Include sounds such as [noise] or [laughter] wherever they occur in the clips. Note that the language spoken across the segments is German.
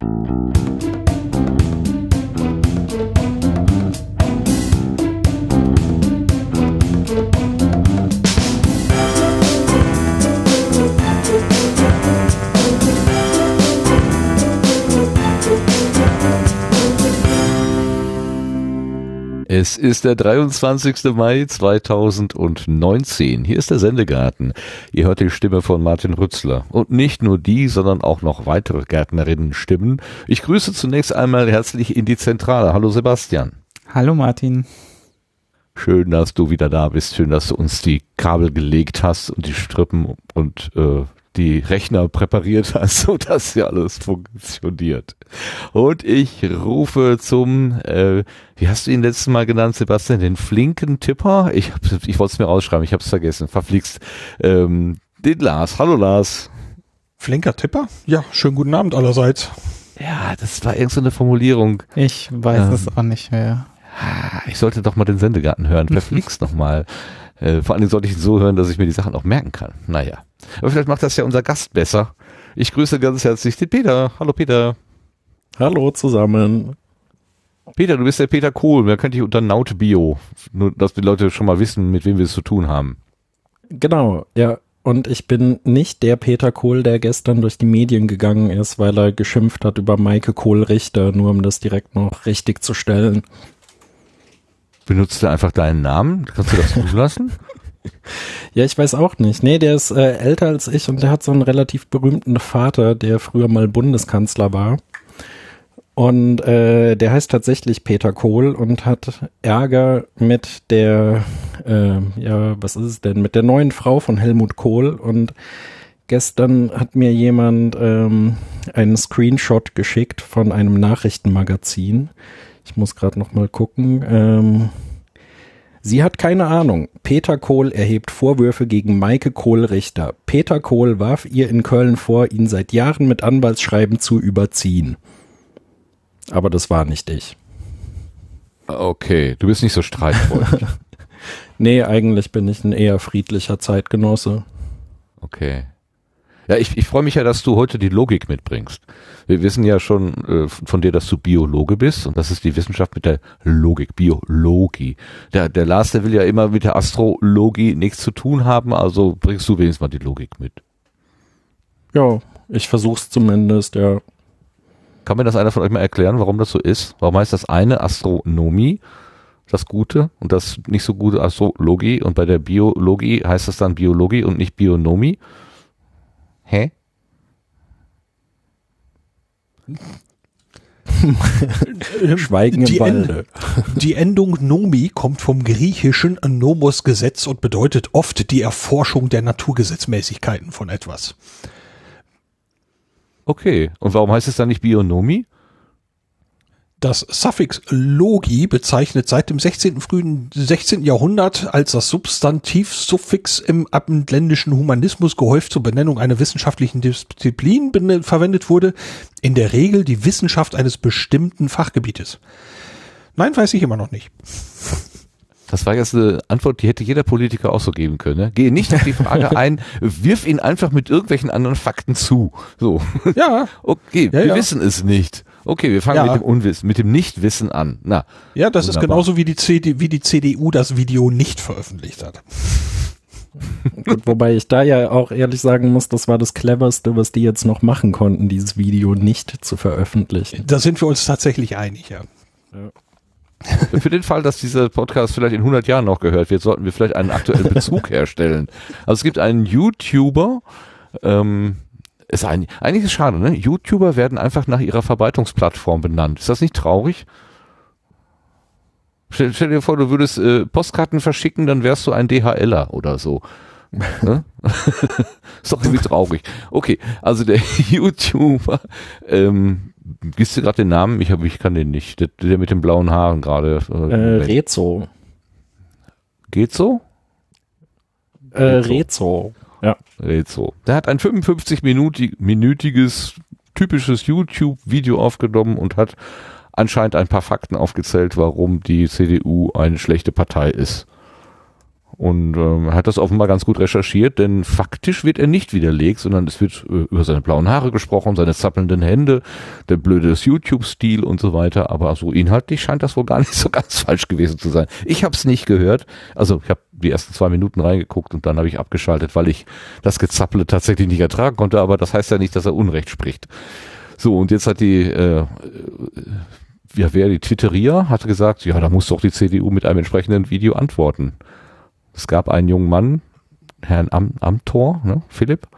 Es ist der 23. Mai 2019. Hier ist der Sendegarten. Ihr hört die Stimme von Martin Rützler. Und nicht nur die, sondern auch noch weitere Gärtnerinnen-Stimmen. Ich grüße zunächst einmal herzlich in die Zentrale. Hallo Sebastian. Hallo Martin. Schön, dass du wieder da bist. Schön, dass du uns die Kabel gelegt hast und die Strippen und äh, die Rechner präpariert hast, [laughs] so dass ja alles funktioniert. Und ich rufe zum, äh, wie hast du ihn letztes Mal genannt, Sebastian, den flinken Tipper? Ich, ich wollte es mir rausschreiben, ich habe es vergessen, verflixt. Ähm, den Lars. Hallo Lars. Flinker Tipper? Ja, schönen guten Abend allerseits. Ja, das war irgend so eine Formulierung. Ich weiß ähm, es auch nicht mehr. Ich sollte doch mal den Sendegarten hören. [laughs] Verflixt noch mal. Äh, vor allem sollte ich ihn so hören, dass ich mir die Sachen auch merken kann. Naja. Aber vielleicht macht das ja unser Gast besser. Ich grüße ganz herzlich den Peter. Hallo Peter. Hallo zusammen. Peter, du bist der Peter Kohl. Wer kennt dich unter Nautbio? Nur, dass die Leute schon mal wissen, mit wem wir es zu tun haben. Genau, ja. Und ich bin nicht der Peter Kohl, der gestern durch die Medien gegangen ist, weil er geschimpft hat über Maike Kohl-Richter, nur um das direkt noch richtig zu stellen. Benutzt er einfach deinen Namen? Kannst du das [laughs] zulassen? Ja, ich weiß auch nicht. Nee, der ist äh, älter als ich und der hat so einen relativ berühmten Vater, der früher mal Bundeskanzler war. Und äh, der heißt tatsächlich Peter Kohl und hat Ärger mit der, äh, ja, was ist es denn, mit der neuen Frau von Helmut Kohl. Und gestern hat mir jemand ähm, einen Screenshot geschickt von einem Nachrichtenmagazin. Ich muss gerade noch mal gucken. Ähm, Sie hat keine Ahnung. Peter Kohl erhebt Vorwürfe gegen Maike Kohl-Richter. Peter Kohl warf ihr in Köln vor, ihn seit Jahren mit Anwaltsschreiben zu überziehen. Aber das war nicht ich. Okay, du bist nicht so streitfreudig. [laughs] nee, eigentlich bin ich ein eher friedlicher Zeitgenosse. Okay. Ja, ich, ich freue mich ja, dass du heute die Logik mitbringst. Wir wissen ja schon äh, von dir, dass du Biologe bist und das ist die Wissenschaft mit der Logik, Biologie. Der, der Lars, der will ja immer mit der Astrologie nichts zu tun haben, also bringst du wenigstens mal die Logik mit. Ja, ich versuch's zumindest, ja. Kann mir das einer von euch mal erklären, warum das so ist? Warum heißt das eine Astronomie das Gute und das nicht so gute Astrologie und bei der Biologie heißt das dann Biologie und nicht Bionomie? Hä? [laughs] Schweigen im Walde. die Endung Nomi kommt vom griechischen Nomos Gesetz und bedeutet oft die Erforschung der Naturgesetzmäßigkeiten von etwas. Okay, und warum heißt es dann nicht Bionomie? Das Suffix logi bezeichnet seit dem 16. frühen 16. Jahrhundert als das Substantivsuffix im abendländischen Humanismus gehäuft zur Benennung einer wissenschaftlichen Disziplin verwendet wurde, in der Regel die Wissenschaft eines bestimmten Fachgebietes. Nein, weiß ich immer noch nicht. Das war jetzt eine Antwort, die hätte jeder Politiker auch so geben können. Ne? Gehe nicht auf die Frage [laughs] ein, wirf ihn einfach mit irgendwelchen anderen Fakten zu. So. Ja. [laughs] Okay, ja, wir ja. wissen es nicht. Okay, wir fangen ja. mit dem Unwissen, mit dem Nichtwissen an. Na. Ja, das wunderbar. ist genauso wie die, CD, wie die CDU das Video nicht veröffentlicht hat. Gut, wobei ich da ja auch ehrlich sagen muss, das war das cleverste, was die jetzt noch machen konnten, dieses Video nicht zu veröffentlichen. Da sind wir uns tatsächlich einig, ja. ja. Für den Fall, dass dieser Podcast vielleicht in 100 Jahren noch gehört wird, sollten wir vielleicht einen aktuellen Bezug [laughs] herstellen. Also es gibt einen YouTuber, ähm, ist eigentlich, eigentlich ist es schade, ne? YouTuber werden einfach nach ihrer Verbreitungsplattform benannt. Ist das nicht traurig? Stell, stell dir vor, du würdest äh, Postkarten verschicken, dann wärst du ein DHLer oder so. ne? [laughs] ist doch irgendwie traurig. Okay, also der [laughs] YouTuber, ähm, gibst du gerade den Namen? Ich, hab, ich kann den nicht. Der, der mit den blauen Haaren gerade. Äh, äh Rezo. Geht so? Äh, Rezo. Ja. Rezo. Der hat ein 55-minütiges typisches YouTube-Video aufgenommen und hat anscheinend ein paar Fakten aufgezählt, warum die CDU eine schlechte Partei ist. Und ähm, hat das offenbar ganz gut recherchiert, denn faktisch wird er nicht widerlegt, sondern es wird äh, über seine blauen Haare gesprochen, seine zappelnden Hände, der blöde YouTube-Stil und so weiter. Aber so inhaltlich scheint das wohl gar nicht [laughs] so ganz falsch gewesen zu sein. Ich habe es nicht gehört. Also ich habe die ersten zwei Minuten reingeguckt und dann habe ich abgeschaltet, weil ich das Gezapple tatsächlich nicht ertragen konnte. Aber das heißt ja nicht, dass er Unrecht spricht. So, und jetzt hat die, äh, ja, wer die Twitterier hat gesagt, ja, da muss doch die CDU mit einem entsprechenden Video antworten. Es gab einen jungen Mann, Herrn Am Amtor, ne, Philipp,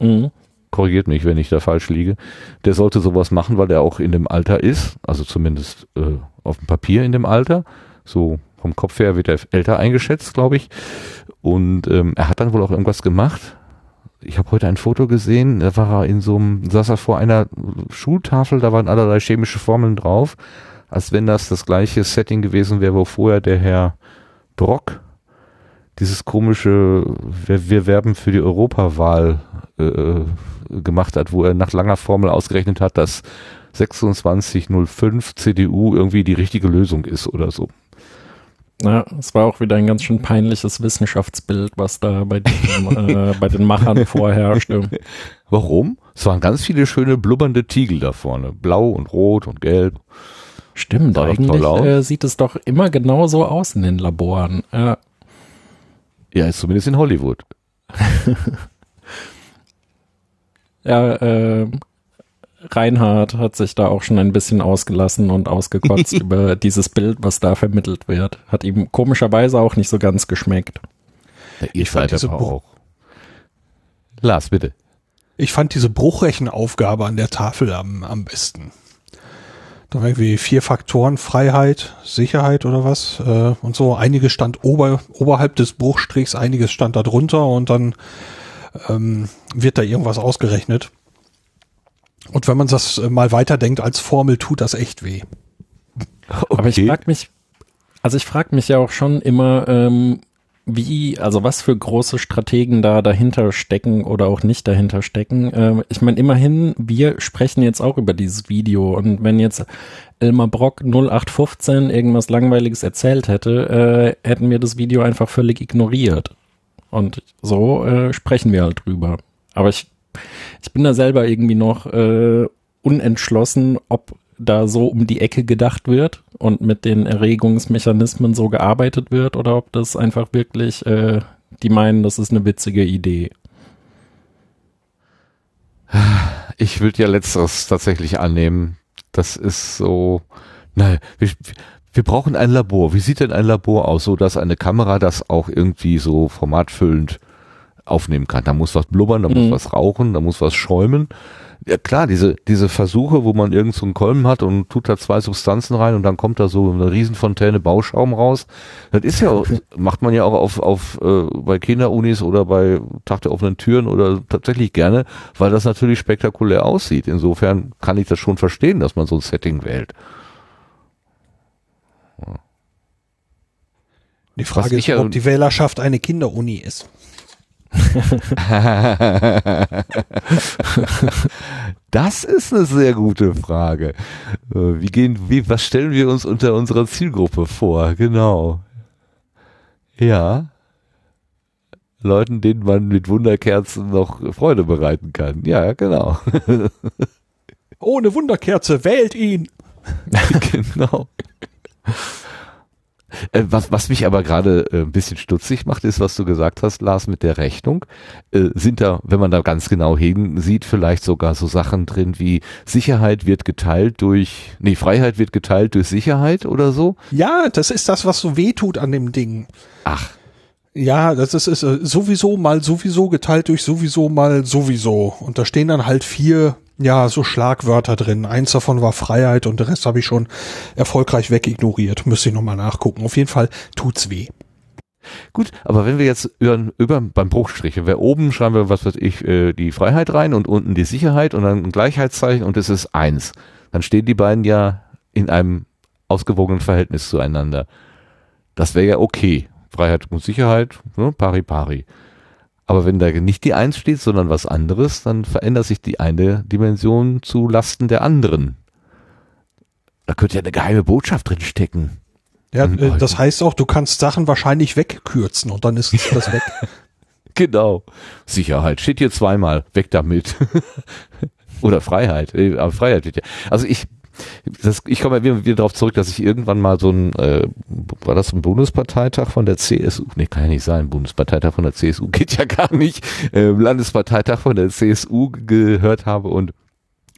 Mhm. korrigiert mich, wenn ich da falsch liege, der sollte sowas machen, weil er auch in dem Alter ist, also zumindest äh, auf dem Papier in dem Alter, so vom Kopf her wird er älter eingeschätzt, glaube ich. Und ähm, er hat dann wohl auch irgendwas gemacht. Ich habe heute ein Foto gesehen, da war er in so einem, saß er vor einer Schultafel, da waren allerlei chemische Formeln drauf, als wenn das das gleiche Setting gewesen wäre, wo vorher der Herr Brock dieses komische, wir, wir werben für die Europawahl äh, gemacht hat, wo er nach langer Formel ausgerechnet hat, dass 2605 CDU irgendwie die richtige Lösung ist oder so. Ja, es war auch wieder ein ganz schön peinliches Wissenschaftsbild, was da bei, diesem, äh, [laughs] bei den Machern vorherrschte. [laughs] Warum? Es waren ganz viele schöne blubbernde Tiegel da vorne. Blau und rot und gelb. Stimmt, eigentlich äh, sieht es doch immer genau so aus in den Laboren. Ja, Ja, ist zumindest in Hollywood. [laughs] ja äh, Reinhard hat sich da auch schon ein bisschen ausgelassen und ausgekotzt [laughs] über dieses Bild, was da vermittelt wird. Hat ihm komischerweise auch nicht so ganz geschmeckt. Ja, Ich fand diese auch. Lars, bitte. Ich fand diese Bruchrechenaufgabe an der Tafel am, am besten. Da war irgendwie vier Faktoren, Freiheit, Sicherheit oder was äh, und so. Einiges stand ober, oberhalb des Bruchstrichs, einiges stand da drunter und dann ähm, wird da irgendwas ausgerechnet. Und wenn man das äh, mal weiterdenkt als Formel, tut das echt weh. Aber ich Okay. frage mich, also ich frage mich ja auch schon immer, ähm, wie, also was für große Strategen da dahinter stecken oder auch nicht dahinter stecken. Ähm, ich meine, immerhin, wir sprechen jetzt auch über dieses Video und wenn jetzt Elmar Brock 0815 irgendwas Langweiliges erzählt hätte, äh, hätten wir das Video einfach völlig ignoriert. Und so äh, sprechen wir halt drüber. Aber ich, ich bin da selber irgendwie noch äh, unentschlossen, ob da so um die Ecke gedacht wird und mit den Erregungsmechanismen so gearbeitet wird oder ob das einfach wirklich, äh, die meinen, das ist eine witzige Idee. Ich würde ja letzteres tatsächlich annehmen. Das ist so, nein, wir, wir brauchen ein Labor. Wie sieht denn ein Labor aus, so dass eine Kamera das auch irgendwie so formatfüllend aufnehmen kann? Da muss was blubbern, da muss Mhm. was rauchen, da muss was schäumen. Ja klar, diese, diese Versuche, wo man irgend so einen Kolben hat und tut da zwei Substanzen rein und dann kommt da so eine Riesenfontäne Bauschaum raus. Das ist ja, auch- [laughs] macht man ja auch auf, auf äh, bei Kinderunis oder bei Tag der offenen Türen oder tatsächlich gerne, weil das natürlich spektakulär aussieht. Insofern kann ich das schon verstehen, dass man so ein Setting wählt. Die Frage ist, ja- ob die Wählerschaft eine Kinderuni ist. [laughs] Das ist eine sehr gute Frage. Äh, Wie gehen, wie, was stellen wir uns unter unserer Zielgruppe vor? Genau. Ja. Leuten, denen man mit Wunderkerzen noch Freude bereiten kann. Ja, genau. Ohne Wunderkerze, wählt ihn! [laughs] genau. Äh, Was, was mich aber gerade äh, ein bisschen stutzig macht, ist, was du gesagt hast, Lars, mit der Rechnung. Äh, sind da, wenn man da ganz genau hinsieht, vielleicht sogar so Sachen drin wie Sicherheit wird geteilt durch, nee, Freiheit wird geteilt durch Sicherheit oder so? Ja, das ist das, was so weh tut an dem Ding. Ach, Ja, das ist, ist äh, sowieso mal sowieso geteilt durch sowieso mal sowieso. Und da stehen dann halt vier, ja, so Schlagwörter drin. Eins davon war Freiheit und der Rest habe ich schon erfolgreich wegignoriert. Müsste ich nochmal nachgucken. Auf jeden Fall tut's weh. gut, aber wenn wir jetzt über, über beim Bruchstrich, wir oben schreiben wir, was weiß ich, äh, die Freiheit rein und unten die Sicherheit und dann ein Gleichheitszeichen und es ist eins, dann stehen die beiden ja in einem ausgewogenen Verhältnis zueinander. Das wäre ja okay. Freiheit und Sicherheit, ne, pari pari. Aber wenn da nicht die Eins steht, sondern was anderes, dann verändert sich die eine Dimension zu Lasten der anderen. Da könnte ja eine geheime Botschaft drin stecken. Ja, äh, das heißt auch, du kannst Sachen wahrscheinlich wegkürzen und dann ist [laughs] das weg. Genau. Sicherheit. Steht hier zweimal. Weg damit. [laughs] Oder Freiheit. Äh, Aber Freiheit steht ja. Also ich, das, ich komme ja wieder, wieder darauf zurück, dass ich irgendwann mal so ein, äh, war das ein Bundesparteitag von der CSU? Nee, kann ja nicht sein. Bundesparteitag von der CSU [laughs] geht ja gar nicht. Äh, Landesparteitag von der CSU gehört habe und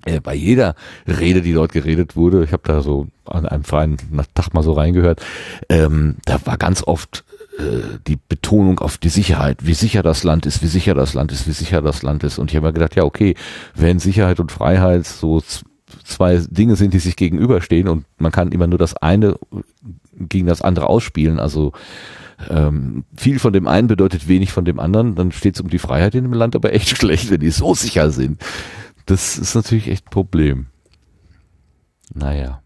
äh, bei jeder Rede, die dort geredet wurde, ich habe da so an einem freien Tag mal so reingehört, ähm, da war ganz oft äh, die Betonung auf die Sicherheit, wie sicher das Land ist, wie sicher das Land ist, wie sicher das Land ist. Und ich habe mir gedacht, ja, okay, wenn Sicherheit und Freiheit so zwei Dinge sind, die sich gegenüberstehen und man kann immer nur das eine gegen das andere ausspielen, also ähm, viel von dem einen bedeutet wenig von dem anderen, dann steht es um die Freiheit in dem Land aber echt [laughs] schlecht, wenn die so sicher sind. Das ist natürlich echt ein Problem. Naja.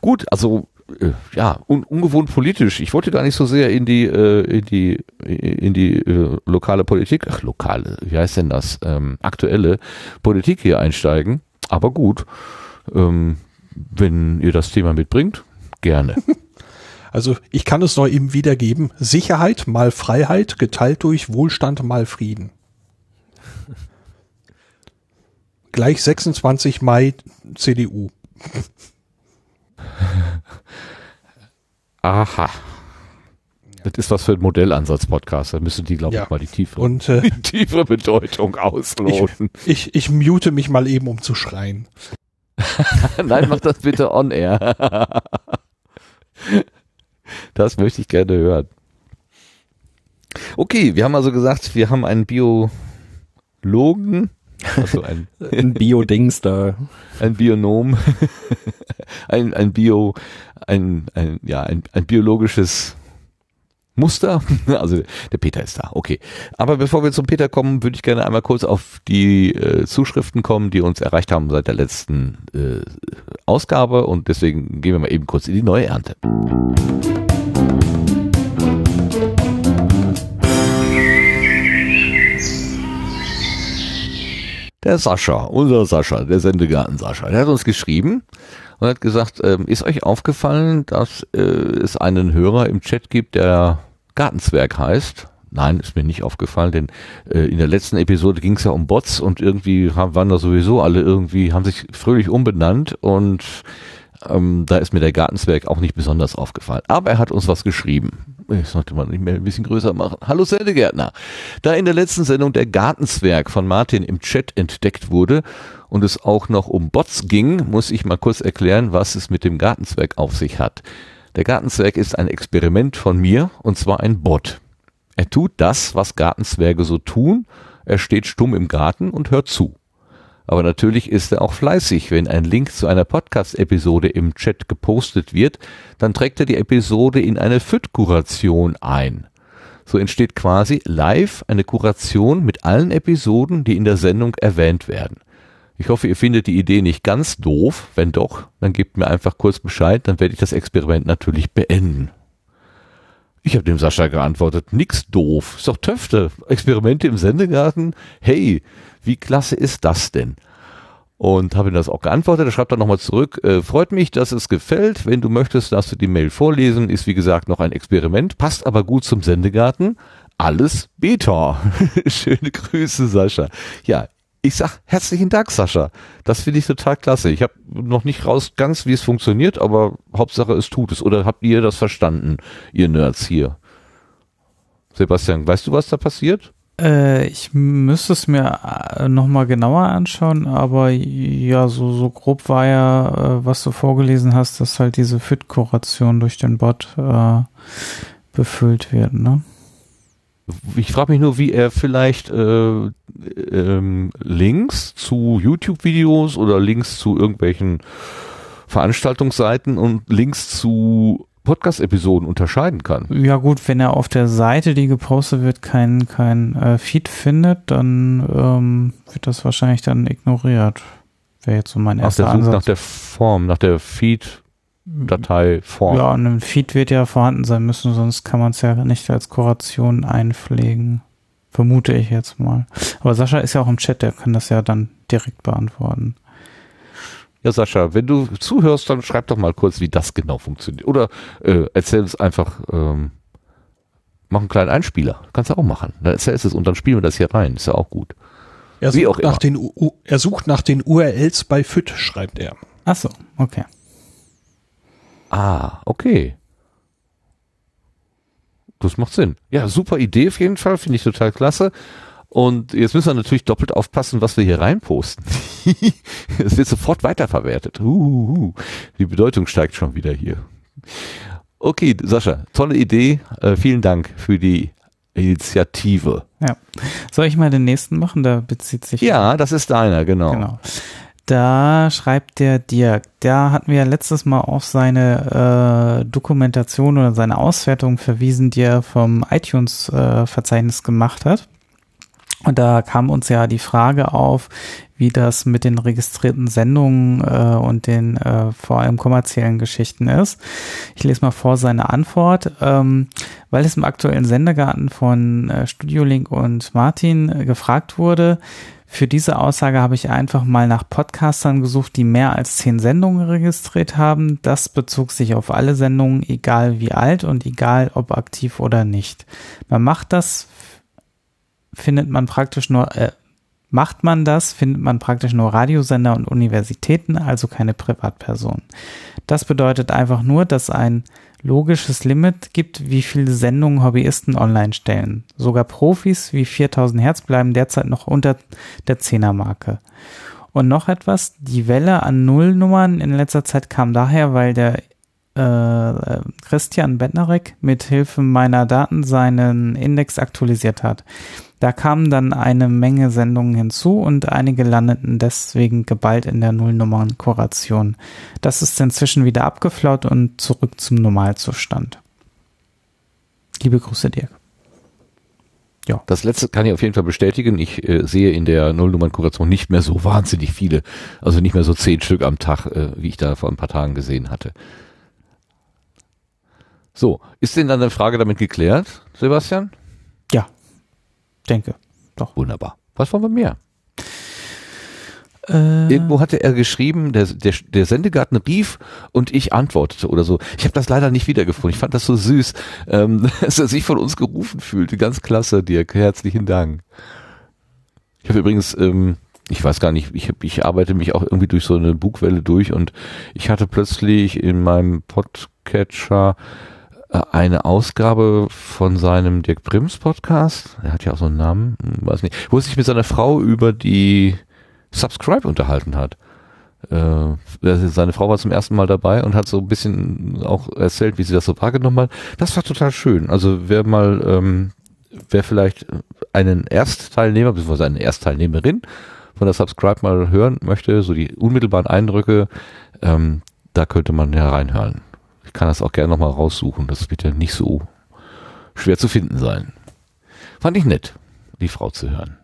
Gut, also äh, ja, un ungewohnt politisch. Ich wollte gar nicht so sehr in die, äh, in die, in die äh, lokale Politik, ach lokale, wie heißt denn das, ähm, aktuelle Politik hier einsteigen. Aber gut, ähm, wenn ihr das Thema mitbringt, gerne. [laughs] Also ich kann es noch eben wiedergeben. Sicherheit mal Freiheit geteilt durch Wohlstand mal Frieden. Gleich 26 Mai CDU. Aha. Das ist was für ein Modellansatz-Podcast. Da müssen die, glaube Ja. ich, mal die tiefe, Und äh, [laughs] die tiefe Bedeutung ausloten. ich, ich mute mich mal eben, um zu schreien. [laughs] Nein, mach das bitte on air. Das möchte ich gerne hören. Okay, wir haben also gesagt, wir haben einen Biologen, also ein, [laughs] Ein Bio-Dings da. ein Bionom, ein, ein Bio, ein, ein, ja, ein, ein biologisches Muster. [laughs] Also der Peter ist da, okay. Aber bevor wir zum Peter kommen, würde ich gerne einmal kurz auf die äh, Zuschriften kommen, die uns erreicht haben seit der letzten äh, Ausgabe und deswegen gehen wir mal eben kurz in die neue Ernte. Der Sascha, unser Sascha, der Sendegarten Sascha, der hat uns geschrieben und hat gesagt, ähm, ist euch aufgefallen, dass äh, es einen Hörer im Chat gibt, der Gartenzwerg heißt? Nein, ist mir nicht aufgefallen, denn äh, in der letzten Episode ging es ja um Bots und irgendwie haben, waren da sowieso alle irgendwie, haben sich fröhlich umbenannt und ähm, da ist mir der Gartenzwerg auch nicht besonders aufgefallen. Aber er hat uns was geschrieben. Das sollte man nicht mehr ein bisschen größer machen. Hallo Sendegärtner. Da in der letzten Sendung der Gartenzwerg von Martin im Chat entdeckt wurde und es auch noch um Bots ging, muss ich mal kurz erklären, was es mit dem Gartenzwerg auf sich hat. Der Gartenzwerg ist ein Experiment von mir und zwar ein Bot. Er tut das, was Gartenzwerge so tun. Er steht stumm im Garten und hört zu. Aber natürlich ist er auch fleißig. Wenn ein Link zu einer Podcast-Episode im Chat gepostet wird, dann trägt er die Episode in eine FIT-Kuration ein. So entsteht quasi live eine Kuration mit allen Episoden, die in der Sendung erwähnt werden. Ich hoffe, ihr findet die Idee nicht ganz doof. Wenn doch, dann gebt mir einfach kurz Bescheid, dann werde ich das Experiment natürlich beenden. Ich habe dem Sascha geantwortet, nix doof, ist doch Töfte, Experimente im Sendegarten, hey, wie klasse ist das denn? Und habe ihm das auch geantwortet, er schreibt dann nochmal zurück, äh, freut mich, dass es gefällt, wenn du möchtest, darfst du die Mail vorlesen, ist wie gesagt noch ein Experiment, passt aber gut zum Sendegarten, alles Beta. [laughs] Schöne Grüße, Sascha. Ja, ich sag herzlichen Dank, Sascha. Das finde ich total klasse. Ich habe noch nicht raus ganz, wie es funktioniert, aber Hauptsache es tut es. Oder habt ihr das verstanden, ihr Nerds hier? Sebastian, weißt du, was da passiert? Äh, ich müsste es mir äh, nochmal genauer anschauen, aber ja, so, so grob war ja, äh, was du vorgelesen hast, dass halt diese Fit-Kuration durch den Bot äh, befüllt wird, ne? Ich frage mich nur, wie er vielleicht äh, ähm, Links zu YouTube-Videos oder Links zu irgendwelchen Veranstaltungsseiten und Links zu Podcast-Episoden unterscheiden kann. Ja gut, wenn er auf der Seite, die gepostet wird, kein, kein äh, Feed findet, dann ähm, wird das wahrscheinlich dann ignoriert. Wäre jetzt so mein erster der, Such- Ansatz. nach der Form, nach der Feed-Datei-Form. Ja, und ein Feed wird ja vorhanden sein müssen, sonst kann man es ja nicht als Kuration einpflegen. Vermute ich jetzt mal. Aber Sascha ist ja auch im Chat, der kann das ja dann direkt beantworten. Ja, Sascha, wenn du zuhörst, dann schreib doch mal kurz, wie das genau funktioniert. Oder äh, erzähl es einfach, ähm, mach einen kleinen Einspieler. Kannst du auch machen. Dann erzählst du es und dann spielen wir das hier rein. Ist ja auch gut. Er Wie sucht, auch immer. nach den, U er sucht nach den URLs bei FIT, schreibt er. Ach so, okay. Ah, okay. Das macht Sinn. Ja, super Idee auf jeden Fall, finde ich total klasse. Und jetzt müssen wir natürlich doppelt aufpassen, was wir hier reinposten. [laughs] Es wird sofort weiterverwertet. Uhuhu. Die Bedeutung steigt schon wieder hier. Okay, Sascha, tolle Idee. Äh, vielen Dank für die Initiative. Ja. Soll ich mal den nächsten machen? Da bezieht sich. Ja, das ist deiner, genau. Genau. Da schreibt der Dirk, da hatten wir letztes Mal auf seine äh, Dokumentation oder seine Auswertung verwiesen, die er vom iTunes-Verzeichnis gemacht hat. Und da kam uns ja die Frage auf, wie das mit den registrierten Sendungen äh, und den äh, vor allem kommerziellen Geschichten ist. Ich lese mal vor seine Antwort. Ähm, weil es im aktuellen Sendegarten von äh, Studio Link und Martin äh, gefragt wurde, für diese Aussage habe ich einfach mal nach Podcastern gesucht, die mehr als zehn Sendungen registriert haben. Das bezog sich auf alle Sendungen, egal wie alt und egal ob aktiv oder nicht. Man macht das, findet man praktisch nur, äh, macht man das, findet man praktisch nur Radiosender und Universitäten, also keine Privatpersonen. Das bedeutet einfach nur, dass ein logisches Limit gibt, wie viele Sendungen Hobbyisten online stellen. Sogar Profis wie 4000 Hertz bleiben derzeit noch unter der 10er Marke. Und noch etwas, die Welle an Nullnummern in letzter Zeit kam daher, weil der äh, Christian Bettnarek mit Hilfe meiner Daten seinen Index aktualisiert hat. Da kamen dann eine Menge Sendungen hinzu und einige landeten deswegen geballt in der Nullnummernkuration. Das ist inzwischen wieder abgeflaut und zurück zum Normalzustand. Liebe Grüße, Dirk. Das letzte kann ich auf jeden Fall bestätigen. Ich äh, sehe in der Nullnummernkuration nicht mehr so wahnsinnig viele, also nicht mehr so zehn Stück am Tag, äh, wie ich da vor ein paar Tagen gesehen hatte. So, ist denn dann eine Frage damit geklärt, Sebastian? Ja, denke. Wunderbar. Was wollen wir mehr? Äh, Irgendwo hatte er geschrieben, der, der, der Sendegarten rief und ich antwortete oder so. Ich habe das leider nicht wiedergefunden. Ich fand das so süß, ähm, [laughs] dass er sich von uns gerufen fühlte. Ganz klasse, Dirk. Herzlichen Dank. Ich habe übrigens, ähm, ich weiß gar nicht, ich, ich arbeite mich auch irgendwie durch so eine Bugwelle durch und ich hatte plötzlich in meinem Podcatcher eine Ausgabe von seinem Dirk Prims Podcast. Er hat ja auch so einen Namen, hm, weiß nicht, wo er sich mit seiner Frau über die Subscribe unterhalten hat. Äh, seine Frau war zum ersten Mal dabei und hat so ein bisschen auch erzählt, wie sie das so wahrgenommen hat. Das war total schön. Also wer mal, ähm, wer vielleicht einen Erstteilnehmer, beziehungsweise eine Erstteilnehmerin von der Subscribe mal hören möchte, so die unmittelbaren Eindrücke, ähm, da könnte man ja reinhören. Ich kann das auch gerne nochmal raussuchen. Das wird ja nicht so schwer zu finden sein. Fand ich nett, die Frau zu hören.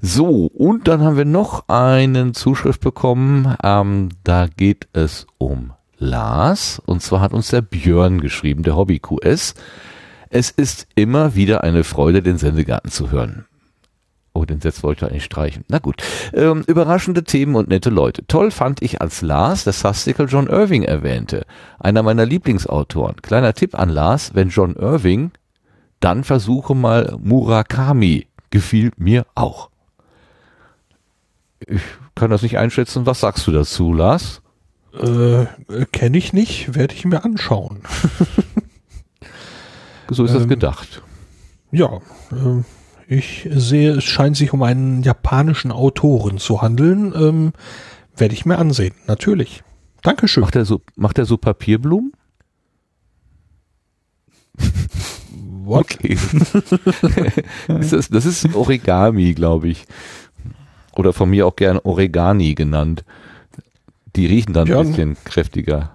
So, und dann haben wir noch einen Zuschrift bekommen. Ähm, da geht es um Lars. Und zwar hat uns der Björn geschrieben, der Hobby QS. Es ist immer wieder eine Freude, den Sendegarten zu hören. Oh, den Satz wollte ich eigentlich streichen. Na gut. Ähm, überraschende Themen und nette Leute. Toll fand ich, als Lars das Sastikel John Irving erwähnte. Einer meiner Lieblingsautoren. Kleiner Tipp an Lars, wenn John Irving, dann versuche mal Murakami. Gefiel mir auch. Ich kann das nicht einschätzen. Was sagst du dazu, Lars? Äh, Kenne ich nicht, werde ich mir anschauen. [laughs] So ist das Ähm, gedacht. Ja, äh, ich sehe, es scheint sich um einen japanischen Autoren zu handeln. Ähm, werde ich mir ansehen, natürlich. Dankeschön. Macht er so, macht er so Papierblumen? [laughs] What? Okay. [laughs] das, das ist Origami, glaube ich. Oder von mir auch gern Oregani genannt. Die riechen dann Ja. ein bisschen kräftiger.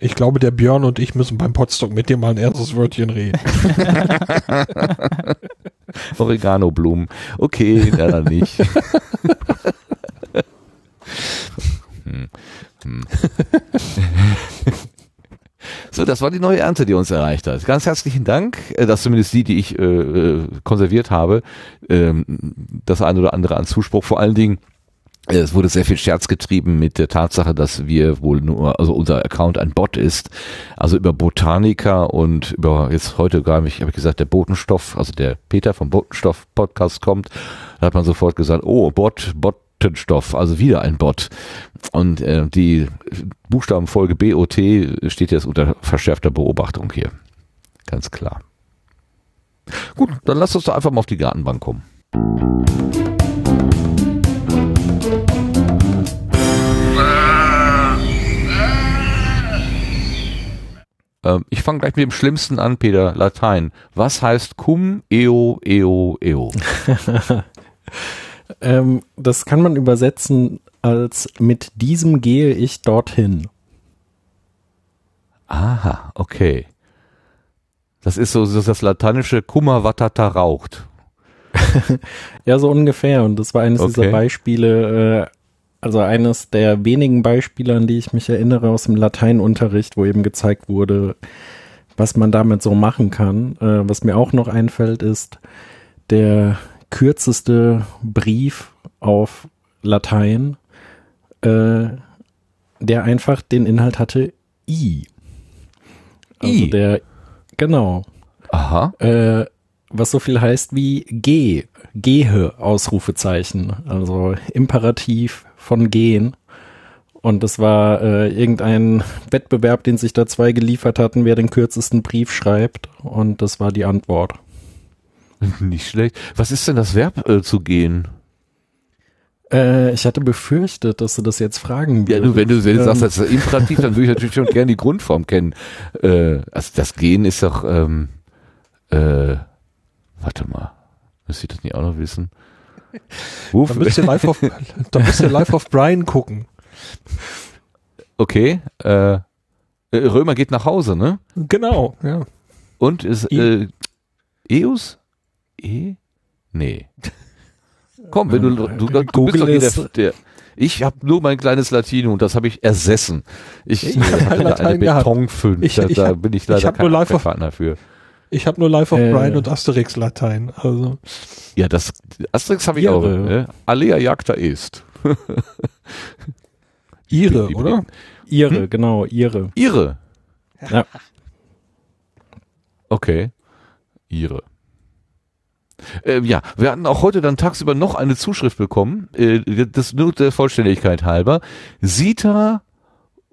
Ich glaube, der Björn und ich müssen beim Potstock mit dir mal ein ernstes Wörtchen reden. [laughs] Oregano-Blumen. Okay, dann nicht. Hm. [laughs] Hm. So, das war die neue Ernte, die uns erreicht hat. Ganz herzlichen Dank, äh, dass zumindest die, die ich äh, äh, konserviert habe, ähm, das eine oder andere an Zuspruch. Vor allen Dingen Es wurde sehr viel Scherz getrieben mit der Tatsache, dass wir wohl nur, also unser Account ein Bot ist. Also über Botanica und über jetzt heute gar nicht, habe ich gesagt, der Botenstoff, also der Peter vom Botenstoff Podcast kommt. Da hat man sofort gesagt, oh, Bot, Botenstoff, also wieder ein Bot. Und äh, die Buchstabenfolge BOT steht jetzt unter verschärfter Beobachtung hier. Ganz klar. Gut, dann lass uns doch einfach mal auf die Gartenbank kommen. Ähm, ich fange gleich mit dem Schlimmsten an, Peter, Latein. Was heißt cum eo eo eo? [laughs] Ähm, das kann man übersetzen als mit diesem gehe ich dorthin. Aha, okay. Das ist so, so das lateinische Kummer watata raucht. [laughs] Ja, so ungefähr. Und das war eines Okay. dieser Beispiele, äh, also eines der wenigen Beispiele, an die ich mich erinnere aus dem Lateinunterricht, wo eben gezeigt wurde, was man damit so machen kann. Äh, was mir auch noch einfällt, ist der kürzeste Brief auf Latein, äh, der einfach den Inhalt hatte I. Also I. der, genau. Aha. Äh, was so viel heißt wie geh, gehe, Ausrufezeichen, also Imperativ von gehen. Und das war äh, irgendein Wettbewerb, den sich da zwei geliefert hatten, wer den kürzesten Brief schreibt. Und das war die Antwort. Nicht schlecht. Was ist denn das Verb äh, zu gehen? Äh, ich hatte befürchtet, dass du das jetzt fragen Ja, würdest. du, wenn du wenn du sagst, Ähm, das ist Imperativ, dann würde ich natürlich schon gerne die Grundform kennen. Äh, also das Gehen ist doch, ähm, äh, warte mal, müsste ich das nicht auch noch wissen? Da müsst ihr live auf, [laughs] da müsst ihr live auf Brian gucken. okay, äh, äh, Römer geht nach Hause, ne? Genau, ja. Und ist, äh, Eus? E? Nee. Komm, wenn du, du, du, du bist Google doch der, der ich habe nur mein kleines Latinum und das habe ich ersessen. Ich, Ich hatte eine. Betonfünf, Ich- da, ich hab- bin ich ich leider hab kein nur live auf- Partner für. Ich habe nur live auf Äh. Brian und Asterix Latein. Also Ja, das Asterix habe ich auch. Ne? Alea jagta est. [laughs] ihre, Die- die- oder? ihre, Hm? genau, ihre. Ihre. Ja. [laughs] Okay. Ihre. Äh, ja, wir hatten auch heute dann tagsüber noch eine Zuschrift bekommen, äh, das nur der Vollständigkeit halber. Sita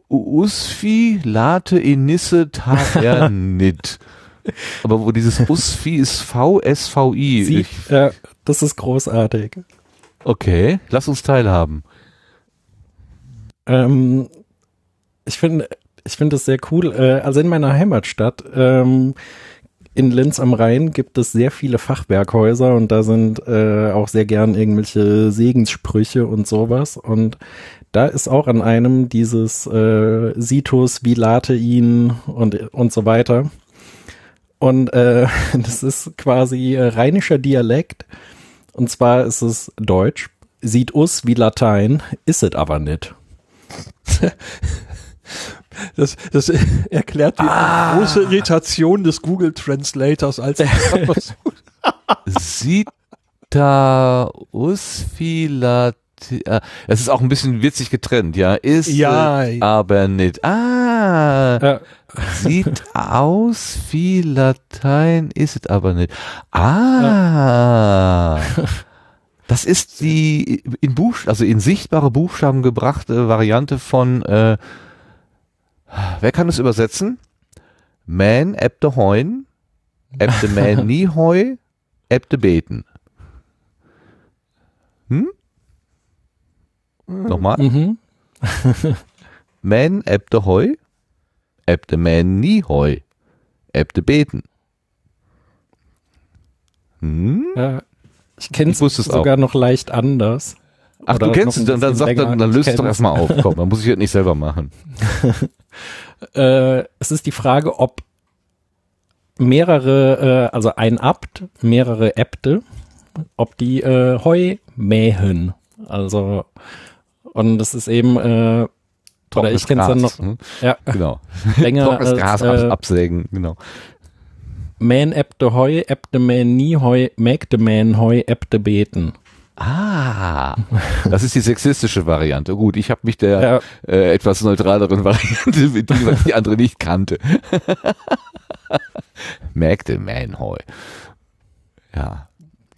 Usfi late inisse tavernit. [laughs] Aber wo dieses [laughs] Usfi ist V-S-V-I. Sie, äh, das ist großartig. Okay, lass uns teilhaben. Ähm, ich finde, ich finde es sehr cool. Äh, also in meiner Heimatstadt, ähm, in Linz am Rhein gibt es sehr viele Fachwerkhäuser und da sind äh, auch sehr gern irgendwelche Segenssprüche und sowas. Und da ist auch an einem dieses äh, Situs, wie late ihn und, und so weiter. Und äh, [laughs] das ist quasi äh, rheinischer Dialekt. Und zwar ist es Deutsch. Sieht us wie Latein, ist es aber nicht. [laughs] Das, das erklärt die Ah. große Irritation des Google Translators, als [laughs] ich Sita Usfilati. Äh, Es ist auch ein bisschen witzig getrennt, ja. Ist Ja. aber nicht. Ah, Äh, sieht [laughs] aus wie Latein, ist es aber nicht. Ah. Das ist die in Buch, also in sichtbare Buchstaben gebrachte Variante von, äh, wer kann es übersetzen? Man ebte heun, ebte man [laughs] nie heu, ebte beten. Hm? Nochmal. mhm. [laughs] Man ebte heu, ebte man nie heu, ebte beten. Hm? Ja, ich kenne es sogar noch leicht anders. Ach, Oder du kennst es, dann, dann bisschen sag länger. dann, dann löst es doch erstmal auf. Komm, [laughs] dann muss ich das nicht selber machen. Äh, es ist die Frage, ob mehrere, äh, also ein Abt, mehrere Äbte, ob die äh, Heu mähen. Also, und das ist eben, äh, oder ich kenne es dann noch hm? ja, Genau. [laughs] länger Trockenes Gras äh, ab, absägen, genau. mähen Äbte Heu, Äbte mähen nie Heu, mägde mähen Heu, Äbte beten. Ah, das ist die sexistische Variante. Gut, ich habe mich der Ja. äh, etwas neutraleren [laughs] Variante, mit die, was die andere nicht kannte. [laughs] Magde Manhoy. Ja.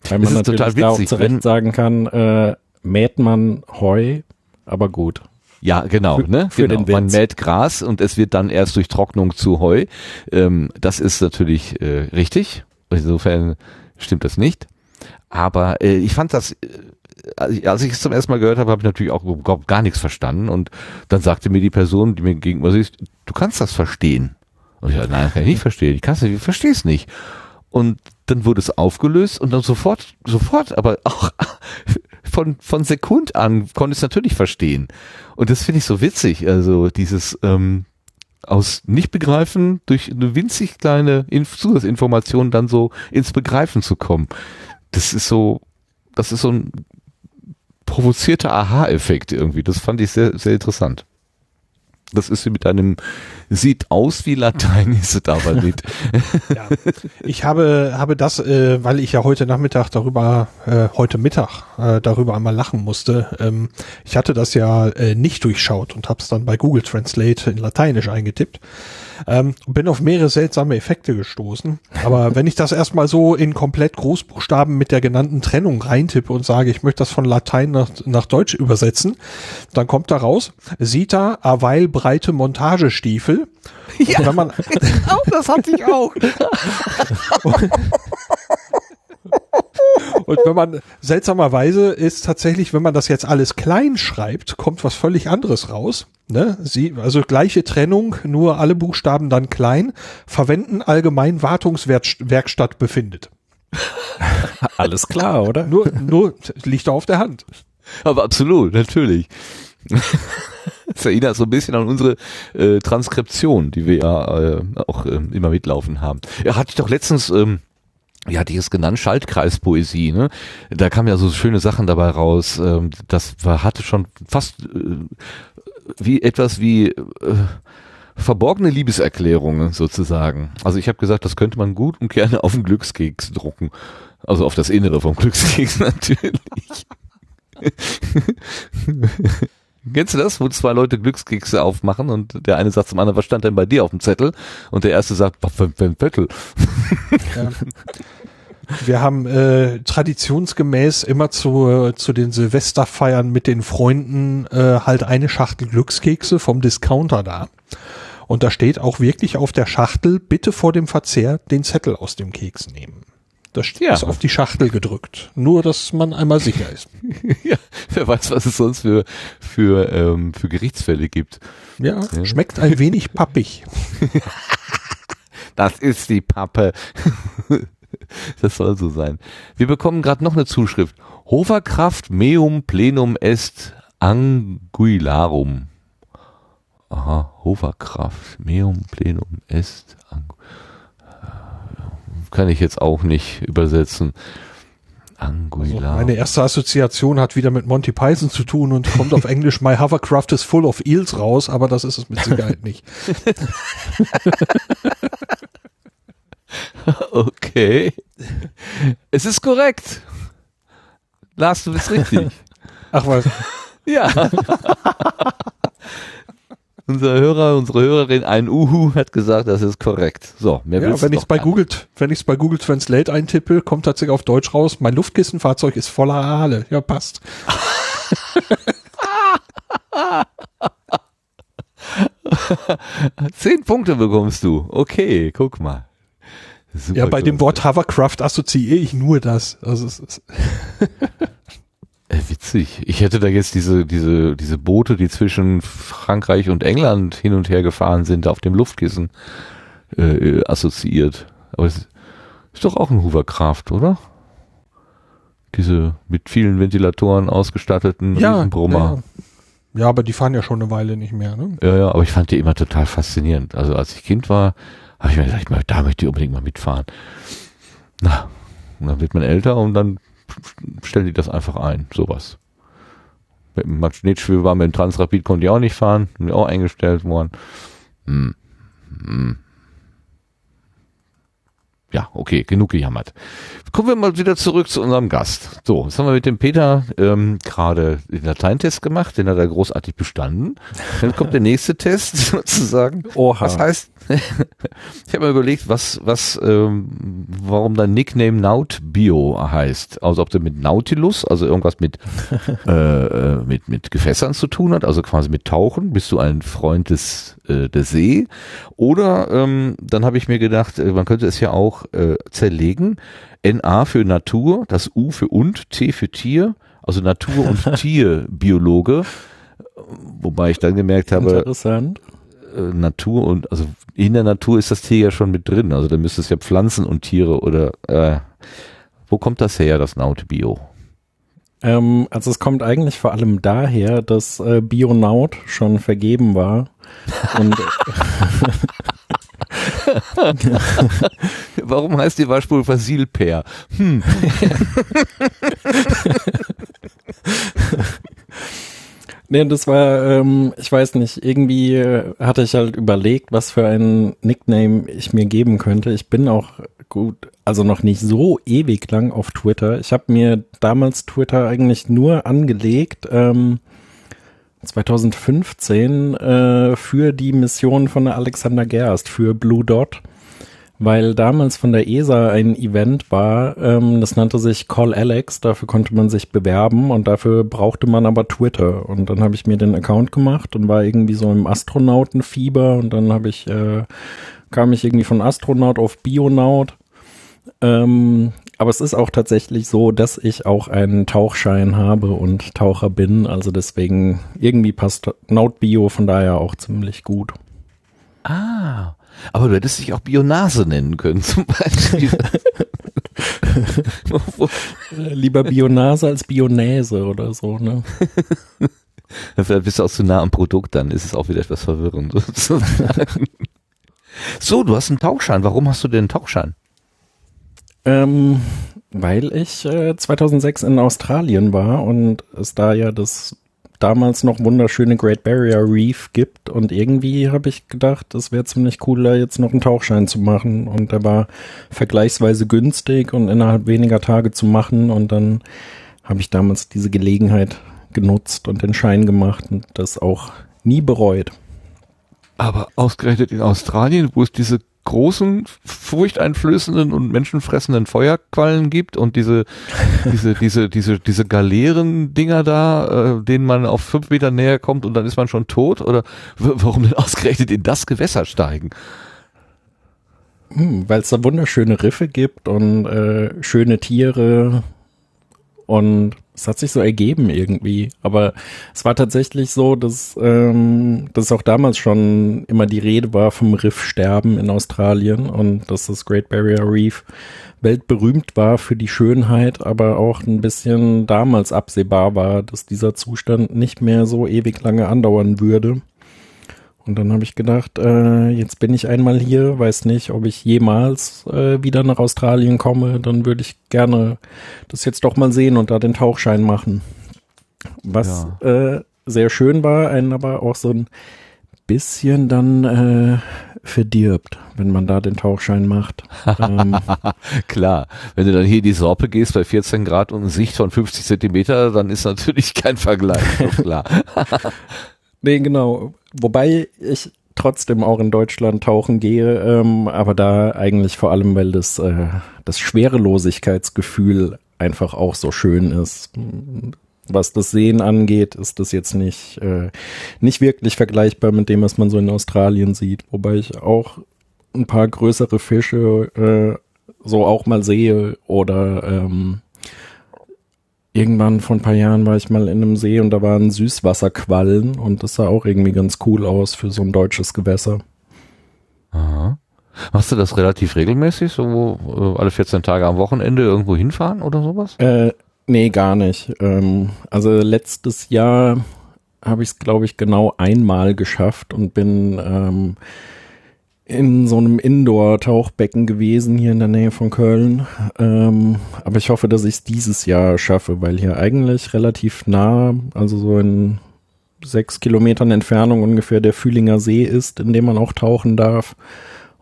Weil man total natürlich da auch witzig, zurecht wenn- sagen kann, äh, mäht man Heu, aber gut. Ja, genau. Für- ne? für genau. Man mäht Gras und es wird dann erst durch Trocknung zu Heu. Ähm, das ist natürlich äh, richtig. Insofern stimmt das nicht. Aber äh, ich fand das, äh, als ich es zum ersten Mal gehört habe, habe ich natürlich auch überhaupt gar nichts verstanden. Und dann sagte mir die Person, die mir gegenüber sitzt, du kannst das verstehen. Und ich sagte, nein, kann ich nicht verstehen. Ich kann es nicht, ich verstehe es nicht. Und dann wurde es aufgelöst und dann sofort, sofort, aber auch von, von Sekund an konnte ich es natürlich verstehen. Und das finde ich so witzig. Also dieses ähm, aus Nicht-Begreifen durch eine winzig kleine Inf Zusatzinformation dann so ins Begreifen zu kommen. Das ist so, das ist so ein provozierter Aha-Effekt irgendwie. Das fand ich sehr, sehr interessant. Das ist wie mit einem, sieht aus wie Latein, ist es [laughs] aber nicht. Ja. Ich habe, habe das, äh, weil ich ja heute Nachmittag darüber, äh, heute Mittag äh, darüber einmal lachen musste. Ähm, ich hatte das ja äh, nicht durchschaut und habe es dann bei Google Translate in Lateinisch eingetippt. Ähm, bin auf mehrere seltsame Effekte gestoßen. Aber [laughs] wenn ich das erstmal so in komplett Großbuchstaben mit der genannten Trennung reintippe und sage, ich möchte das von Latein nach, nach Deutsch übersetzen, dann kommt da raus, Sita Aweil breite Montagestiefel. Ja. Und wenn man, Oh, [laughs] das hatte ich auch. [laughs] Und wenn man seltsamerweise ist tatsächlich, wenn man das jetzt alles klein schreibt, kommt was völlig anderes raus. Ne? Sie, also gleiche Trennung, nur alle Buchstaben dann klein, verwenden allgemein Wartungswerkstatt befindet. [laughs] Alles klar, oder? Nur, nur liegt da auf der Hand. Aber absolut, natürlich. [laughs] Das erinnert so ein bisschen an unsere äh, Transkription, die wir ja äh, auch äh, immer mitlaufen haben. Ja, hatte ich doch letztens, ähm, wie hatte ich es genannt, Schaltkreispoesie, ne? Da kamen ja so schöne Sachen dabei raus. Ähm, das war, hatte schon fast äh, wie etwas wie äh, verborgene Liebeserklärungen sozusagen. Also ich habe gesagt, das könnte man gut und gerne auf den Glückskeks drucken. Also auf das Innere vom Glückskeks [laughs] natürlich. Kennst du das, wo zwei Leute Glückskekse aufmachen und der eine sagt zum anderen, was stand denn bei dir auf dem Zettel? Und der erste sagt, was für ein Zettel? Ja. [laughs] Wir haben äh, traditionsgemäß immer zu, zu den Silvesterfeiern mit den Freunden äh, halt eine Schachtel Glückskekse vom Discounter da. Und da steht auch wirklich auf der Schachtel, bitte vor dem Verzehr den Zettel aus dem Keks nehmen. Das Ja. ist auf die Schachtel gedrückt. Nur, dass man einmal sicher ist. [laughs] ja, wer weiß, was es sonst für, für, ähm, für Gerichtsfälle gibt. Ja, schmeckt ein wenig pappig. [laughs] Das ist die Pappe. [laughs] das soll so sein. Wir bekommen gerade noch eine Zuschrift. Hoverkraft meum plenum est anguilarum. Aha, Hoverkraft meum plenum est kann ich jetzt auch nicht übersetzen. Also Anguilarum. meine erste Assoziation hat wieder mit Monty Python zu tun und kommt auf [laughs] Englisch My Hovercraft is full of eels raus, aber das ist es mit Sicherheit nicht. [laughs] [laughs] Okay. Es ist korrekt. Lars, du bist richtig. [laughs] Ach was. [laughs] ja. Unser Hörer, unsere Hörerin, ein Uhu, hat gesagt, das ist korrekt. So, mehr Ja, wenn ich es bei Google, wenn ich es bei Google Translate eintippe, kommt tatsächlich auf Deutsch raus, mein Luftkissenfahrzeug ist voller Aale. Ja, passt. Zehn Punkte bekommst du. Okay, guck mal. Super Ja, bei dem. Wort Hovercraft assoziiere ich nur das. Also es ist, [laughs] Äh, witzig. Ich hätte da jetzt diese, diese, diese Boote, die zwischen Frankreich und England hin und her gefahren sind, auf dem Luftkissen äh, assoziiert. Aber es ist doch auch ein Hoovercraft, oder? Diese mit vielen Ventilatoren ausgestatteten ja, Riesenbrummer. ja. ja, aber die fahren ja schon eine Weile nicht mehr. Ne? Ja. ja, aber ich fand die immer total faszinierend. Also als ich Kind war, habe ich mir gedacht, ich da möchte ich unbedingt mal mitfahren. Na, und dann wird man älter und dann stellen die das einfach ein, sowas. Mit dem Magnetschwebebahn, mit dem Transrapid konnte ich auch nicht fahren, bin auch eingestellt worden. Hm. Hm. ja, okay, genug gejammert. Kommen wir mal wieder zurück zu unserem Gast. So, jetzt haben wir mit dem Peter ähm, gerade den Lateintest gemacht, den hat er großartig bestanden. Dann kommt der nächste Test [laughs] sozusagen. Oha. Was heißt, ich habe mir überlegt, was, was, ähm, warum dein Nickname Nautbio heißt. Also ob du mit Nautilus, also irgendwas mit, [laughs] äh, äh, mit, mit Gewässern zu tun hat, also quasi mit Tauchen. Bist du ein Freund des, äh, der See? Oder ähm, dann habe ich mir gedacht, äh, man könnte es ja auch äh, zerlegen. NA für Natur, das U für und, T für Tier, also Natur- und [laughs] Tierbiologe. Wobei ich dann gemerkt habe, Interessant. Äh, Natur und also in der Natur ist das Tier ja schon mit drin. Also da müsste es ja Pflanzen und Tiere oder äh, wo kommt das her, das Nautbio? Ähm, also es kommt eigentlich vor allem daher, dass äh, Bionaut schon vergeben war. Und [laughs] Warum heißt die Waschpulver Silper? Hm. [laughs] [laughs] nee, das war, ähm, ich weiß nicht, irgendwie äh, hatte ich halt überlegt, was für ein Nickname ich mir geben könnte. Ich bin auch gut, also noch nicht so ewig lang auf Twitter. Ich habe mir damals Twitter eigentlich nur angelegt, ähm, 2015 äh, für die Mission von der Alexander Gerst für Blue Dot, weil damals von der ESA ein Event war, ähm, das nannte sich Call Alex, dafür konnte man sich bewerben und dafür brauchte man aber Twitter und dann habe ich mir den Account gemacht und war irgendwie so im Astronautenfieber und dann habe ich äh, kam ich irgendwie von Astronaut auf Bionaut. Ähm, aber es ist auch tatsächlich so, dass ich auch einen Tauchschein habe und Taucher bin. Also deswegen irgendwie passt Nautbio von daher auch ziemlich gut. Ah, aber du hättest dich auch Bionase nennen können [laughs] zum Beispiel. Äh, Lieber Bionase als Bionäse oder so, ne? Vielleicht bist du auch zu nah am Produkt, dann ist es auch wieder etwas verwirrend. [laughs] sozusagen. so, du hast einen Tauchschein. Warum hast du denn einen Tauchschein? Ähm, weil ich äh, 2006 in Australien war und es da ja das damals noch wunderschöne Great Barrier Reef gibt und irgendwie habe ich gedacht, es wäre ziemlich cooler, jetzt noch einen Tauchschein zu machen und der war vergleichsweise günstig und innerhalb weniger Tage zu machen und dann habe ich damals diese Gelegenheit genutzt und den Schein gemacht und das auch nie bereut. Aber ausgerechnet in Australien, wo es diese großen, furchteinflößenden und menschenfressenden Feuerquallen gibt und diese, [laughs] diese, diese, diese, diese Galeeren-Dinger da, äh, denen man auf fünf Meter näher kommt und dann ist man schon tot? Oder warum denn ausgerechnet in das Gewässer steigen? Hm, Weil es da wunderschöne Riffe gibt und äh, schöne Tiere und es hat sich so ergeben irgendwie. Aber es war tatsächlich so, dass, ähm, dass auch damals schon immer die Rede war vom Riffsterben in Australien und dass das Great Barrier Reef weltberühmt war für die Schönheit, aber auch ein bisschen damals absehbar war, dass dieser Zustand nicht mehr so ewig lange andauern würde. Und dann habe ich gedacht, äh, jetzt bin ich einmal hier, weiß nicht, ob ich jemals äh, wieder nach Australien komme, dann würde ich gerne das jetzt doch mal sehen und da den Tauchschein machen. Was äh, sehr schön war, einen aber auch so ein bisschen dann äh, verdirbt, wenn man da den Tauchschein macht. ähm, [laughs] Klar, wenn du dann hier in die Sorpe gehst bei 14 Grad und Sicht von 50 Zentimeter, dann ist natürlich kein Vergleich, klar. [laughs] Nee, genau. Wobei ich trotzdem auch in Deutschland tauchen gehe, ähm, aber da eigentlich vor allem, weil das, äh, das Schwerelosigkeitsgefühl einfach auch so schön ist. Was das Sehen angeht, ist das jetzt nicht, äh, nicht wirklich vergleichbar mit dem, was man so in Australien sieht. Wobei ich auch ein paar größere Fische äh, so auch mal sehe oder ähm, irgendwann vor ein paar Jahren war ich mal in einem See und da waren Süßwasserquallen und das sah auch irgendwie ganz cool aus für so ein deutsches Gewässer. Aha. Machst du das relativ regelmäßig, so äh, alle 14 Tage am Wochenende irgendwo hinfahren oder sowas? Äh, nee, gar nicht. Ähm, also letztes Jahr habe ich es, glaube ich, genau einmal geschafft und bin ähm, in so einem Indoor-Tauchbecken gewesen hier in der Nähe von Köln. Ähm, aber ich hoffe, dass ich es dieses Jahr schaffe, weil hier eigentlich relativ nah, also so in sechs Kilometern Entfernung ungefähr der Fühlinger See ist, in dem man auch tauchen darf.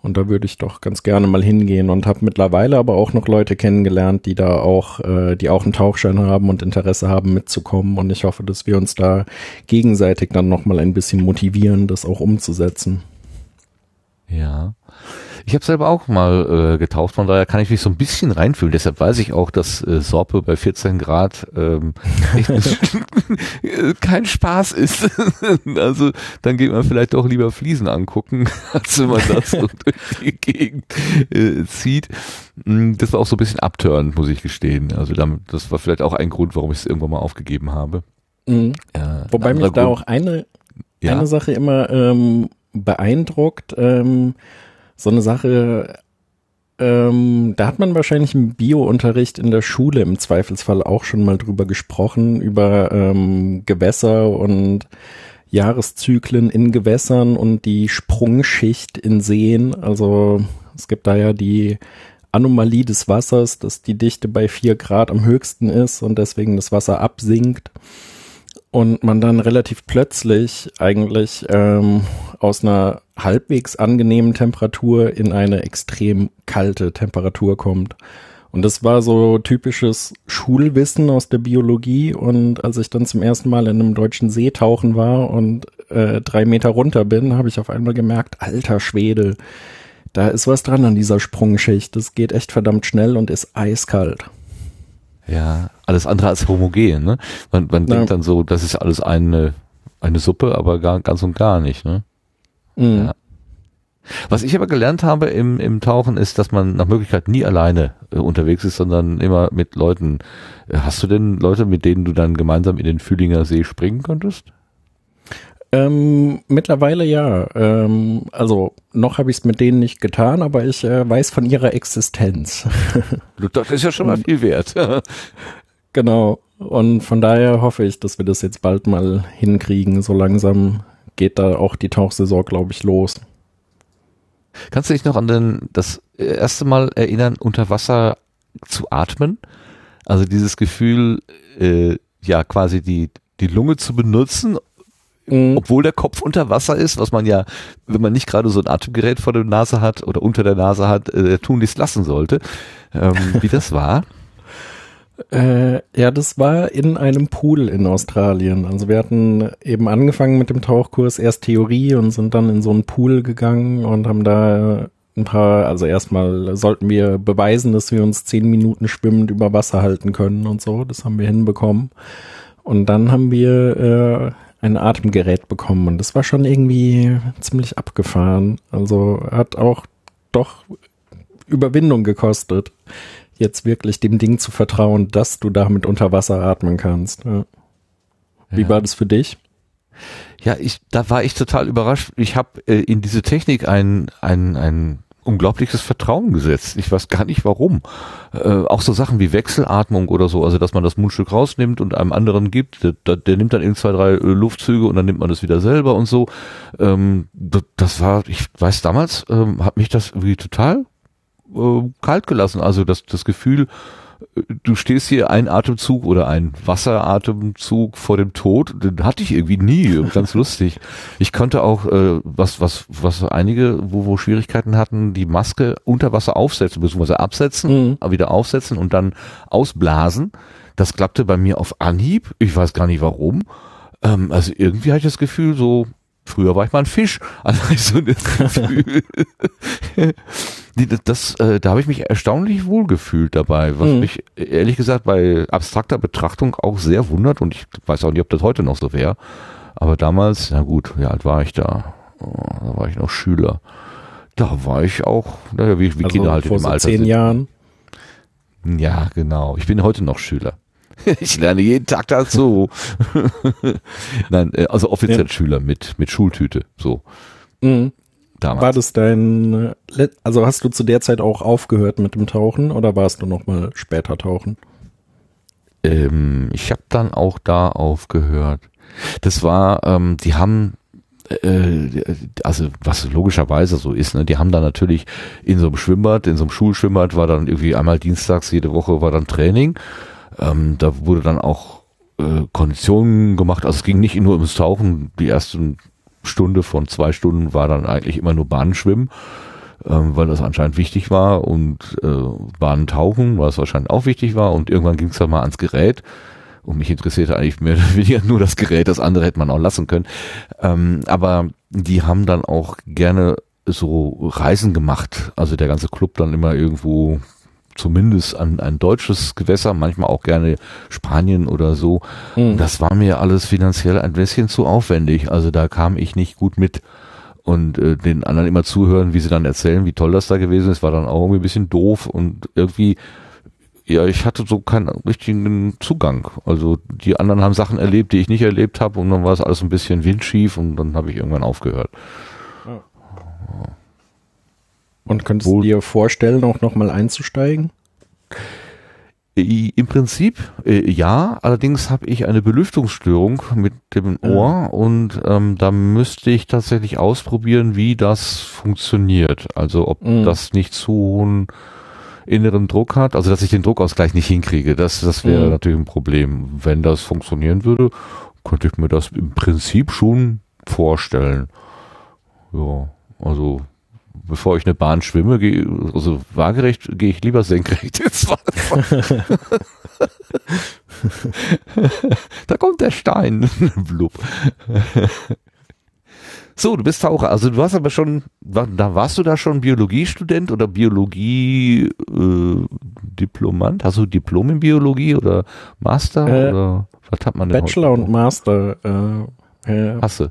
Und da würde ich doch ganz gerne mal hingehen und habe mittlerweile aber auch noch Leute kennengelernt, die da auch, äh, die auch einen Tauchschein haben und Interesse haben mitzukommen. Und ich hoffe, dass wir uns da gegenseitig dann nochmal ein bisschen motivieren, das auch umzusetzen. Ja. Ich habe selber auch mal äh, getaucht, von daher kann ich mich so ein bisschen reinfühlen. Deshalb weiß ich auch, dass äh, Sorpe bei 14 Grad ähm, [laughs] [laughs] kein Spaß ist. [laughs] also dann geht man vielleicht auch lieber Fliesen angucken, als wenn man das so durch die Gegend äh, zieht. Mm, das war auch so ein bisschen abtörend, muss ich gestehen. Also damit, das war vielleicht auch ein Grund, warum ich es irgendwann mal aufgegeben habe. Mhm. Äh, Wobei mich Grund, da auch eine, ja? eine Sache immer ähm, beeindruckt. Ähm, so eine Sache, ähm, da hat man wahrscheinlich im Biounterricht in der Schule im Zweifelsfall auch schon mal drüber gesprochen, über ähm, Gewässer und Jahreszyklen in Gewässern und die Sprungschicht in Seen. Also es gibt da ja die Anomalie des Wassers, dass die Dichte bei vier Grad am höchsten ist und deswegen das Wasser absinkt und man dann relativ plötzlich eigentlich ähm, aus einer halbwegs angenehmen Temperatur in eine extrem kalte Temperatur kommt. Und das war so typisches Schulwissen aus der Biologie. Und als ich dann zum ersten Mal in einem deutschen See tauchen war und äh, drei Meter runter bin, habe ich auf einmal gemerkt, alter Schwede, da ist was dran an dieser Sprungschicht. Das geht echt verdammt schnell und ist eiskalt. Ja, alles andere als homogen, ne? Man, man ja. denkt dann so, das ist alles eine, eine Suppe, aber gar, ganz und gar nicht, ne? Mhm. Ja. Was ich aber gelernt habe im, im Tauchen ist, dass man nach Möglichkeit nie alleine äh, unterwegs ist, sondern immer mit Leuten. Äh, hast du denn Leute, mit denen du dann gemeinsam in den Fühlinger See springen könntest? Ähm, mittlerweile ja. Ähm, also noch habe ich es mit denen nicht getan, aber ich äh, weiß von ihrer Existenz. [laughs] das ist ja schon mal viel wert. [laughs] genau. Und von daher hoffe ich, dass wir das jetzt bald mal hinkriegen. So langsam geht da auch die Tauchsaison, glaube ich, los. Kannst du dich noch an den, das erste Mal erinnern, unter Wasser zu atmen? Also dieses Gefühl, äh, ja, quasi die, die Lunge zu benutzen mhm. obwohl der Kopf unter Wasser ist, was man ja, wenn man nicht gerade so ein Atemgerät vor der Nase hat oder unter der Nase hat, äh, tunlichst lassen sollte. Ähm, wie das war? [laughs] Äh, ja, das war in einem Pool in Australien. Also wir hatten eben angefangen mit dem Tauchkurs, erst Theorie und sind dann in so einen Pool gegangen und haben da ein paar, also erstmal sollten wir beweisen, dass wir uns zehn Minuten schwimmend über Wasser halten können und so. Das haben wir hinbekommen. Und dann haben wir äh, ein Atemgerät bekommen und das war schon irgendwie ziemlich abgefahren. Also hat auch doch Überwindung gekostet, jetzt wirklich dem Ding zu vertrauen, dass du damit unter Wasser atmen kannst. Ja. Wie ja. war das für dich? Ja, ich, da war ich total überrascht. Ich habe äh, in diese Technik ein, ein, ein unglaubliches Vertrauen gesetzt. Ich weiß gar nicht warum. Äh, auch so Sachen wie Wechselatmung oder so, also dass man das Mundstück rausnimmt und einem anderen gibt, der, der, nimmt dann in zwei, drei äh, Luftzüge und dann nimmt man das wieder selber und so. Ähm, das, das war, ich weiß damals, ähm, hat mich das irgendwie total äh, kalt gelassen. Also das, das Gefühl, du stehst hier ein Atemzug oder ein Wasseratemzug vor dem Tod, den hatte ich irgendwie nie, ganz lustig. Ich konnte auch, äh, was, was, was einige, wo, wo Schwierigkeiten hatten, die Maske unter Wasser aufsetzen, beziehungsweise absetzen, mhm. wieder aufsetzen und dann ausblasen. Das klappte bei mir auf Anhieb. Ich weiß gar nicht warum. Ähm, also irgendwie hatte ich das Gefühl, so, früher war ich mal ein Fisch. [laughs] Also so das [laughs] Gefühl. Das, äh, da habe ich mich erstaunlich wohl gefühlt dabei, was mhm. mich ehrlich gesagt bei abstrakter Betrachtung auch sehr wundert und ich weiß auch nicht, ob das heute noch so wäre. Aber damals, na gut, wie alt war ich da? Oh, da war ich noch Schüler. Da war ich auch, naja, wie, wie also Kinder halt vor in dem so Alter. Zehn sind. Jahren. Ja, genau. Ich bin heute noch Schüler. [laughs] Ich lerne jeden Tag dazu. [laughs] Nein, äh, also offiziell ja. Schüler mit, mit Schultüte, so. Mhm. Damals. War das dein, also hast du zu der Zeit auch aufgehört mit dem Tauchen oder warst du noch mal später tauchen? Ähm, ich habe dann auch da aufgehört. Das war, ähm, die haben äh, also was logischerweise so ist, ne, die haben dann natürlich in so einem Schwimmbad, in so einem Schulschwimmbad war dann irgendwie einmal dienstags jede Woche war dann Training. Ähm, da wurde dann auch äh, Konditionen gemacht. Also es ging nicht nur ums Tauchen. Die ersten Stunde von zwei Stunden war dann eigentlich immer nur Bahnschwimmen. ähm, weil das anscheinend wichtig war und äh, waren Tauchen, weil es wahrscheinlich auch wichtig war und irgendwann ging es dann mal ans Gerät und mich interessierte eigentlich mehr oder [laughs] weniger nur das Gerät, das andere hätte man auch lassen können. Ähm, aber die haben dann auch gerne so Reisen gemacht. Also der ganze Club dann immer irgendwo zumindest an ein deutsches Gewässer, manchmal auch gerne Spanien oder so. Mhm. Das war mir alles finanziell ein bisschen zu aufwendig. Also da kam ich nicht gut mit. Und äh, den anderen immer zuhören, wie sie dann erzählen, wie toll das da gewesen ist, war dann auch irgendwie ein bisschen doof und irgendwie, ja, ich hatte so keinen richtigen Zugang. Also die anderen haben Sachen erlebt, die ich nicht erlebt habe und dann war es alles ein bisschen windschief und dann habe ich irgendwann aufgehört. Und könntest du dir vorstellen, auch nochmal einzusteigen? Im Prinzip äh, ja, allerdings habe ich eine Belüftungsstörung mit dem Ohr ja. und ähm, da müsste ich tatsächlich ausprobieren, wie das funktioniert. Also ob mhm. das nicht zu hohen inneren Druck hat, also dass ich den Druckausgleich nicht hinkriege. Das, das wäre mhm. natürlich ein Problem. Wenn das funktionieren würde, könnte ich mir das im Prinzip schon vorstellen. Ja, also bevor ich eine Bahn schwimme, gehe, also waagerecht, gehe ich lieber senkrecht ins Wasser. [laughs] da kommt der Stein. [laughs] Blub. So, du bist Taucher. Also du hast aber schon, da warst du da schon Biologiestudent oder Biologie-Diplomant? Äh, hast du Diplom in Biologie oder Master äh, oder was hat man denn Bachelor und Master. Äh, äh, Hast du?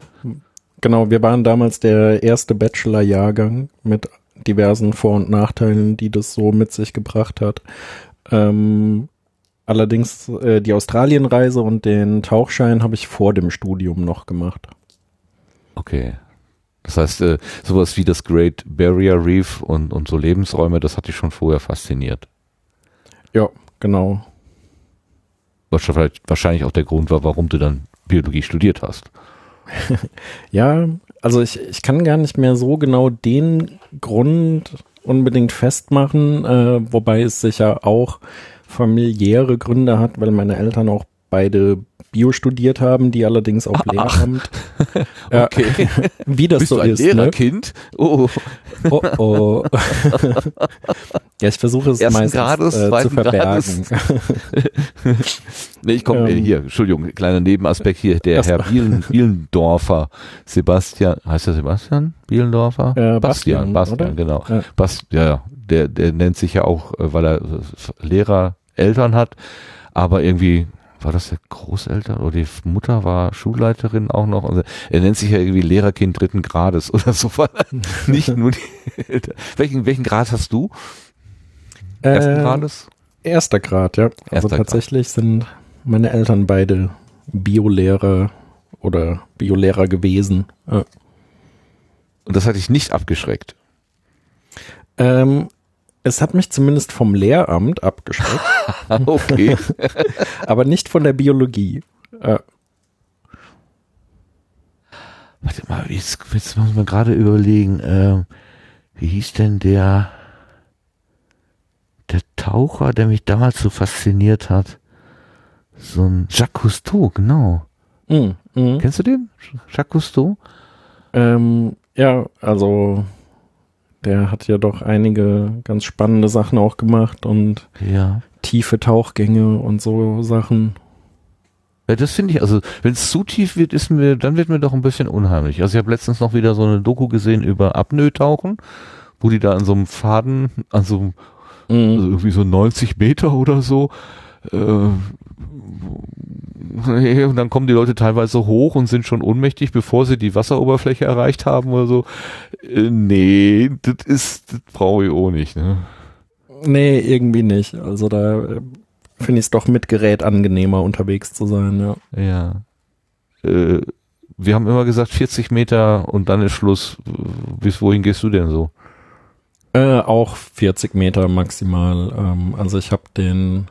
Genau, wir waren damals der erste Bachelor-Jahrgang mit diversen Vor- und Nachteilen, die das so mit sich gebracht hat. Ähm, allerdings äh, die Australienreise und den Tauchschein habe ich vor dem Studium noch gemacht. Okay. Das heißt, äh, sowas wie das Great Barrier Reef und, und so Lebensräume, das hat dich schon vorher fasziniert. Ja, genau. Was wahrscheinlich auch der Grund war, warum du dann Biologie studiert hast. [laughs] ja, also ich, ich kann gar nicht mehr so genau den Grund unbedingt festmachen, äh, wobei es sicher auch familiäre Gründe hat, weil meine Eltern auch beide Bio studiert haben, die allerdings auch Lehramt. [laughs] okay. [laughs] Wie das Bist so du ein ist. Ne? Lehrerkind? Ne? Oh. oh, oh. [laughs] ja, ich versuche es Ersten meistens Grades, äh, zu verbergen. nee, ich komme ähm, hier, Entschuldigung, kleiner Nebenaspekt hier, der Herr Bielen, Bielendorfer, Sebastian, heißt er Sebastian Bielendorfer? Äh, Bastian, Bastian, Bastian genau. Ja. Bast, ja, der, der nennt sich ja auch, äh, weil er Lehrer Eltern hat, aber irgendwie war das der Großeltern oder die Mutter war Schulleiterin auch noch. Und er nennt sich ja irgendwie Lehrerkind dritten Grades oder so. [laughs] Nicht nur die Eltern. Welchen, welchen Grad hast du? Ersten äh, Grades? Erster Grad, ja. Also Erster tatsächlich Grad. sind meine Eltern beide Biolehrer oder Biolehrer gewesen. Ja. Und das hat dich nicht abgeschreckt? Ähm, es hat mich zumindest vom Lehramt abgeschreckt. [laughs] okay. [laughs] Aber nicht von der Biologie. Äh. Warte mal, jetzt, jetzt muss man gerade überlegen, äh, wie hieß denn der, der Taucher, der mich damals so fasziniert hat? So ein Jacques Cousteau, genau. Mm, mm. Kennst du den? Jacques Cousteau? Ähm, ja, also der hat ja doch einige ganz spannende Sachen auch gemacht und ja. tiefe Tauchgänge und so Sachen. Ja, das finde ich, also wenn es zu tief wird, ist mir, dann wird mir doch ein bisschen unheimlich. Also ich habe letztens noch wieder so eine Doku gesehen über Apnoe-Tauchen, wo die da an so einem Faden, an so, mhm. also irgendwie so 90 Meter oder so, äh, [laughs] und dann kommen die Leute teilweise hoch und sind schon ohnmächtig, bevor sie die Wasseroberfläche erreicht haben oder so. Äh, nee, das ist, das brauche ich auch nicht, ne? Nee, irgendwie nicht. Also da äh, finde ich es doch mit Gerät angenehmer unterwegs zu sein, ja. Ja. Äh, wir haben immer gesagt 40 Meter und dann ist Schluss. Bis wohin gehst du denn so? Äh, auch 40 Meter maximal. Ähm, also ich habe den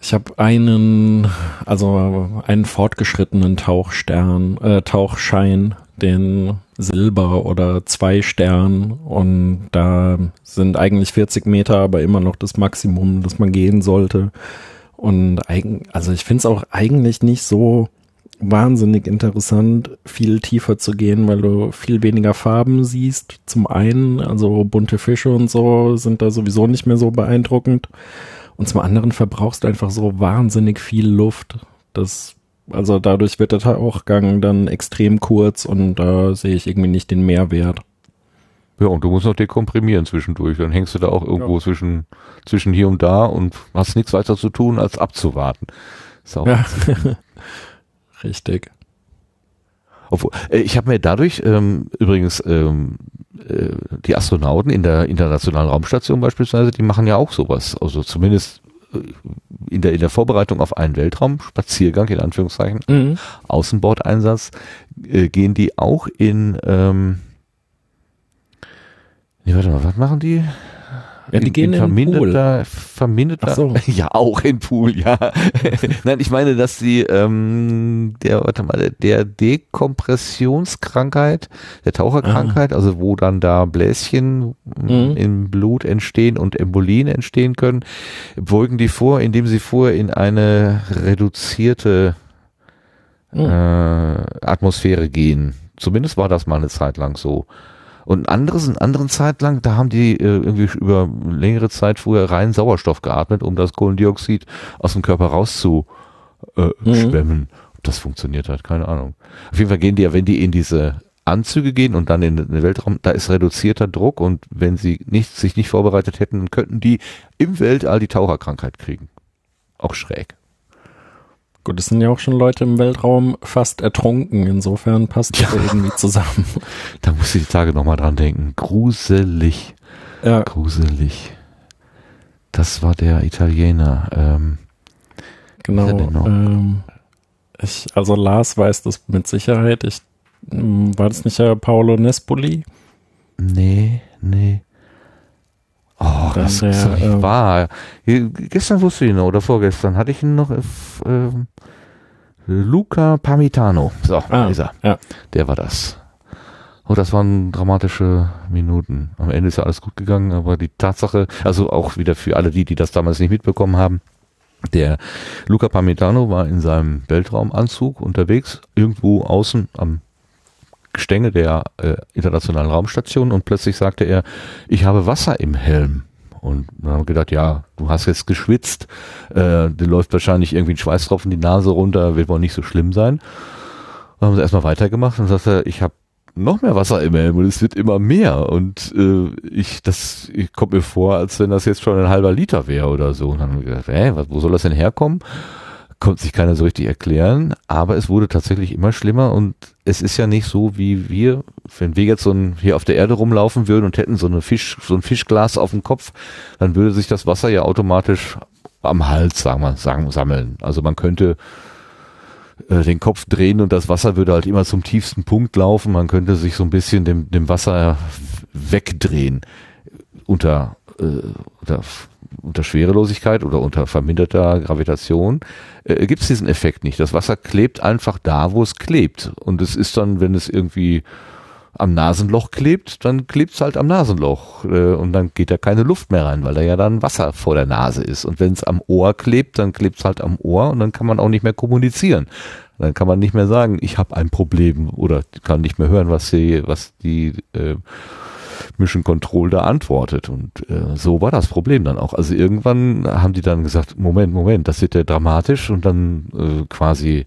ich habe einen, also einen fortgeschrittenen Tauchstern, äh, Tauchschein, den Silber oder zwei Stern und da sind eigentlich 40 Meter, aber immer noch das Maximum, das man gehen sollte. Und eigen, also ich finde es auch eigentlich nicht so wahnsinnig interessant, viel tiefer zu gehen, weil du viel weniger Farben siehst. Zum einen, also bunte Fische und so sind da sowieso nicht mehr so beeindruckend. Und zum anderen verbrauchst du einfach so wahnsinnig viel Luft. Das, also dadurch wird der Tauchgang dann extrem kurz und da sehe ich irgendwie nicht den Mehrwert. Ja, und du musst noch dekomprimieren zwischendurch. Dann hängst du da auch irgendwo ja. zwischen, zwischen hier und da und hast nichts weiter zu tun, als abzuwarten. Ist auch ja. [laughs] Richtig. Obwohl, äh, ich habe mir dadurch ähm, übrigens ähm, äh, die Astronauten in der internationalen Raumstation beispielsweise, die machen ja auch sowas. Also zumindest äh, in der, in der Vorbereitung auf einen Weltraumspaziergang, in Anführungszeichen, mhm. Außenbordeinsatz, äh, gehen die auch in, ähm, nee, warte mal, was machen die? Ja, die gehen in, in Pool. Verminderter, so. [laughs] ja, auch in Pool, ja. [laughs] Nein, ich meine, dass die, ähm, der, warte mal, der Dekompressionskrankheit, der Taucherkrankheit, ah. also wo dann da Bläschen mhm. im Blut entstehen und Embolien entstehen können, beugen die vor, indem sie vorher in eine reduzierte mhm. äh, Atmosphäre gehen. Zumindest war das mal eine Zeit lang so. Und ein anderes, einen anderen Zeit lang, da haben die äh, irgendwie über längere Zeit vorher rein Sauerstoff geatmet, um das Kohlendioxid aus dem Körper rauszuschwemmen. Äh, mhm. Das funktioniert halt, keine Ahnung. Auf jeden Fall gehen die ja, wenn die in diese Anzüge gehen und dann in den Weltraum, da ist reduzierter Druck und wenn sie nicht, sich nicht vorbereitet hätten, könnten die im Weltall die Taucherkrankheit kriegen. Auch schräg. Gut, es sind ja auch schon Leute im Weltraum fast ertrunken. Insofern passt das ja. irgendwie zusammen. [laughs] Da muss ich die Tage nochmal dran denken. Gruselig. Ja. Gruselig. Das war der Italiener. Ähm, genau. Ähm, ich, also Lars weiß das mit Sicherheit. Ich, hm, war das nicht der Paolo Nespoli? Nee, nee. Oh, das der, ist ähm, wahr. Gestern wusste ich ihn noch, oder vorgestern hatte ich ihn noch. Äh, Luca Pamitano. So, ah, ist er. Ja. Der war das. Oh, das waren dramatische Minuten. Am Ende ist ja alles gut gegangen, aber die Tatsache, also auch wieder für alle die, die das damals nicht mitbekommen haben, der Luca Pamitano war in seinem Weltraumanzug unterwegs, irgendwo außen am Gestänge der äh, internationalen Raumstation und plötzlich sagte er, ich habe Wasser im Helm. Und dann haben wir gedacht, ja, du hast jetzt geschwitzt, äh, dir läuft wahrscheinlich irgendwie ein Schweißtropfen die Nase runter, wird wohl nicht so schlimm sein. Dann haben sie erstmal weitergemacht und sagte, ich habe noch mehr Wasser im Helm und es wird immer mehr. Und äh, ich, das ich kommt mir vor, als wenn das jetzt schon ein halber Liter wäre oder so. Und dann haben wir gedacht, hä, was, wo soll das denn herkommen? Konnte sich keiner so richtig erklären, aber es wurde tatsächlich immer schlimmer und es ist ja nicht so, wie wir, wenn wir jetzt so ein, hier auf der Erde rumlaufen würden und hätten so eine Fisch, so ein Fischglas auf dem Kopf, dann würde sich das Wasser ja automatisch am Hals, sagen wir, sagen, sammeln. Also man könnte äh, den Kopf drehen und das Wasser würde halt immer zum tiefsten Punkt laufen. Man könnte sich so ein bisschen dem, dem Wasser wegdrehen unter, äh, unter unter Schwerelosigkeit oder unter verminderter Gravitation äh, gibt es diesen Effekt nicht. Das Wasser klebt einfach da, wo es klebt. Und es ist dann, wenn es irgendwie am Nasenloch klebt, dann klebt es halt am Nasenloch äh, und dann geht da keine Luft mehr rein, weil da ja dann Wasser vor der Nase ist. Und wenn es am Ohr klebt, dann klebt es halt am Ohr und dann kann man auch nicht mehr kommunizieren. Dann kann man nicht mehr sagen, ich habe ein Problem oder kann nicht mehr hören, was die, was die äh, Mission Control da antwortet. Und äh, so war das Problem dann auch. Also irgendwann haben die dann gesagt, Moment, Moment, das wird ja dramatisch und dann äh, quasi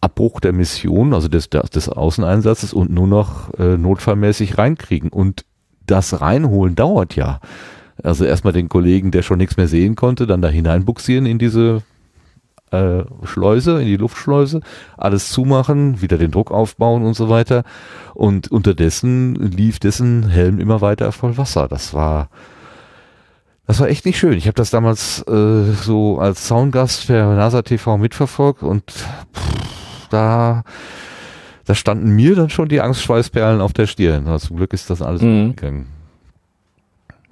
Abbruch der Mission, also des, des Außeneinsatzes und nur noch äh, notfallmäßig reinkriegen. Und das Reinholen dauert ja. Also erstmal den Kollegen, der schon nichts mehr sehen konnte, dann da hineinbuxieren in diese äh, Schleuse, in die Luftschleuse, alles zumachen, wieder den Druck aufbauen und so weiter. Und unterdessen lief dessen Helm immer weiter voll Wasser. Das war das war echt nicht schön. Ich habe das damals äh, so als Soundgast für NASA TV mitverfolgt und pff, da da standen mir dann schon die Angstschweißperlen auf der Stirn. Also zum Glück ist das alles mhm. gegangen.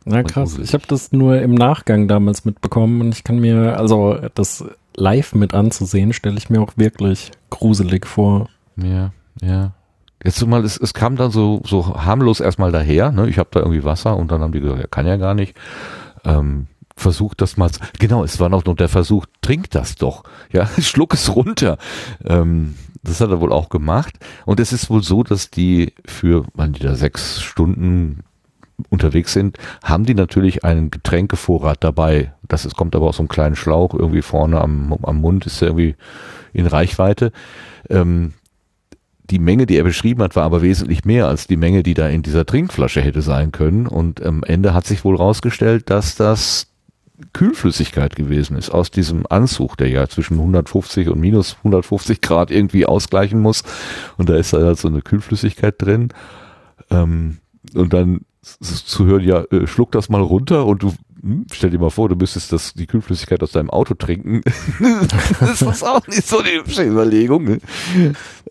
Na krass, ich habe das nur im Nachgang damals mitbekommen und ich kann mir, also das live mit anzusehen, stelle ich mir auch wirklich gruselig vor. Ja, ja. Jetzt mal, es, es kam dann so, so harmlos erstmal daher, ne? Ich habe da irgendwie Wasser und dann haben die gesagt, ja, kann ja gar nicht. Ähm, versucht das mal, genau, es war noch nur der Versuch, trink das doch, ja, [laughs] schluck es runter. Ähm, das hat er wohl auch gemacht. Und es ist wohl so, dass die für, wann die da sechs Stunden unterwegs sind, haben die natürlich einen Getränkevorrat dabei. Das ist, kommt aber aus so einem kleinen Schlauch, irgendwie vorne am, am Mund ist irgendwie in Reichweite. Ähm, die Menge, die er beschrieben hat, war aber wesentlich mehr als die Menge, die da in dieser Trinkflasche hätte sein können. Und am Ende hat sich wohl rausgestellt, dass das Kühlflüssigkeit gewesen ist aus diesem Anzug, der ja zwischen 150 und minus 150 Grad irgendwie ausgleichen muss. Und da ist da halt so eine Kühlflüssigkeit drin. Ähm, und dann zu hören, ja, äh, schluck das mal runter und du hm, stell dir mal vor, du müsstest das, die Kühlflüssigkeit aus deinem Auto trinken. [laughs] das ist auch nicht so die hübsche Überlegung. Ne?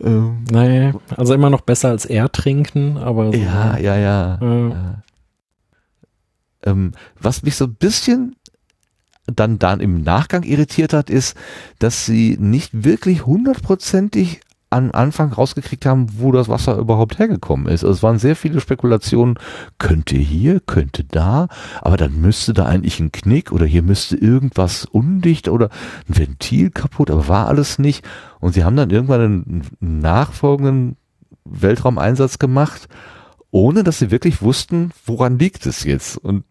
Ähm, naja, also immer noch besser als er trinken, aber so, ja, ja, ja. Äh. ja. Ähm, was mich so ein bisschen dann, dann im Nachgang irritiert hat, ist, dass sie nicht wirklich hundertprozentig am Anfang rausgekriegt haben, wo das Wasser überhaupt hergekommen ist. Also es waren sehr viele Spekulationen, könnte hier, könnte da, aber dann müsste da eigentlich ein Knick oder hier müsste irgendwas undicht oder ein Ventil kaputt, aber war alles nicht. Und sie haben dann irgendwann einen nachfolgenden Weltraumeinsatz gemacht, ohne dass sie wirklich wussten, woran liegt es jetzt. Und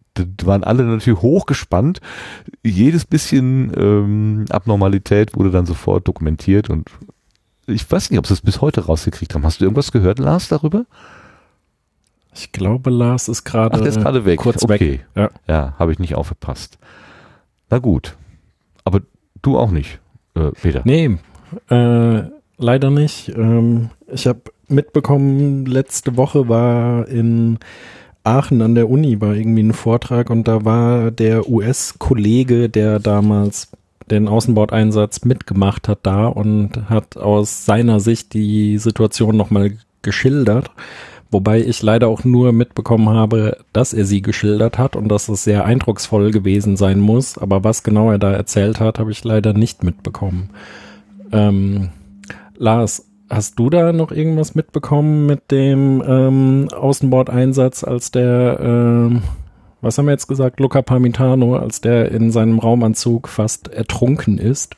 waren alle natürlich hochgespannt. Jedes bisschen ähm, Abnormalität wurde dann sofort dokumentiert und ich weiß nicht, ob sie es bis heute rausgekriegt haben. Hast du irgendwas gehört, Lars, darüber? Ich glaube, Lars ist gerade Ach, ist gerade weg. Kurz okay. weg. Ja, ja habe ich nicht aufgepasst. Na gut. Aber du auch nicht, äh, Peter. Nee, äh, leider nicht. Ähm, ich habe mitbekommen, letzte Woche war in Aachen an der Uni war irgendwie ein Vortrag und da war der US-Kollege, der damals den Außenbordeinsatz mitgemacht hat da und hat aus seiner Sicht die Situation nochmal geschildert. Wobei ich leider auch nur mitbekommen habe, dass er sie geschildert hat und dass es sehr eindrucksvoll gewesen sein muss. Aber was genau er da erzählt hat, habe ich leider nicht mitbekommen. Ähm, Lars, Hast du da noch irgendwas mitbekommen mit dem ähm, Außenbordeinsatz, als der, ähm, was haben wir jetzt gesagt, Luca Parmitano, als der in seinem Raumanzug fast ertrunken ist?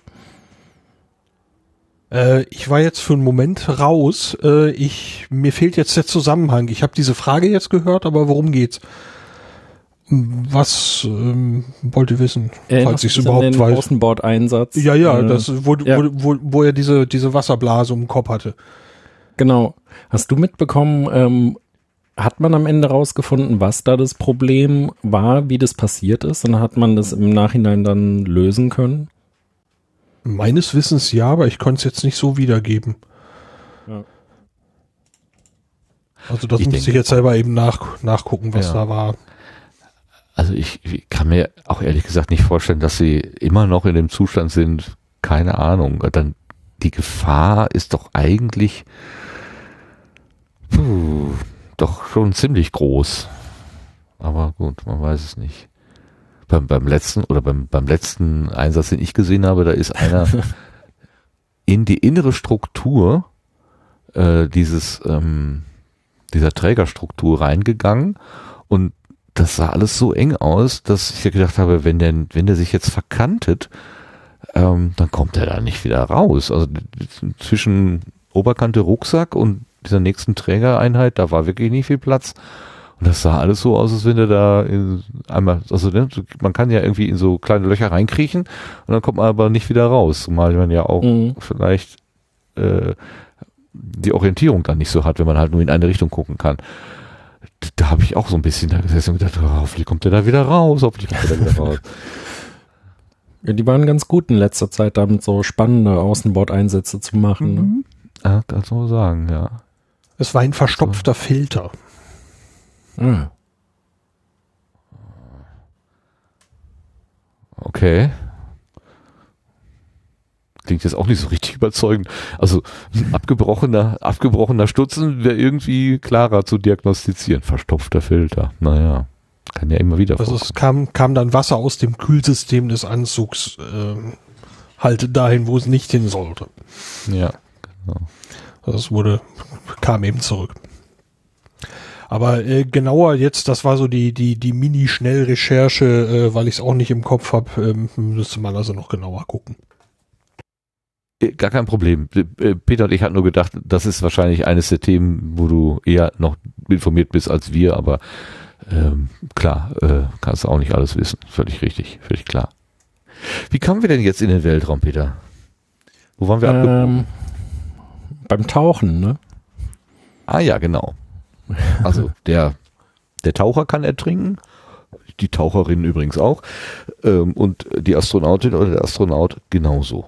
Äh, ich war jetzt für einen Moment raus. Äh, ich mir fehlt jetzt der Zusammenhang. Ich habe diese Frage jetzt gehört, aber worum geht's? Was ähm, wollt ihr wissen, falls ich es überhaupt weiß? Außenbordeinsatz. Ja, ja, äh, das, wo, ja. Wo, wo, wo er diese, diese Wasserblase um den Kopf hatte. Genau. Hast du mitbekommen, ähm, hat man am Ende rausgefunden, was da das Problem war, wie das passiert ist? Und hat man das im Nachhinein dann lösen können? Meines Wissens ja, aber ich konnte es jetzt nicht so wiedergeben. Ja. Also das ich muss ich jetzt selber eben nach, nachgucken, was ja. da war. Also ich, ich kann mir auch ehrlich gesagt nicht vorstellen, dass sie immer noch in dem Zustand sind, keine Ahnung. Dann die Gefahr ist doch eigentlich puh, doch schon ziemlich groß. Aber gut, man weiß es nicht. Beim, beim letzten oder beim, beim letzten Einsatz, den ich gesehen habe, da ist einer [laughs] in die innere Struktur äh, dieses ähm, dieser Trägerstruktur reingegangen und das sah alles so eng aus, dass ich ja gedacht habe, wenn der, wenn der sich jetzt verkantet, ähm, dann kommt er da nicht wieder raus. Also zwischen Oberkante Rucksack und dieser nächsten Trägereinheit, da war wirklich nicht viel Platz. Und das sah alles so aus, als wenn er da in, einmal, also ne, man kann ja irgendwie in so kleine Löcher reinkriechen und dann kommt man aber nicht wieder raus, zumal man ja auch mhm. vielleicht äh, die Orientierung dann nicht so hat, wenn man halt nur in eine Richtung gucken kann da habe ich auch so ein bisschen da gesessen und gedacht, oh, hoffentlich kommt der da wieder raus, hoffentlich kommt der da wieder raus. [laughs] Ja, die waren ganz gut in letzter Zeit, damit so spannende Außenbordeinsätze zu machen. Ne? Mhm. Ja, kannst du sagen, ja. Es war ein verstopfter so. Filter. Ah. Okay klingt jetzt auch nicht so richtig überzeugend. Also ein abgebrochener, abgebrochener Stutzen wäre irgendwie klarer zu diagnostizieren. Verstopfter Filter. Naja, kann ja immer wieder Also es kam, kam dann Wasser aus dem Kühlsystem des Anzugs äh, halt dahin, wo es nicht hin sollte. Ja, genau. Also es wurde, kam eben zurück. Aber äh, genauer jetzt, das war so die die die Mini-Schnellrecherche, äh, weil ich es auch nicht im Kopf habe, ähm, müsste man also noch genauer gucken. Äh, Gar kein Problem. Äh, Peter und ich hatten nur gedacht, das ist wahrscheinlich eines der Themen, wo du eher noch informiert bist als wir, aber ähm, klar, äh, kannst du auch nicht alles wissen. Völlig richtig, völlig klar. Wie kamen wir denn jetzt in den Weltraum, Peter? Wo waren wir ähm, Beim Tauchen, ne? Ah ja, genau. Also der, der Taucher kann ertrinken, die Taucherin übrigens auch, ähm, und die Astronautin oder der Astronaut genauso.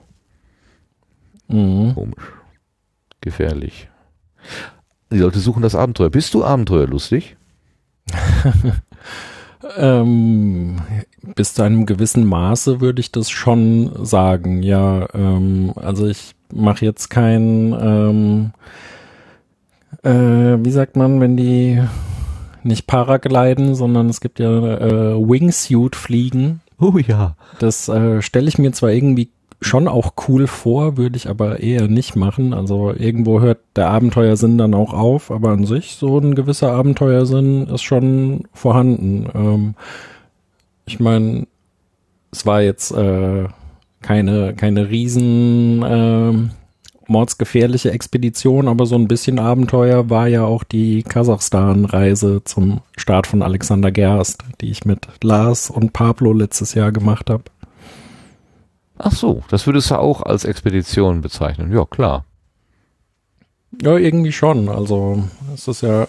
Mhm. Komisch. Gefährlich. Die Leute suchen das Abenteuer. Bist du abenteuerlustig? [laughs] Ähm, bis zu einem gewissen Maße würde ich das schon sagen, ja. Ähm, also ich mache jetzt kein, ähm, äh, wie sagt man, wenn die nicht Paragliden, sondern es gibt ja äh, Wingsuit-Fliegen. Oh ja. Das äh, stelle ich mir zwar irgendwie schon auch cool vor, würde ich aber eher nicht machen. Also irgendwo hört der Abenteuersinn dann auch auf, aber an sich so ein gewisser Abenteuersinn ist schon vorhanden. Ähm, ich meine, es war jetzt äh, keine, keine riesen ähm, mordsgefährliche Expedition, aber so ein bisschen Abenteuer war ja auch die Kasachstan-Reise zum Start von Alexander Gerst, die ich mit Lars und Pablo letztes Jahr gemacht habe. Ach so, das würdest du auch als Expedition bezeichnen. Ja, klar. Ja, irgendwie schon. Also es ist ja,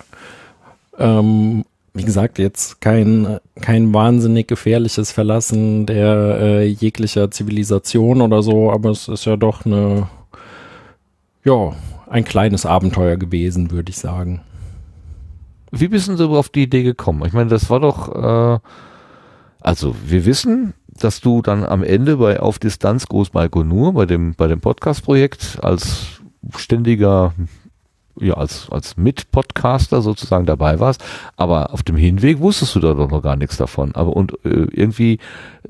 ähm, wie gesagt, jetzt kein, kein wahnsinnig gefährliches Verlassen der äh, jeglicher Zivilisation oder so, aber es ist ja doch eine, ja, ein kleines Abenteuer gewesen, würde ich sagen. Wie bist du auf die Idee gekommen? Ich meine, das war doch, äh, also wir wissen, dass du dann am Ende bei Auf Distanz Großbalkonur, bei dem, bei dem Podcast-Projekt als ständiger, ja, als, als Mit-Podcaster sozusagen dabei warst. Aber auf dem Hinweg wusstest du da doch noch gar nichts davon. Aber und äh, irgendwie,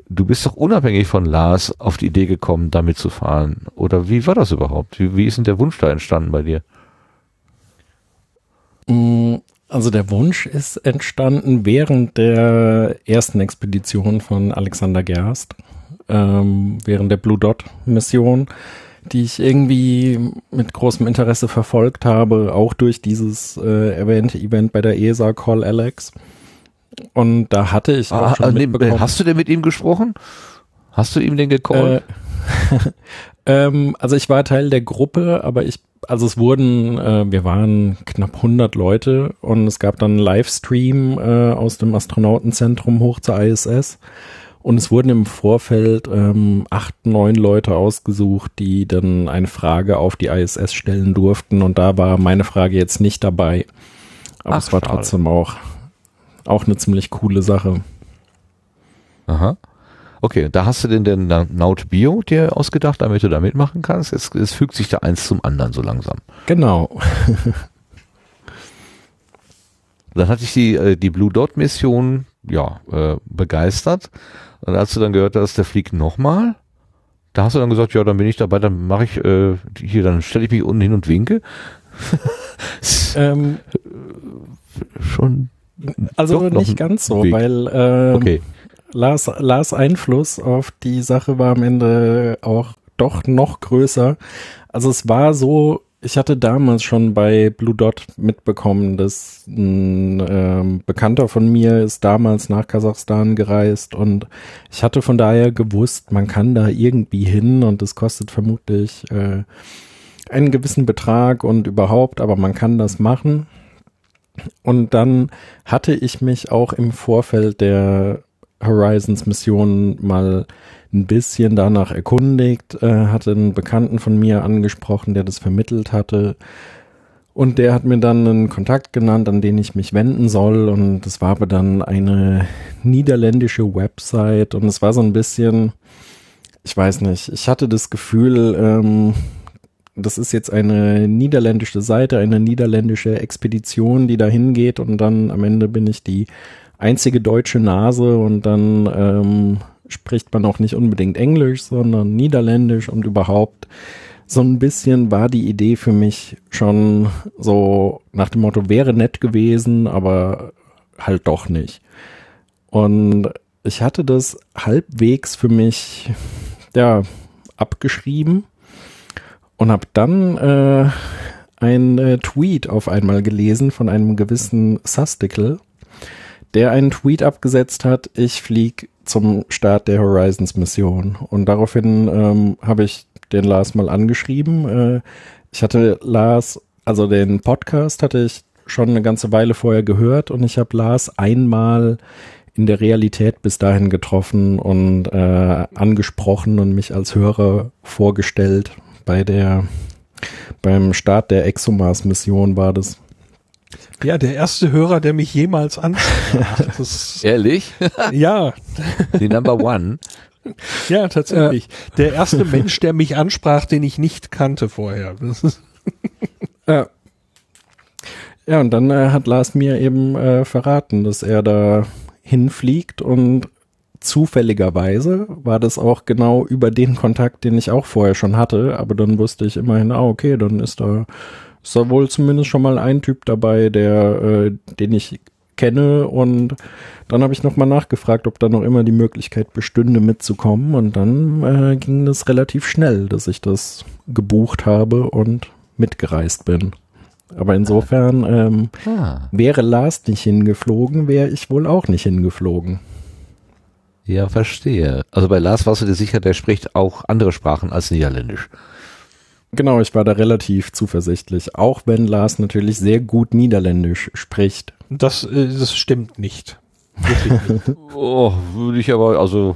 du bist doch unabhängig von Lars auf die Idee gekommen, damit zu fahren. Oder wie war das überhaupt? Wie, wie ist denn der Wunsch da entstanden bei dir? Mm, Also der Wunsch ist entstanden während der ersten Expedition von Alexander Gerst, ähm, während der Blue Dot Mission, die ich irgendwie mit großem Interesse verfolgt habe, auch durch dieses äh, erwähnte Event bei der ESA Call Alex. Und da hatte ich auch Ah, schon ah, nee, hast du denn mit ihm gesprochen? Hast du ihm denn äh, gecallt? [laughs] ähm, also ich war Teil der Gruppe, aber ich, also es wurden, äh, wir waren knapp 100 Leute und es gab dann einen Livestream äh, aus dem Astronautenzentrum hoch zur ISS und es wurden im Vorfeld ähm, acht, neun Leute ausgesucht, die dann eine Frage auf die ISS stellen durften und da war meine Frage jetzt nicht dabei. Aber Ach, es war schade. trotzdem auch, auch eine ziemlich coole Sache. Aha. Okay, da hast du denn den Na- Naut Bio dir ausgedacht, damit du da mitmachen kannst. Es, es fügt sich da eins zum anderen so langsam. Genau. Dann hatte ich die, äh, die Blue Dot Mission, ja, äh, begeistert. Und als du dann gehört hast, der fliegt nochmal, da hast du dann gesagt, ja, dann bin ich dabei, dann mache ich äh, hier, dann stelle ich mich unten hin und winke. [laughs] ähm, Schon. also nicht ganz so, Weg. weil ähm, Okay. Lars, Lars Einfluss auf die Sache war am Ende auch doch noch größer. Also es war so, ich hatte damals schon bei Blue Dot mitbekommen, dass ein ähm, Bekannter von mir ist damals nach Kasachstan gereist und ich hatte von daher gewusst, man kann da irgendwie hin und es kostet vermutlich äh, einen gewissen Betrag und überhaupt, aber man kann das machen. Und dann hatte ich mich auch im Vorfeld der Horizons Mission mal ein bisschen danach erkundigt, äh, hatte einen Bekannten von mir angesprochen, der das vermittelt hatte. Und der hat mir dann einen Kontakt genannt, an den ich mich wenden soll. Und das war aber dann eine niederländische Website. Und es war so ein bisschen, ich weiß nicht, ich hatte das Gefühl, ähm, das ist jetzt eine niederländische Seite, eine niederländische Expedition, die da hingeht. Und dann am Ende bin ich die einzige deutsche Nase und dann ähm, spricht man auch nicht unbedingt Englisch, sondern Niederländisch und überhaupt so ein bisschen war die Idee für mich schon so nach dem Motto, wäre nett gewesen, aber halt doch nicht. Und ich hatte das halbwegs für mich, ja, abgeschrieben und habe dann äh, ein äh, Tweet auf einmal gelesen von einem gewissen Susticle, der einen Tweet abgesetzt hat, ich flieg zum Start der Horizons Mission. Und daraufhin ähm, habe ich den Lars mal angeschrieben. Äh, ich hatte Lars, also den Podcast hatte ich schon eine ganze Weile vorher gehört und ich habe Lars einmal in der Realität bis dahin getroffen und äh, angesprochen und mich als Hörer vorgestellt. Bei der, beim Start der ExoMars-Mission war das. Ja, der erste Hörer, der mich jemals ansprach. [laughs] Ehrlich? ja. [laughs] Die Number One. Ja, tatsächlich. Äh, der erste Mensch, der mich ansprach, den ich nicht kannte vorher. ja. ja, und dann äh, hat Lars mir eben äh, verraten, dass er da hinfliegt und zufälligerweise war das auch genau über den Kontakt, den ich auch vorher schon hatte, aber dann wusste ich immerhin, ah, okay, dann ist da, ist da wohl zumindest schon mal ein Typ dabei, der, äh, den ich kenne und dann habe ich nochmal nachgefragt, ob da noch immer die Möglichkeit bestünde, mitzukommen und dann äh, ging es relativ schnell, dass ich das gebucht habe und mitgereist bin. Aber insofern ähm, ah. wäre Lars nicht hingeflogen, wäre ich wohl auch nicht hingeflogen. Ja, verstehe. Also bei Lars warst du dir sicher, der spricht auch andere Sprachen als Niederländisch. Genau, ich war da relativ zuversichtlich, auch wenn Lars natürlich sehr gut Niederländisch spricht. Das, äh, das stimmt nicht. nicht. [laughs] oh, würde ich aber, also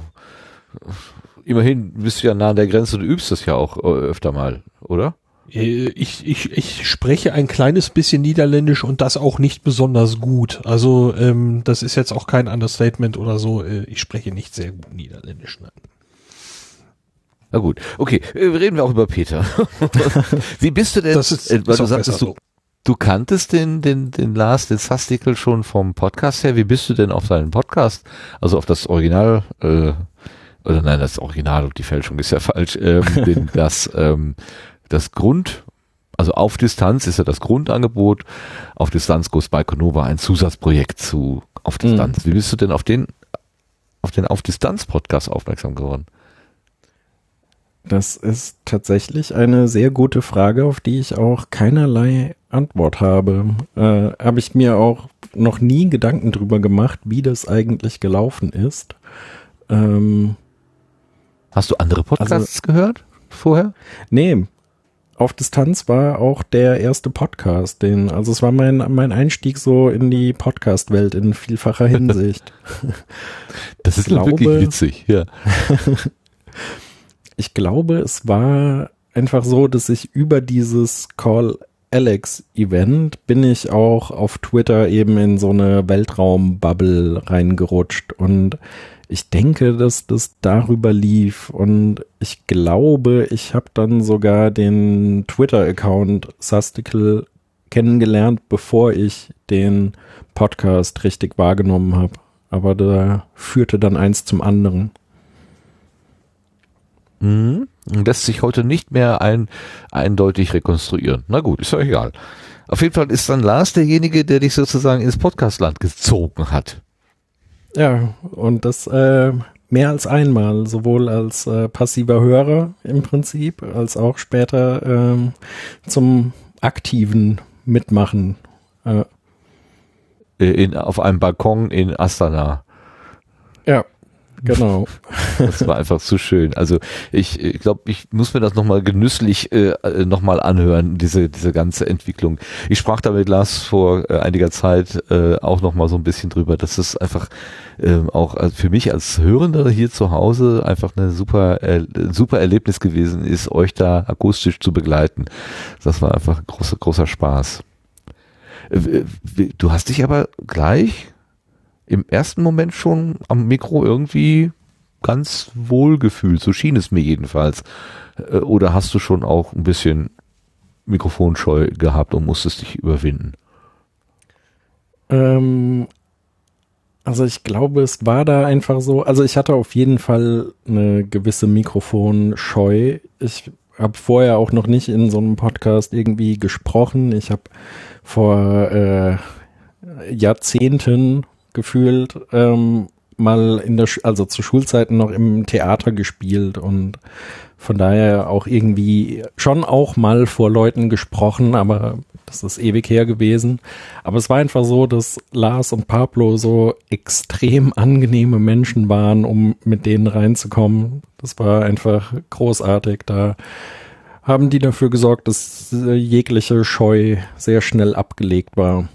immerhin bist du ja nah an der Grenze, du übst das ja auch äh, öfter mal, oder? Äh, ich, ich, ich spreche ein kleines bisschen Niederländisch und das auch nicht besonders gut. Also ähm, das ist jetzt auch kein Understatement oder so. Ich spreche nicht sehr gut Niederländisch. Nein. Na gut, okay, äh, reden wir auch über Peter. [laughs] Wie bist du denn, das ist, weil du sagtest, du, du kanntest den, den, den Lars, den Sastikel schon vom Podcast her. Wie bist du denn auf seinen Podcast, also auf das Original, äh, oder nein, das Original, die Fälschung ist ja [laughs] falsch, ähm, den, [laughs] das ähm, das Grund, also auf Distanz ist ja das Grundangebot, auf Distanz Goes Baikonova ein Zusatzprojekt zu auf Distanz. Mhm. Wie bist du denn auf den auf den auf Distanz Podcast aufmerksam geworden? Das ist tatsächlich eine sehr gute Frage, auf die ich auch keinerlei Antwort habe. Äh, habe ich mir auch noch nie Gedanken drüber gemacht, wie das eigentlich gelaufen ist. Ähm, Hast du andere Podcasts also, gehört vorher? Nee, auf Distanz war auch der erste Podcast, den, also es war mein, mein Einstieg so in die Podcast-Welt in vielfacher [laughs] Hinsicht. das ist glaube, wirklich witzig, ja. [laughs] ich glaube, es war einfach so, dass ich über dieses Call Alex Event bin ich auch auf Twitter eben in so eine Weltraumbubble reingerutscht und ich denke, dass das darüber lief und ich glaube, ich habe dann sogar den Twitter-Account Sustical kennengelernt, bevor ich den Podcast richtig wahrgenommen habe. Aber da führte dann eins zum anderen. Mhm. Lässt sich heute nicht mehr ein, eindeutig rekonstruieren. Na gut, ist ja egal. Auf jeden Fall ist dann Lars derjenige, der dich sozusagen ins Podcastland gezogen hat. Ja, und das äh, mehr als einmal, sowohl als äh, passiver Hörer im Prinzip, als auch später ähm, zum aktiven Mitmachen. Äh. In, auf einem Balkon in Astana. Ja, Genau. Das war einfach zu schön. Also ich, ich glaube, ich muss mir das nochmal genüsslich äh, äh nochmal anhören, diese, diese ganze Entwicklung. Ich sprach da mit Lars vor äh, einiger Zeit äh, auch nochmal so ein bisschen drüber, dass es einfach äh, auch für mich als Hörender hier zu Hause einfach eine super, äh, super Erlebnis gewesen ist, euch da akustisch zu begleiten. Das war einfach großer, großer Spaß. Äh, du hast dich aber gleich im ersten Moment schon am Mikro irgendwie ganz wohl gefühlt. So schien es mir jedenfalls. Äh, oder hast du schon auch ein bisschen Mikrofonscheu gehabt und musstest dich überwinden? Ähm, also ich glaube, es war da einfach so. Also ich hatte auf jeden Fall eine gewisse Mikrofonscheu. Ich habe vorher auch noch nicht in so einem Podcast irgendwie gesprochen. Ich habe vor äh, Jahrzehnten gefühlt ähm, mal in der, Sch also zu Schulzeiten noch im Theater gespielt und von daher auch irgendwie schon auch mal vor Leuten gesprochen, aber das ist ewig her gewesen. Aber es war einfach so, dass Lars und Pablo so extrem angenehme Menschen waren, um mit denen reinzukommen. Das war einfach großartig. Da haben die dafür gesorgt, dass jegliche Scheu sehr schnell abgelegt war.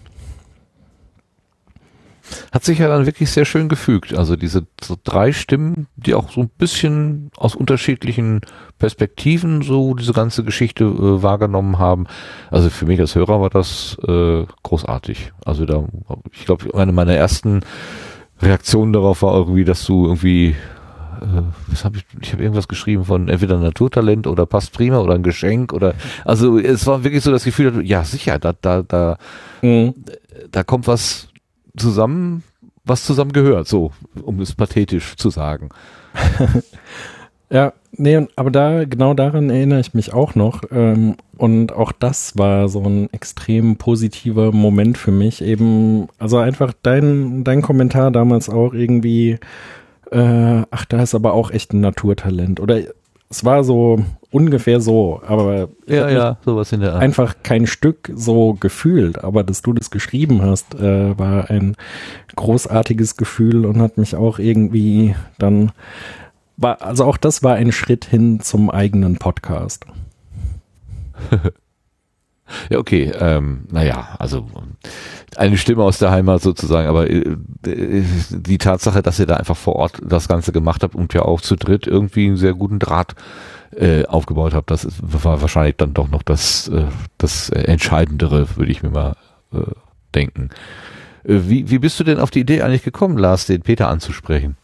Hat sich ja dann wirklich sehr schön gefügt. Also diese so drei Stimmen, die auch so ein bisschen aus unterschiedlichen Perspektiven so diese ganze Geschichte äh, wahrgenommen haben. Also für mich als Hörer war das äh, großartig. Also da, ich glaube, eine meiner ersten Reaktionen darauf war irgendwie, dass du irgendwie äh, was hab ich, ich habe irgendwas geschrieben von entweder Naturtalent oder passt prima oder ein Geschenk oder also es war wirklich so das Gefühl, ja sicher, da da da mhm. da kommt was zusammen, was zusammen gehört, so, um es pathetisch zu sagen. [laughs] ja, nee, aber da, genau daran erinnere ich mich auch noch. Ähm, und auch das war so ein extrem positiver Moment für mich. Eben, also einfach dein, dein Kommentar damals auch irgendwie, äh, ach, da ist aber auch echt ein Naturtalent. Oder es war so ungefähr so, aber ja, ja, sowas in der Art. einfach kein Stück so gefühlt, aber dass du das geschrieben hast, äh, war ein großartiges Gefühl und hat mich auch irgendwie dann war, also auch das war ein Schritt hin zum eigenen Podcast. [laughs] ja, okay, ähm, naja, also eine Stimme aus der Heimat sozusagen, aber äh, die Tatsache, dass ihr da einfach vor Ort das Ganze gemacht habt und ja auch zu dritt irgendwie einen sehr guten Draht äh, aufgebaut habt, das war wahrscheinlich dann doch noch das, äh, das Entscheidendere, würde ich mir mal äh, denken. Wie, wie bist du denn auf die Idee eigentlich gekommen, Lars, den Peter anzusprechen?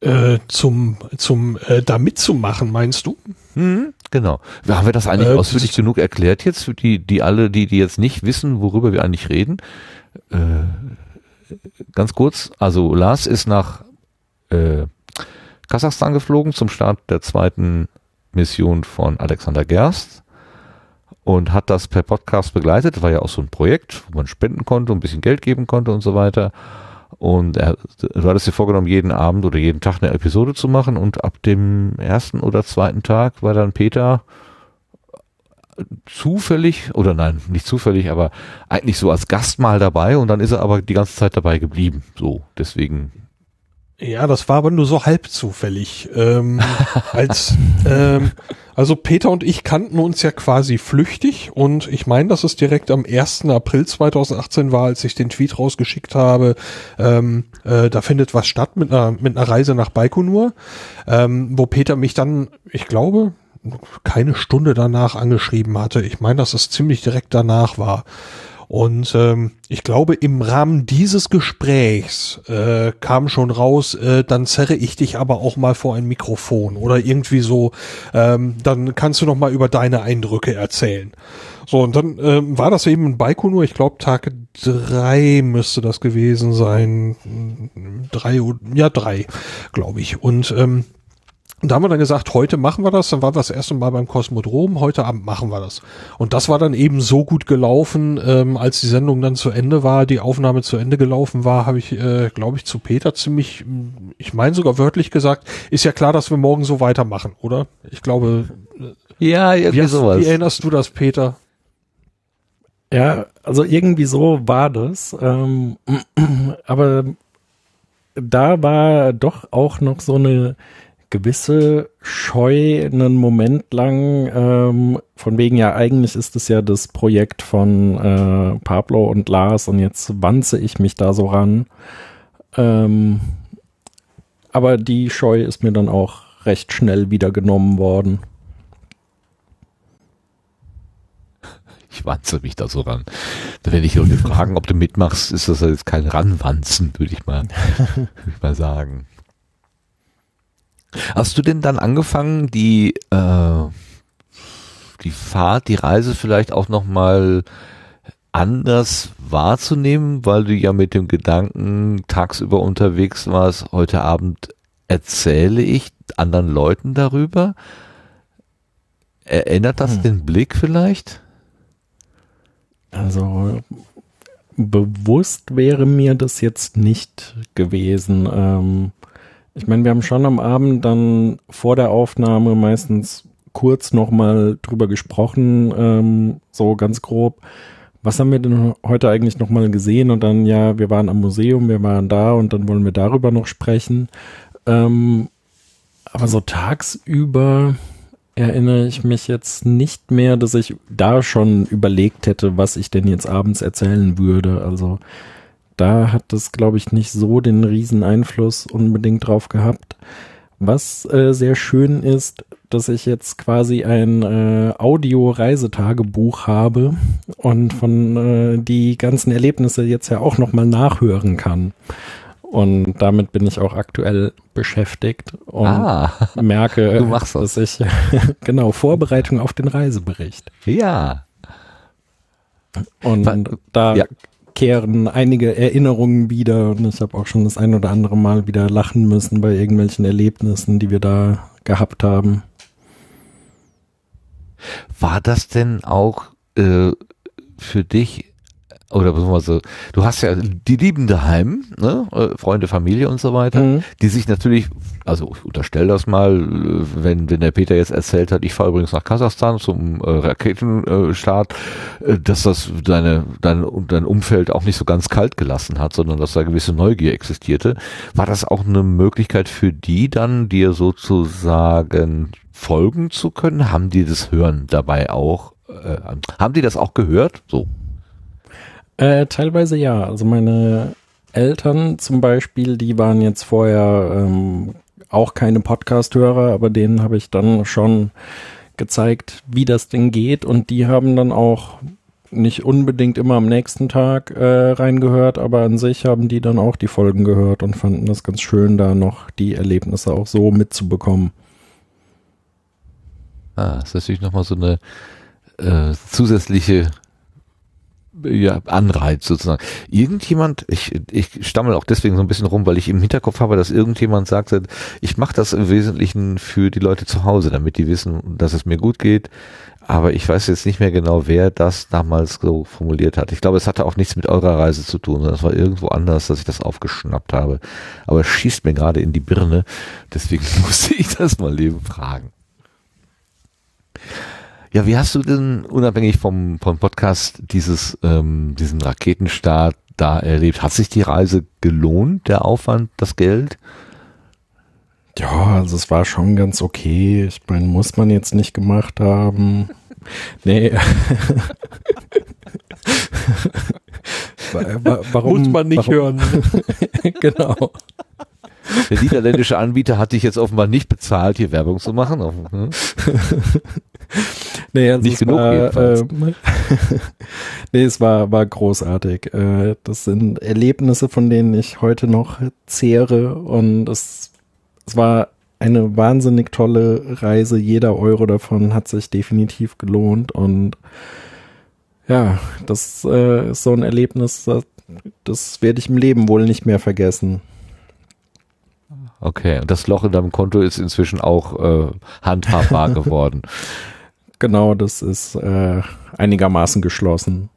Äh, zum zum äh, da mitzumachen, meinst du? Mhm, genau. Haben wir das eigentlich äh, ausführlich genug erklärt jetzt für die, die alle, die, die jetzt nicht wissen, worüber wir eigentlich reden? Äh, ganz kurz, also Lars ist nach äh, Kasachstan geflogen zum Start der zweiten Mission von Alexander Gerst und hat das per Podcast begleitet. War ja auch so ein Projekt, wo man spenden konnte, ein bisschen Geld geben konnte und so weiter. Und er, du hattest dir vorgenommen, jeden Abend oder jeden Tag eine Episode zu machen. Und ab dem ersten oder zweiten Tag war dann Peter zufällig, oder nein, nicht zufällig, aber eigentlich so als Gast mal dabei. Und dann ist er aber die ganze Zeit dabei geblieben. So, deswegen ja, das war aber nur so halb zufällig. Ähm, [laughs] als, ähm, also Peter und ich kannten uns ja quasi flüchtig und ich meine, dass es direkt am 1. April 2018 war, als ich den Tweet rausgeschickt habe, ähm, äh, da findet was statt mit einer, mit einer Reise nach Baikonur, ähm, wo Peter mich dann, ich glaube, keine Stunde danach angeschrieben hatte. Ich meine, dass es ziemlich direkt danach war. Und ähm, ich glaube, im Rahmen dieses Gesprächs äh, kam schon raus, äh, dann zerre ich dich aber auch mal vor ein Mikrofon oder irgendwie so, ähm, dann kannst du noch mal über deine Eindrücke erzählen. So, und dann ähm, war das eben in Baikonur, ich glaube Tag drei müsste das gewesen sein. Drei, ja drei, glaube ich. Und ähm, und da haben wir dann gesagt, heute machen wir das. Dann war das erste Mal beim Kosmodrom. Heute Abend machen wir das. Und das war dann eben so gut gelaufen, ähm, als die Sendung dann zu Ende war, die Aufnahme zu Ende gelaufen war, habe ich, äh, glaube ich, zu Peter ziemlich, ich meine sogar wörtlich gesagt, ist ja klar, dass wir morgen so weitermachen, oder? Ich glaube. Ja, irgendwie wie, sowas. Wie erinnerst du das, Peter? Ja, also irgendwie so war das. Ähm, [clears throat] aber da war doch auch noch so eine gewisse Scheu einen Moment lang, ähm, von wegen ja, eigentlich ist es ja das Projekt von äh, Pablo und Lars und jetzt wanze ich mich da so ran. Ähm, aber die Scheu ist mir dann auch recht schnell wieder genommen worden. [laughs] Ich wanze mich da so ran. Da werde ich Leute fragen, ob du mitmachst, ist das jetzt kein Ranwanzen, würde ich mal, [laughs] würde ich mal sagen. Hast du denn dann angefangen, die, äh, die Fahrt, die Reise vielleicht auch nochmal anders wahrzunehmen, weil du ja mit dem Gedanken tagsüber unterwegs warst, heute Abend erzähle ich anderen Leuten darüber? Erinnert das hm. den Blick vielleicht? Also bewusst wäre mir das jetzt nicht gewesen. Ähm, Ich meine, wir haben schon am Abend dann vor der Aufnahme meistens kurz nochmal drüber gesprochen, ähm, so ganz grob. Was haben wir denn heute eigentlich nochmal gesehen? Und dann, ja, wir waren am Museum, wir waren da und dann wollen wir darüber noch sprechen. Ähm, aber so tagsüber erinnere ich mich jetzt nicht mehr, dass ich da schon überlegt hätte, was ich denn jetzt abends erzählen würde. Also da hat das, glaube ich, nicht so den riesen Einfluss unbedingt drauf gehabt. Was äh, sehr schön ist, dass ich jetzt quasi ein äh, Audio-Reisetagebuch habe und von äh, die ganzen Erlebnisse jetzt ja auch nochmal nachhören kann. Und damit bin ich auch aktuell beschäftigt und Ah, [laughs] merke, dass ich [laughs] genau Vorbereitung auf den Reisebericht. ja. Und da ja. Kehren einige Erinnerungen wieder und ich habe auch schon das ein oder andere Mal wieder lachen müssen bei irgendwelchen Erlebnissen, die wir da gehabt haben. War das denn auch äh, für dich, oder beziehungsweise, du hast ja die Lieben daheim, ne? äh, Freunde, Familie und so weiter, Mhm. die sich natürlich, also ich unterstelle das mal, äh, wenn, wenn der Peter jetzt erzählt hat, ich fahre übrigens nach Kasachstan zum äh, Raketenstart, äh, dass das deine, dein, dein Umfeld auch nicht so ganz kalt gelassen hat, sondern dass da gewisse Neugier existierte. War das auch eine Möglichkeit für die dann, dir sozusagen folgen zu können? Haben die das Hören dabei auch, äh, haben die das auch gehört? So. Äh, teilweise ja. Also meine Eltern zum Beispiel, die waren jetzt vorher ähm, auch keine Podcast-Hörer, aber denen habe ich dann schon gezeigt, wie das denn geht und die haben dann auch nicht unbedingt immer am nächsten Tag äh, reingehört, aber an sich haben die dann auch die Folgen gehört und fanden das ganz schön, da noch die Erlebnisse auch so mitzubekommen. Ah, ist natürlich nochmal so eine äh, zusätzliche ja, Anreiz sozusagen. Irgendjemand, ich, ich stammel auch deswegen so ein bisschen rum, weil ich im Hinterkopf habe, dass irgendjemand sagte, ich mache das im Wesentlichen für die Leute zu Hause, damit die wissen, dass es mir gut geht. Aber ich weiß jetzt nicht mehr genau, wer das damals so formuliert hat. Ich glaube, es hatte auch nichts mit eurer Reise zu tun, sondern es war irgendwo anders, dass ich das aufgeschnappt habe. Aber es schießt mir gerade in die Birne, deswegen [laughs] musste ich das mal eben fragen. Ja, wie hast du denn unabhängig vom, vom Podcast dieses, ähm, diesen Raketenstart da erlebt? Hat sich die Reise gelohnt, der Aufwand, das Geld? Ja, also es war schon ganz okay. Ich meine, muss man jetzt nicht gemacht haben. [laughs] Nee. [laughs] Wa- wa- Warum, Muss man nicht warum, hören. [laughs] genau. Der niederländische Anbieter hat dich jetzt offenbar nicht bezahlt, hier Werbung zu machen. Nee, also Nicht es genug war, jedenfalls. ähm, [laughs] nee, es war, war großartig. Äh, das sind Erlebnisse, von denen ich heute noch zehre und es, es war eine wahnsinnig tolle Reise. Jeder Euro davon hat sich definitiv gelohnt und ja, das äh, ist so ein Erlebnis, das, das werde ich im Leben wohl nicht mehr vergessen. Okay, und das Loch in deinem Konto ist inzwischen auch äh, handhabbar [laughs] geworden. Genau, das ist äh, einigermaßen geschlossen.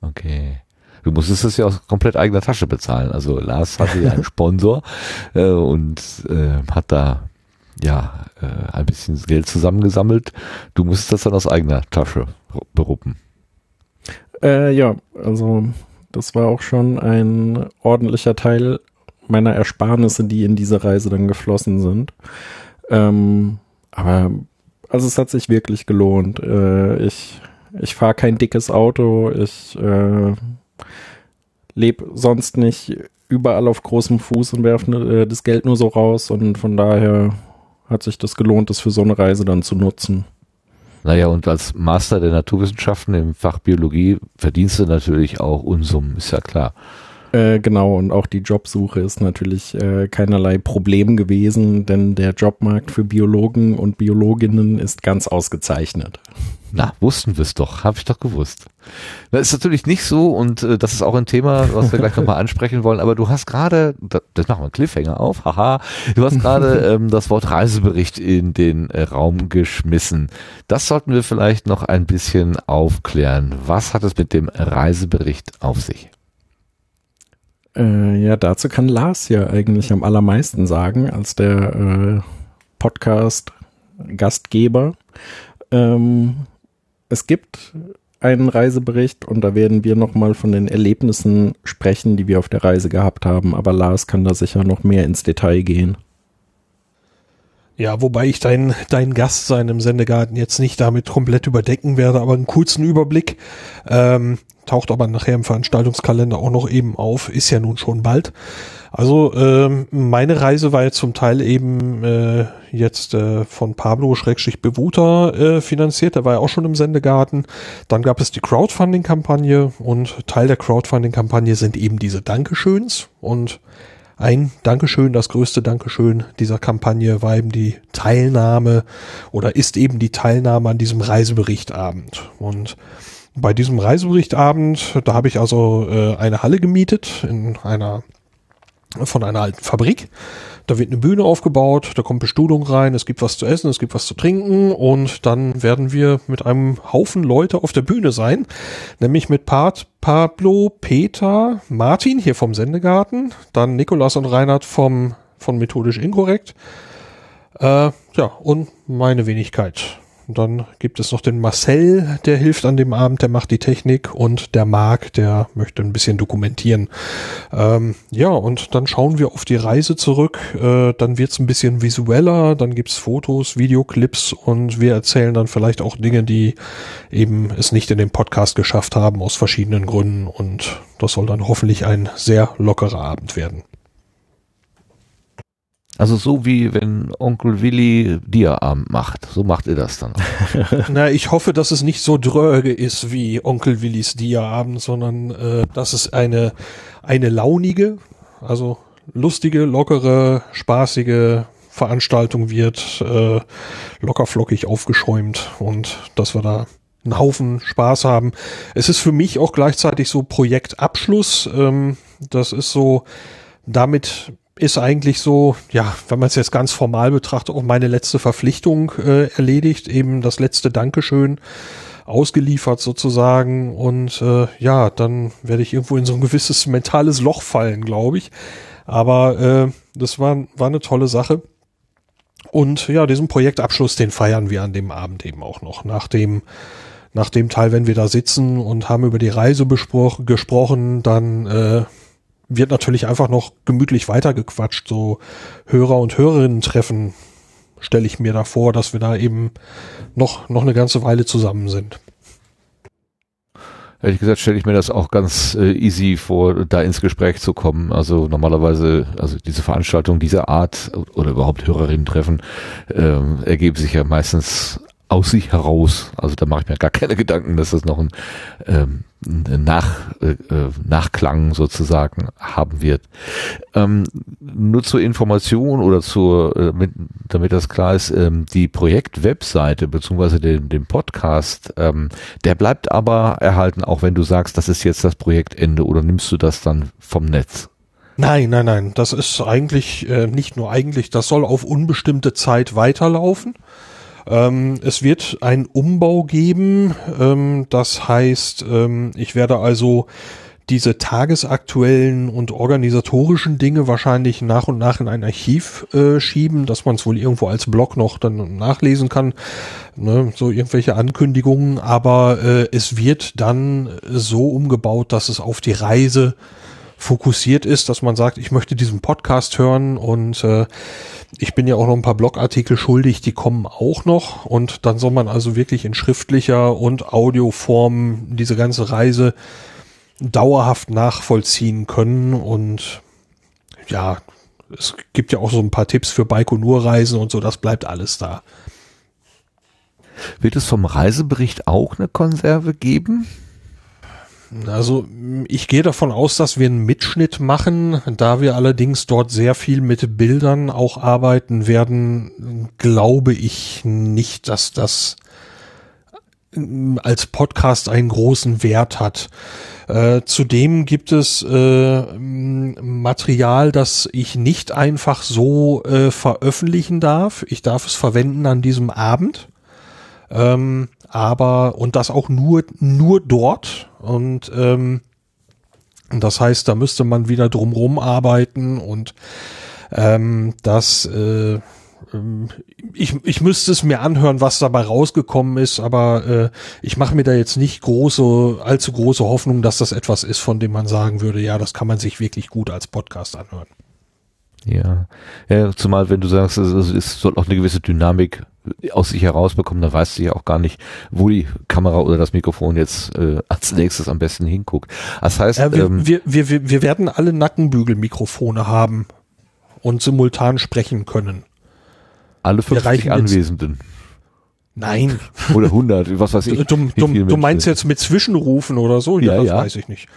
Okay. Du musstest es ja aus komplett eigener Tasche bezahlen. Also Lars hatte ja einen [laughs] Sponsor äh, und äh, hat da ja äh, ein bisschen Geld zusammengesammelt. Du musstest das dann aus eigener Tasche beruppen. Äh, ja, also das war auch schon ein ordentlicher Teil meiner Ersparnisse, die in diese Reise dann geflossen sind. Ähm, aber also es hat sich wirklich gelohnt. Äh, ich ich fahre kein dickes Auto, ich äh, lebe sonst nicht überall auf großem Fuß und werfe äh, das Geld nur so raus und von daher hat sich das gelohnt, das für so eine Reise dann zu nutzen. Naja, und als Master der Naturwissenschaften im Fach Biologie verdienst du natürlich auch Unsummen, ist ja klar. Äh, genau, und auch die Jobsuche ist natürlich äh, keinerlei Problem gewesen, denn der Jobmarkt für Biologen und Biologinnen ist ganz ausgezeichnet. Na, wussten wir es doch, habe ich doch gewusst. Das ist natürlich nicht so und äh, das ist auch ein Thema, was wir gleich nochmal [laughs] ansprechen wollen, aber du hast gerade, da- das machen wir einen Cliffhanger auf, haha, du hast gerade [laughs] ähm, das Wort Reisebericht in den äh, Raum geschmissen. Das sollten wir vielleicht noch ein bisschen aufklären. Was hat es mit dem Reisebericht auf sich? Äh, ja, dazu kann Lars ja eigentlich am allermeisten sagen, als der äh, Podcast-Gastgeber. Ähm, es gibt einen Reisebericht und da werden wir nochmal von den Erlebnissen sprechen, die wir auf der Reise gehabt haben. Aber Lars kann da sicher noch mehr ins Detail gehen. Ja, wobei ich deinen dein Gast sein im Sendegarten jetzt nicht damit komplett überdecken werde, aber einen kurzen Überblick. Ähm, taucht aber nachher im Veranstaltungskalender auch noch eben auf, ist ja nun schon bald. Also ähm, meine Reise war jetzt zum Teil eben äh, jetzt äh, von Pablo Schrägstrich Bewuter äh, finanziert, der war ja auch schon im Sendegarten. Dann gab es die Crowdfunding-Kampagne und Teil der Crowdfunding-Kampagne sind eben diese Dankeschöns und ein Dankeschön, das größte Dankeschön dieser Kampagne war eben die Teilnahme oder ist eben die Teilnahme an diesem Reiseberichtabend. Und bei diesem Reiseberichtabend, da habe ich also äh, eine Halle gemietet in einer von einer alten Fabrik. Da wird eine Bühne aufgebaut, da kommt Bestuhlung rein, es gibt was zu essen, es gibt was zu trinken und dann werden wir mit einem Haufen Leute auf der Bühne sein, nämlich mit Pat, Pablo, Peter, Martin hier vom Sendegarten, dann Nikolas und Reinhard vom von Methodisch Inkorrekt, äh, ja und meine Wenigkeit. Und dann gibt es noch den Marcel, der hilft an dem Abend, der macht die Technik und der Marc, der möchte ein bisschen dokumentieren. Ähm, ja, und dann schauen wir auf die Reise zurück. Äh, dann wird's ein bisschen visueller, dann gibt's Fotos, Videoclips und wir erzählen dann vielleicht auch Dinge, die eben es nicht in den Podcast geschafft haben aus verschiedenen Gründen. Und das soll dann hoffentlich ein sehr lockerer Abend werden. Also so wie wenn Onkel Willi Diaabend macht. So macht ihr das dann. [laughs] Na, ich hoffe, dass es nicht so dröge ist wie Onkel Willis Diaabend, sondern äh, dass es eine, eine launige, also lustige, lockere, spaßige Veranstaltung wird, äh, lockerflockig aufgeschäumt und dass wir da einen Haufen Spaß haben. Es ist für mich auch gleichzeitig so Projektabschluss. Ähm, das ist so, damit ist eigentlich so, ja, wenn man es jetzt ganz formal betrachtet, auch meine letzte Verpflichtung äh, erledigt, eben das letzte Dankeschön ausgeliefert sozusagen und äh, ja, dann werde ich irgendwo in so ein gewisses mentales Loch fallen, glaube ich. Aber äh, das war, war eine tolle Sache. Und ja, diesen Projektabschluss, den feiern wir an dem Abend eben auch noch. Nach dem, nach dem Teil, wenn wir da sitzen und haben über die Reise besprochen, gesprochen, dann äh, wird natürlich einfach noch gemütlich weitergequatscht. So Hörer und Hörerinnen treffen, stelle ich mir da vor, dass wir da eben noch, noch eine ganze Weile zusammen sind. Ehrlich gesagt stelle ich mir das auch ganz äh, easy vor, da ins Gespräch zu kommen. Also normalerweise, also diese Veranstaltungen dieser Art oder überhaupt Hörerinnen-Treffen ähm, ergeben sich ja meistens aus sich heraus. Also da mache ich mir gar keine Gedanken, dass das noch ein ähm, nach, äh, äh, Nachklang sozusagen haben wird. Ähm, nur zur Information oder zur, äh, mit, damit das klar ist, ähm, die Projekt-Webseite beziehungsweise den, den Podcast, ähm, der bleibt aber erhalten, auch wenn du sagst, das ist jetzt das Projektende oder nimmst du das dann vom Netz? Nein, nein, nein, das ist eigentlich äh, nicht nur eigentlich, das soll auf unbestimmte Zeit weiterlaufen. Ähm, es wird einen Umbau geben. Ähm, das heißt, ähm, ich werde also diese tagesaktuellen und organisatorischen Dinge wahrscheinlich nach und nach in ein Archiv äh, schieben, dass man es wohl irgendwo als Blog noch dann nachlesen kann, ne, so irgendwelche Ankündigungen, aber äh, es wird dann so umgebaut, dass es auf die Reise fokussiert ist, dass man sagt, ich möchte diesen Podcast hören und äh, ich bin ja auch noch ein paar Blogartikel schuldig, die kommen auch noch und dann soll man also wirklich in schriftlicher und Audioform diese ganze Reise dauerhaft nachvollziehen können und ja, es gibt ja auch so ein paar Tipps für Baikonur-Reisen und so, das bleibt alles da. Wird es vom Reisebericht auch eine Konserve geben? Also ich gehe davon aus, dass wir einen Mitschnitt machen. Da wir allerdings dort sehr viel mit Bildern auch arbeiten werden, glaube ich nicht, dass das ähm, als Podcast einen großen Wert hat. Äh, zudem gibt es äh, Material, das ich nicht einfach so äh, veröffentlichen darf. Ich darf es verwenden an diesem Abend. Ähm, aber und das auch nur nur dort. Und ähm, Das heißt, da müsste man wieder drumrum arbeiten. Und ähm, das äh, ähm, ich, ich müsste es mir anhören, was dabei rausgekommen ist, aber äh, ich mache mir da jetzt nicht große, allzu große Hoffnung, dass das etwas ist, von dem man sagen würde, ja, das kann man sich wirklich gut als Podcast anhören. Ja. ja, zumal wenn du sagst, es, es soll auch eine gewisse Dynamik aus sich herausbekommen, dann weißt du ja auch gar nicht, wo die Kamera oder das Mikrofon jetzt äh, als nächstes am besten hinguckt. Das heißt, äh, wir, ähm, wir, wir, wir werden alle Nackenbügelmikrofone haben und simultan sprechen können. alle wir 50 reichen jetzt- Anwesenden Nein, oder 100, was weiß ich. du, du, du meinst jetzt mit Zwischenrufen oder so? Ja, das ja. weiß ich nicht.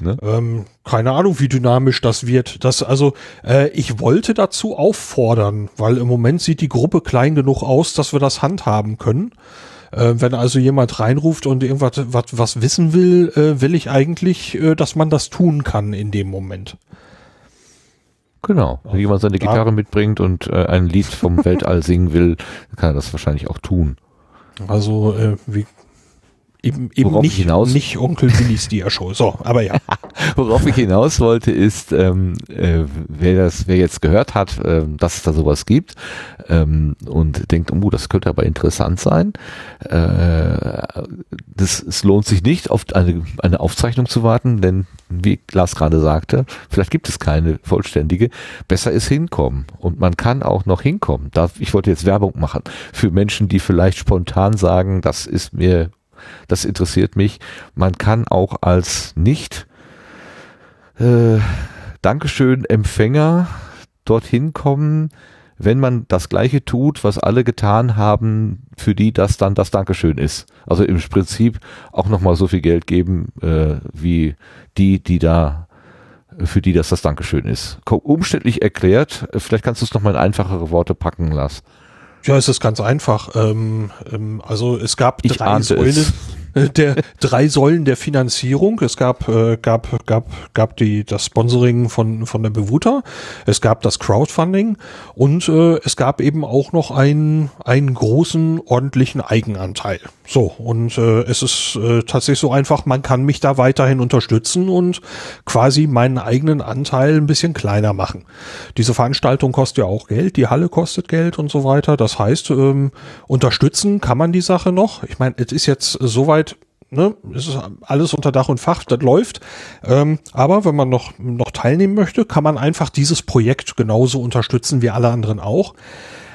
Ne? Ähm, keine Ahnung, wie dynamisch das wird. Das also, äh, ich wollte dazu auffordern, weil im Moment sieht die Gruppe klein genug aus, dass wir das handhaben können. Äh, wenn also jemand reinruft und irgendwas was, was wissen will, äh, will ich eigentlich, äh, dass man das tun kann in dem Moment. Genau. Wenn jemand seine da- Gitarre mitbringt und äh, ein Lied vom Weltall singen will, [laughs] kann er das wahrscheinlich auch tun. Also äh, wie eben, eben Worauf ich nicht, hinaus- nicht Onkel Willis Dia-Show. So, aber ja. [laughs] Worauf ich hinaus wollte, ist, ähm, äh, wer das, wer jetzt gehört hat, ähm, dass es da sowas gibt ähm, und denkt, oh, das könnte aber interessant sein, äh, das, es lohnt sich nicht, auf eine, eine Aufzeichnung zu warten, denn wie Lars gerade sagte, vielleicht gibt es keine vollständige. Besser ist hinkommen und man kann auch noch hinkommen. Da, ich wollte jetzt Werbung machen für Menschen, die vielleicht spontan sagen, das ist mir das interessiert mich. Man kann auch als nicht äh, Dankeschön Empfänger dorthin kommen, wenn man das gleiche tut, was alle getan haben, für die das dann das Dankeschön ist. Also im Prinzip auch nochmal so viel Geld geben, äh, wie die, die da für die das das Dankeschön ist. Umständlich erklärt, äh, vielleicht kannst du es nochmal in einfachere Worte packen lassen. Ja, es ist ganz einfach. Ähm, ähm, also es gab Ich drei Säulen äh, der drei Säulen der Finanzierung. Es gab äh, gab gab gab die das Sponsoring von von der Bewuter. Es gab das Crowdfunding und äh, es gab eben auch noch einen einen großen ordentlichen Eigenanteil. So und äh, es ist äh, tatsächlich so einfach. Man kann mich da weiterhin unterstützen und quasi meinen eigenen Anteil ein bisschen kleiner machen. Diese Veranstaltung kostet ja auch Geld, die Halle kostet Geld und so weiter. Das heißt, ähm, unterstützen kann man die Sache noch. Ich meine, es ist jetzt soweit, ne, es ist alles unter Dach und Fach, das läuft. Ähm, aber wenn man noch, noch teilnehmen möchte, kann man einfach dieses Projekt genauso unterstützen wie alle anderen auch.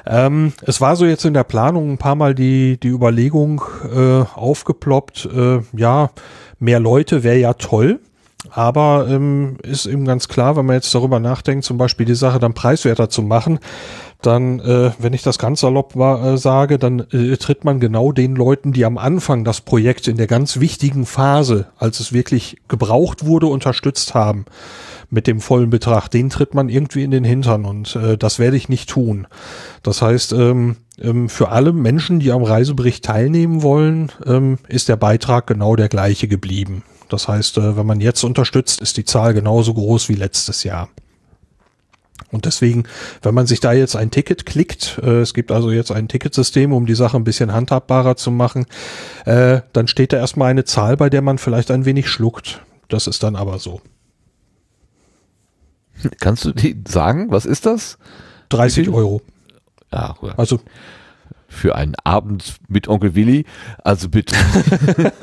Ähm, es war so jetzt in der Planung ein paar Mal die, die Überlegung äh, aufgeploppt, äh, ja, mehr Leute wäre ja toll. Aber ähm, ist eben ganz klar, wenn man jetzt darüber nachdenkt, zum Beispiel die Sache dann preiswerter zu machen, dann, äh, wenn ich das ganz salopp war, äh, sage, dann äh, tritt man genau den Leuten, die am Anfang das Projekt in der ganz wichtigen Phase, als es wirklich gebraucht wurde, unterstützt haben mit dem vollen Betrag, den tritt man irgendwie in den Hintern und äh, das werde ich nicht tun. Das heißt, ähm, ähm, für alle Menschen, die am Reisebericht teilnehmen wollen, ähm, ist der Beitrag genau der gleiche geblieben. Das heißt, äh, wenn man jetzt unterstützt, ist die Zahl genauso groß wie letztes Jahr. Und deswegen, wenn man sich da jetzt ein Ticket klickt, äh, es gibt also jetzt ein Ticketsystem, um die Sache ein bisschen handhabbarer zu machen, äh, dann steht da erstmal eine Zahl, bei der man vielleicht ein wenig schluckt. Das ist dann aber so. Kannst du die sagen? Was ist das? 30 viel? Euro. Ja, Also für einen Abend mit Onkel Willi. Also bitte. [laughs]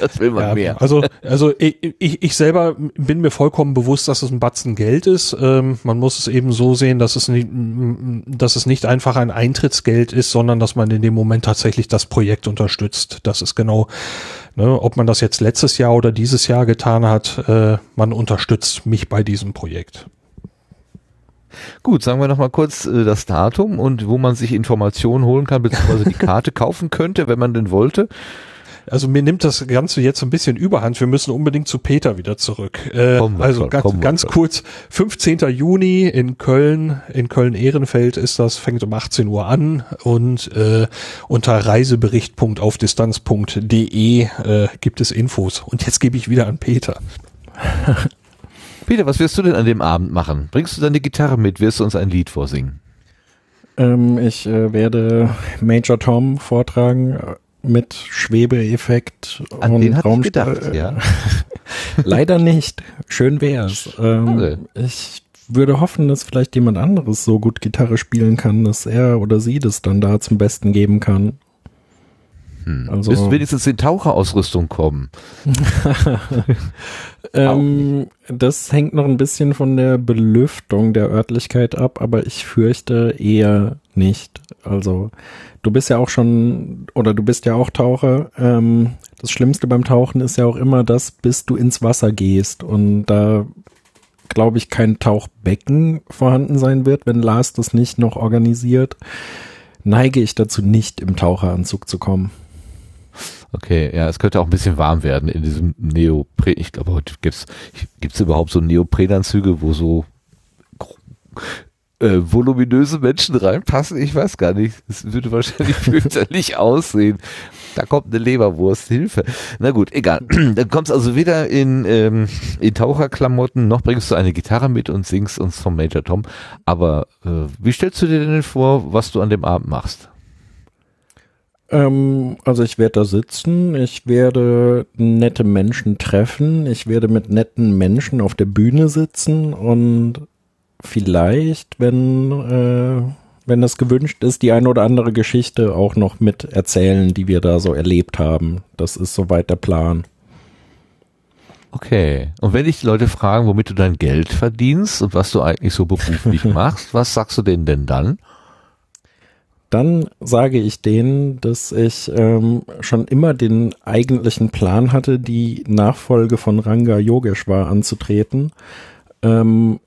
das will man Ja, mehr. Also, also ich, ich, ich selber bin mir vollkommen bewusst, dass es ein Batzen Geld ist. Ähm, man muss es eben so sehen, dass es nicht, dass es nicht einfach ein Eintrittsgeld ist, sondern dass man in dem Moment tatsächlich das Projekt unterstützt. Das ist genau, ne, ob man das jetzt letztes Jahr oder dieses Jahr getan hat, äh, man unterstützt mich bei diesem Projekt. Gut, sagen wir noch mal kurz äh, das Datum und wo man sich Informationen holen kann, beziehungsweise die [laughs] Karte kaufen könnte, wenn man denn wollte. Also mir nimmt das Ganze jetzt ein bisschen überhand. Wir müssen unbedingt zu Peter wieder zurück. Äh, wir also schon, ganz, wir ganz kurz, 15. Juni in Köln, in Köln-Ehrenfeld ist das, fängt um 18 Uhr an und äh, unter reisebericht.aufdistanz.de äh, gibt es Infos. Und jetzt gebe ich wieder an Peter. [laughs] Peter, was wirst du denn an dem Abend machen? Bringst du deine Gitarre mit? Wirst du uns ein Lied vorsingen? Ähm, ich äh, werde Major Tom vortragen äh, mit Schwebeeffekt An und den hatte ich Raum gedacht, äh, ja. [laughs] Leider nicht. Schön wär's. Ähm, ich würde hoffen, dass vielleicht jemand anderes so gut Gitarre spielen kann, dass er oder sie das dann da zum Besten geben kann. Hm. Also, Müssen wenigstens in Taucherausrüstung kommen. [laughs] ähm, das hängt noch ein bisschen von der Belüftung der Örtlichkeit ab, aber ich fürchte eher nicht. Also du bist ja auch schon, oder du bist ja auch Taucher. Ähm, das Schlimmste beim Tauchen ist ja auch immer das, bis du ins Wasser gehst. Und da glaube ich, kein Tauchbecken vorhanden sein wird, wenn Lars das nicht noch organisiert, neige ich dazu nicht im Taucheranzug zu kommen. Okay, ja, es könnte auch ein bisschen warm werden in diesem Neopren. Ich glaube, heute gibt's gibt's überhaupt so Neoprenanzüge, wo so äh, voluminöse Menschen reinpassen? Ich weiß gar nicht. Es würde wahrscheinlich [laughs] fürchterlich aussehen. Da kommt eine Leberwurst, Hilfe. Na gut, egal. [clears throat] Dann kommst also weder in, ähm, in Taucherklamotten, noch bringst du eine Gitarre mit und singst uns vom Major Tom. Aber äh, wie stellst du dir denn vor, was du an dem Abend machst? Ähm, also ich werde da sitzen, ich werde nette Menschen treffen, ich werde mit netten Menschen auf der Bühne sitzen und vielleicht, wenn, äh, wenn das gewünscht ist, die eine oder andere Geschichte auch noch mit erzählen, die wir da so erlebt haben. Das ist soweit der Plan. Okay. Und wenn dich die Leute fragen, womit du dein Geld verdienst und was du eigentlich so beruflich [laughs] machst, was sagst du denen denn dann? Dann sage ich denen, dass ich ähm, schon immer den eigentlichen Plan hatte, die Nachfolge von Ranga Yogeshwar anzutreten. Ähm,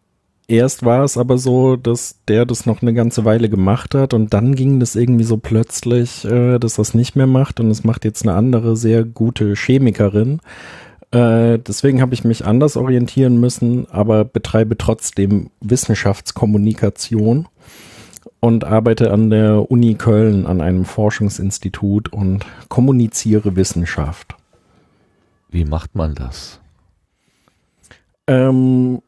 erst war es aber so, dass der das noch eine ganze Weile gemacht hat und dann ging das irgendwie so plötzlich, äh, dass das nicht mehr macht und es macht jetzt eine andere sehr gute Chemikerin. Äh, deswegen habe ich mich anders orientieren müssen, aber betreibe trotzdem Wissenschaftskommunikation und arbeite an der Uni Köln an einem Forschungsinstitut und kommuniziere Wissenschaft. Wie macht man das? Ähm,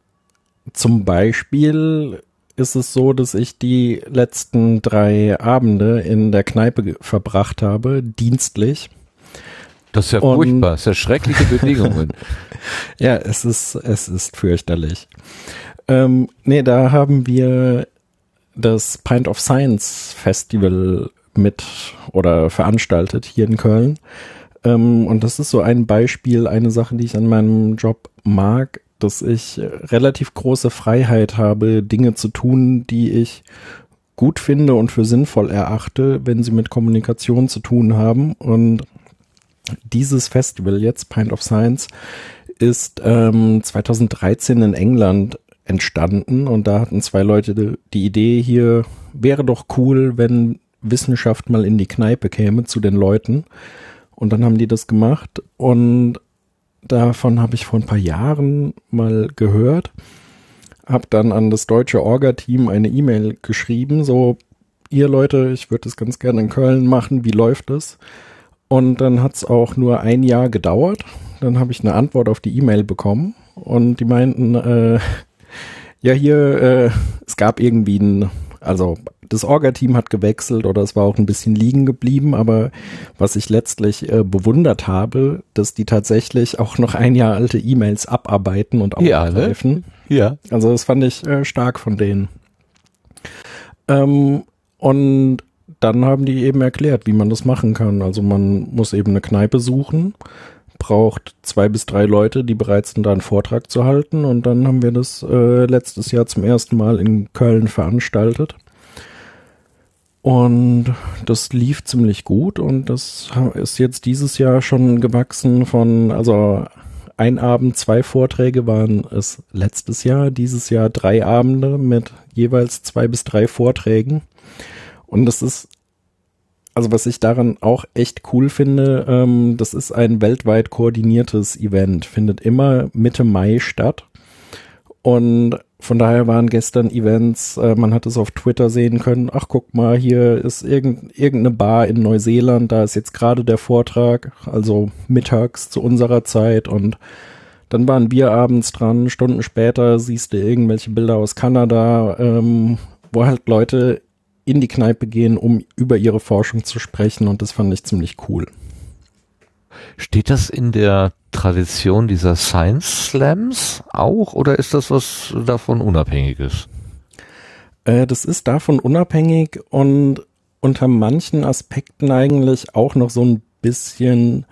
zum Beispiel ist es so, dass ich die letzten drei Abende in der Kneipe verbracht habe, dienstlich. Das ist ja und, furchtbar, das ist ja schreckliche [laughs] Bedingungen. ja, es ist, es ist fürchterlich. Ähm, nee, da haben wir das Pint of Science Festival mit oder veranstaltet hier in Köln. Ähm, und das ist so ein Beispiel, eine Sache, die ich an meinem Job mag, dass ich relativ große Freiheit habe, Dinge zu tun, die ich gut finde und für sinnvoll erachte, wenn sie mit Kommunikation zu tun haben. Und dieses Festival jetzt, Pint of Science, ist ähm, 2013 in England entstanden und da hatten zwei Leute die Idee hier, wäre doch cool, wenn Wissenschaft mal in die Kneipe käme zu den Leuten. Und dann haben die das gemacht und davon habe ich vor ein paar Jahren mal gehört, habe dann an das deutsche Orga-Team eine E-Mail geschrieben, so, ihr Leute, ich würde das ganz gerne in Köln machen, wie läuft es? Und dann hat es auch nur ein Jahr gedauert. Dann habe ich eine Antwort auf die E-Mail bekommen und die meinten, äh, ja, hier, äh, es gab irgendwie ein, also das Orga-Team hat gewechselt oder es war auch ein bisschen liegen geblieben, aber was ich letztlich äh, bewundert habe, dass die tatsächlich auch noch ein Jahr alte E-Mails abarbeiten und aufgreifen. Ja, ne? ja. Also das fand ich äh, stark von denen. Ähm, und dann haben die eben erklärt, wie man das machen kann. Also man muss eben eine Kneipe suchen braucht zwei bis drei Leute, die bereit sind, da einen Vortrag zu halten. Und dann haben wir das äh, letztes Jahr zum ersten Mal in Köln veranstaltet. Und das lief ziemlich gut und das ist jetzt dieses Jahr schon gewachsen von, also ein Abend, zwei Vorträge waren es letztes Jahr, dieses Jahr drei Abende mit jeweils zwei bis drei Vorträgen. Und das ist also was ich daran auch echt cool finde, ähm, das ist ein weltweit koordiniertes Event, findet immer Mitte Mai statt. Und von daher waren gestern Events, äh, man hat es auf Twitter sehen können, ach guck mal, hier ist irgend, irgendeine Bar in Neuseeland, da ist jetzt gerade der Vortrag, also mittags zu unserer Zeit. Und dann waren wir abends dran, Stunden später siehst du irgendwelche Bilder aus Kanada, ähm, wo halt Leute in die Kneipe gehen, um über ihre Forschung zu sprechen und das fand ich ziemlich cool. Steht das in der Tradition dieser Science Slams auch oder ist das was davon Unabhängiges? Äh, das ist davon unabhängig und unter manchen Aspekten eigentlich auch noch so ein bisschen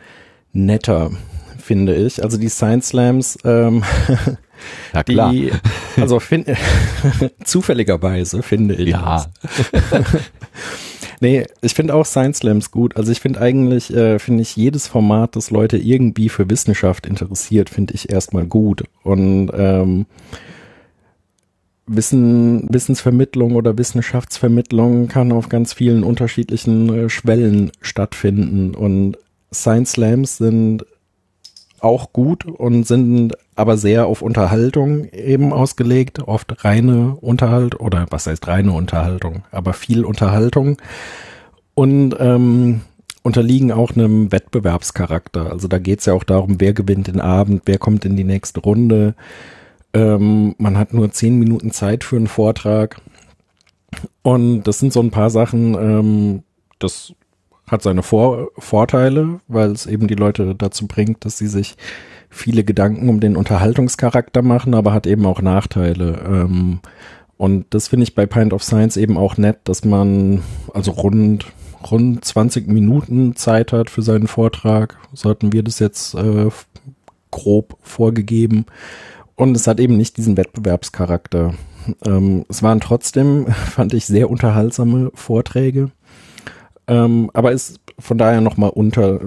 netter, finde ich. Also die Science Slams, ähm, [laughs] Ja, klar. die, [laughs] also fin [laughs] zufälligerweise finde ich. Ja. [laughs] Nee, ich finde auch Science Slams gut. Also ich finde eigentlich, äh, finde ich jedes Format, das Leute irgendwie für Wissenschaft interessiert, finde ich erstmal gut. Und ähm, Wissen, Wissensvermittlung oder Wissenschaftsvermittlung kann auf ganz vielen unterschiedlichen äh, Schwellen stattfinden. Und Science Slams sind auch gut und sind aber sehr auf Unterhaltung eben ausgelegt, oft reine Unterhalt oder was heißt reine Unterhaltung, aber viel Unterhaltung und ähm, unterliegen auch einem Wettbewerbscharakter. Also da geht es ja auch darum, wer gewinnt den Abend, wer kommt in die nächste Runde. Ähm, man hat nur zehn Minuten Zeit für einen Vortrag und das sind so ein paar Sachen, ähm, das hat seine Vor Vorteile, weil es eben die Leute dazu bringt, dass sie sich viele Gedanken um den Unterhaltungscharakter machen, aber hat eben auch Nachteile. Ähm, und das finde ich bei Pint of Science eben auch nett, dass man also rund rund 20 Minuten Zeit hat für seinen Vortrag. Sollten wir das jetzt äh, grob vorgegeben. Und es hat eben nicht diesen Wettbewerbscharakter. Ähm, es waren trotzdem, [laughs] fand ich, sehr unterhaltsame Vorträge. Ähm, aber ist von daher nochmal unter,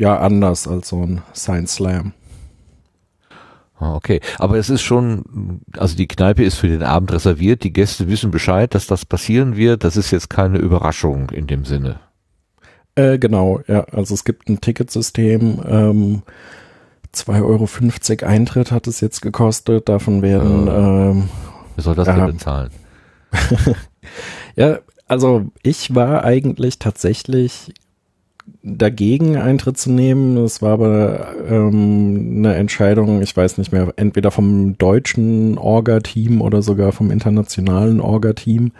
ja, anders als so ein Science Slam. Ah, Okay, aber es ist schon, also die Kneipe ist für den Abend reserviert, die Gäste wissen Bescheid, dass das passieren wird, das ist jetzt keine Überraschung in dem Sinne. Äh, genau, ja, also es gibt ein Ticketsystem, ähm, 2,50 Euro Eintritt hat es jetzt gekostet, davon werden, ähm, Wer soll das [laughs] Ja. denn bezahlen? ja, also ich war eigentlich tatsächlich dagegen Eintritt zu nehmen. Das war aber ähm, eine Entscheidung, ich weiß nicht mehr, entweder vom deutschen Orga-Team oder sogar vom internationalen Orga-Team.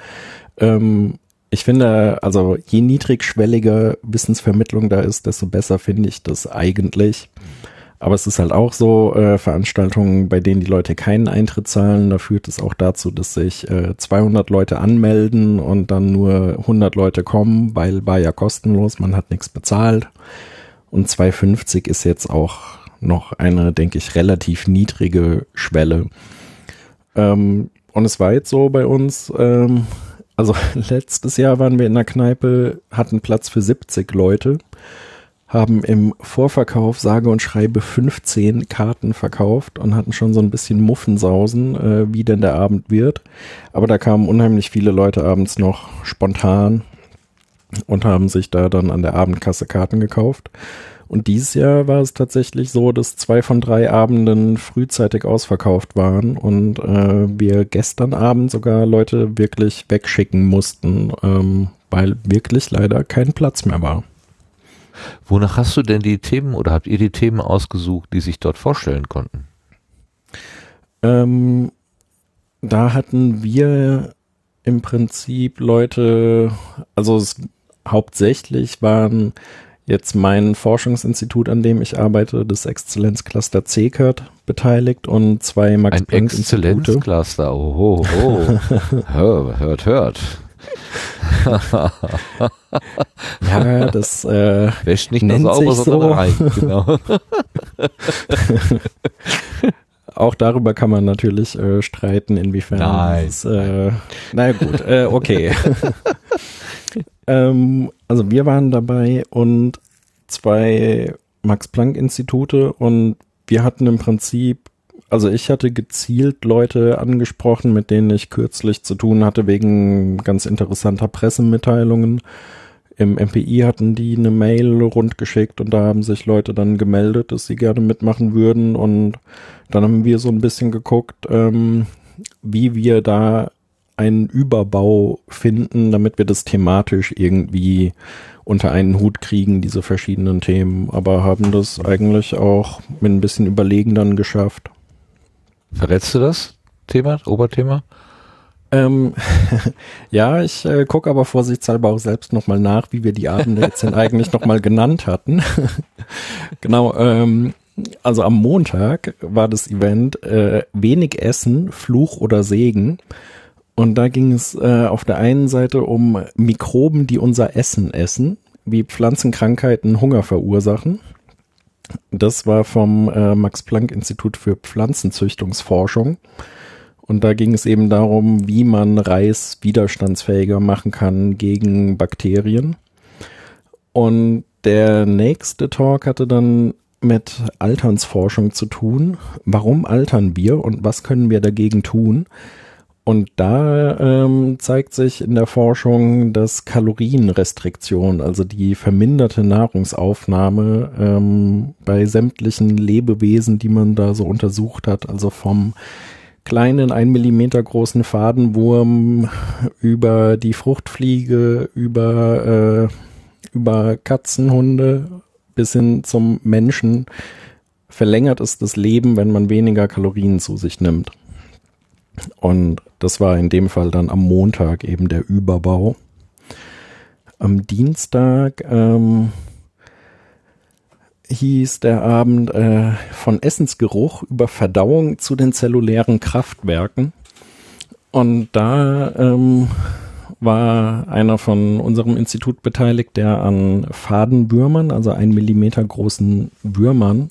Ähm, ich finde, also je niedrigschwelliger Wissensvermittlung da ist, desto besser finde ich das eigentlich. Aber es ist halt auch so, äh, Veranstaltungen, bei denen die Leute keinen Eintritt zahlen, da führt es auch dazu, dass sich äh, 200 Leute anmelden und dann nur 100 Leute kommen, weil war ja kostenlos, man hat nichts bezahlt. Und 250 ist jetzt auch noch eine, denke ich, relativ niedrige Schwelle. Ähm, und es war jetzt so bei uns, ähm, also [laughs] letztes Jahr waren wir in der Kneipe, hatten Platz für 70 Leute haben im Vorverkauf sage und schreibe 15 Karten verkauft und hatten schon so ein bisschen Muffensausen, äh, wie denn der Abend wird. Aber da kamen unheimlich viele Leute abends noch spontan und haben sich da dann an der Abendkasse Karten gekauft. Und dieses Jahr war es tatsächlich so, dass zwei von drei Abenden frühzeitig ausverkauft waren und äh, wir gestern Abend sogar Leute wirklich wegschicken mussten, ähm, weil wirklich leider kein Platz mehr war. Wonach hast du denn die Themen oder habt ihr die Themen ausgesucht, die sich dort vorstellen konnten? Ähm, da hatten wir im Prinzip Leute, also es, hauptsächlich waren jetzt mein Forschungsinstitut, an dem ich arbeite, das Exzellenzcluster CKERT beteiligt und zwei Ein Max-Planck-Institute. Exzellenzcluster, oh, oh, oh. [laughs] Hör, hört, hört. Ja, das äh, Wäscht nicht nur Nennt sauber, sich sondern so. rein. Genau. [laughs] Auch darüber kann man natürlich äh, streiten, inwiefern. Nein. Es, äh, na gut, äh, okay. [laughs] ähm, also wir waren dabei und zwei Max-Planck-Institute und wir hatten im Prinzip, also ich hatte gezielt Leute angesprochen, mit denen ich kürzlich zu tun hatte, wegen ganz interessanter Pressemitteilungen. Im MPI hatten die eine Mail rundgeschickt und da haben sich Leute dann gemeldet, dass sie gerne mitmachen würden und dann haben wir so ein bisschen geguckt, ähm, wie wir da einen Überbau finden, damit wir das thematisch irgendwie unter einen Hut kriegen, diese verschiedenen Themen, aber haben das eigentlich auch mit ein bisschen Überlegen dann geschafft. Verrätst du das Thema, Oberthema? Ähm, [laughs] ja, ich äh, gucke aber vorsichtshalber auch selbst nochmal nach, wie wir die Abende jetzt denn eigentlich nochmal genannt hatten. [laughs] genau, ähm, also am Montag war das Event äh, wenig Essen, Fluch oder Segen. Und da ging es äh, auf der einen Seite um Mikroben, die unser Essen essen, wie Pflanzenkrankheiten Hunger verursachen. Das war vom äh, Max Planck Institut für Pflanzenzüchtungsforschung. Und da ging es eben darum, wie man Reis widerstandsfähiger machen kann gegen Bakterien. Und der nächste Talk hatte dann mit Alternsforschung zu tun. Warum altern wir und was können wir dagegen tun? Und da ähm, zeigt sich in der Forschung, dass Kalorienrestriktion, also die verminderte Nahrungsaufnahme ähm, bei sämtlichen Lebewesen, die man da so untersucht hat, also vom kleinen, ein Millimeter großen Fadenwurm über die Fruchtfliege, über, äh, über Katzenhunde bis hin zum Menschen verlängert es das Leben, wenn man weniger Kalorien zu sich nimmt. Und das war in dem Fall dann am Montag eben der Überbau. Am Dienstag ähm, hieß der Abend äh, von Essensgeruch über Verdauung zu den zellulären Kraftwerken. Und da ähm, war einer von unserem Institut beteiligt, der an Fadenwürmern, also ein Millimeter großen Würmern,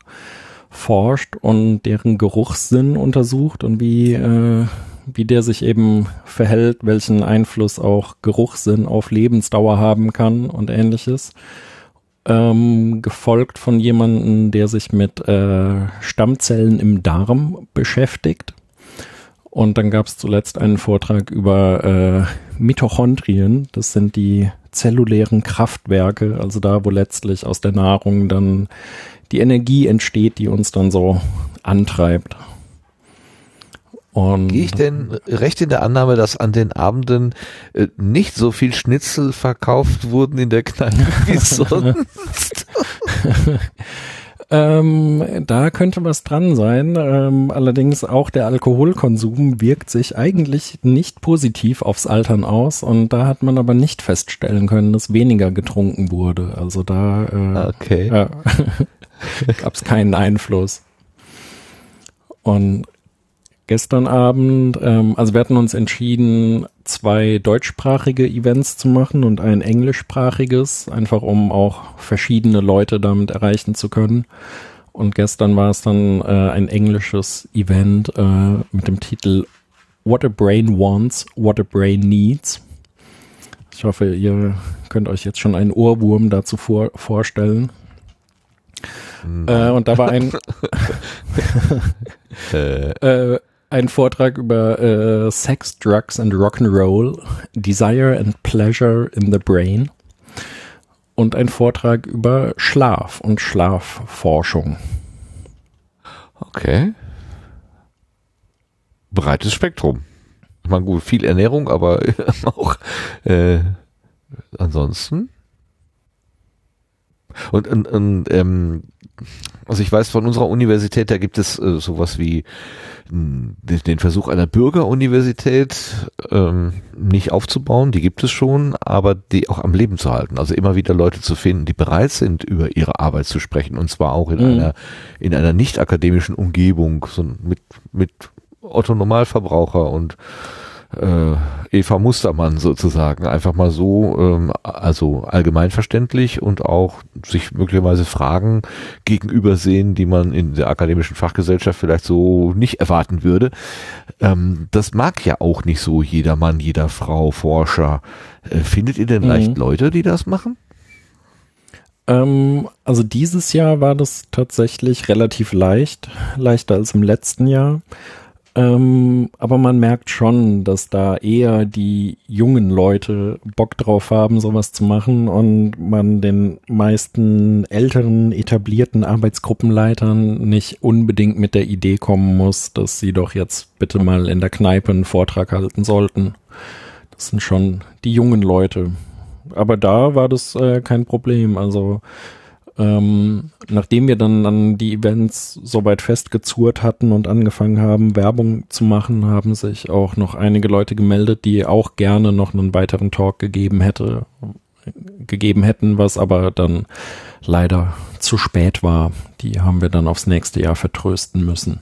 forscht und deren Geruchssinn untersucht und wie, äh, wie der sich eben verhält, welchen Einfluss auch Geruchssinn auf Lebensdauer haben kann und ähnliches ähm, gefolgt von jemandem, der sich mit äh, Stammzellen im Darm beschäftigt. Und dann gab es zuletzt einen Vortrag über äh, Mitochondrien. Das sind die zellulären Kraftwerke, also da, wo letztlich aus der Nahrung dann die Energie entsteht, die uns dann so antreibt. Gehe ich denn recht in der Annahme, dass an den Abenden äh, nicht so viel Schnitzel verkauft wurden in der Kneipe wie [laughs] sonst? [laughs] Ähm, da könnte was dran sein. Ähm, allerdings auch der Alkoholkonsum wirkt sich eigentlich nicht positiv aufs Altern aus und da hat man aber nicht feststellen können, dass weniger getrunken wurde. Also da äh, okay. äh, [laughs] gab es keinen Einfluss. Und gestern Abend, ähm, also wir hatten uns entschieden, zwei deutschsprachige Events zu machen und ein englischsprachiges, einfach um auch verschiedene Leute damit erreichen zu können. Und gestern war es dann äh, ein englisches Event äh, mit dem Titel What a Brain Wants, What a Brain Needs. Ich hoffe, ihr könnt euch jetzt schon einen Ohrwurm dazu vor vorstellen. Äh, und da war ein [laughs] äh, [laughs] äh ein Vortrag über äh, Sex, Drugs and Rock'n'Roll, Desire and Pleasure in the Brain und ein Vortrag über Schlaf und Schlafforschung. Okay. Breites Spektrum. Ich meine, gut, viel Ernährung, aber [laughs] auch äh, ansonsten. Und, und, und ähm, also ich weiß von unserer Universität, da gibt es äh, sowas wie den Versuch einer Bürgeruniversität ähm, nicht aufzubauen, die gibt es schon, aber die auch am Leben zu halten. Also immer wieder Leute zu finden, die bereit sind, über ihre Arbeit zu sprechen und zwar auch in mhm. einer in einer nicht akademischen Umgebung, so mit mit Otto Normalverbraucher und äh, Eva Mustermann sozusagen. Einfach mal so, ähm, also allgemeinverständlich und auch sich möglicherweise Fragen gegenübersehen, die man in der akademischen Fachgesellschaft vielleicht so nicht erwarten würde. Ähm, das mag ja auch nicht so jeder Mann, jeder Frau, Forscher. Äh, findet ihr denn mhm. leicht Leute, die das machen? Ähm, also dieses Jahr war das tatsächlich relativ leicht, leichter als im letzten Jahr. Ähm, aber man merkt schon, dass da eher die jungen Leute Bock drauf haben, sowas zu machen und man den meisten älteren, etablierten Arbeitsgruppenleitern nicht unbedingt mit der Idee kommen muss, dass sie doch jetzt bitte mal in der Kneipe einen Vortrag halten sollten. Das sind schon die jungen Leute. Aber da war das äh, kein Problem. Also ähm, nachdem wir dann, dann die Events soweit festgezurrt hatten und angefangen haben, Werbung zu machen, haben sich auch noch einige Leute gemeldet, die auch gerne noch einen weiteren Talk gegeben hätte, gegeben hätten, was aber dann leider zu spät war. Die haben wir dann aufs nächste Jahr vertrösten müssen.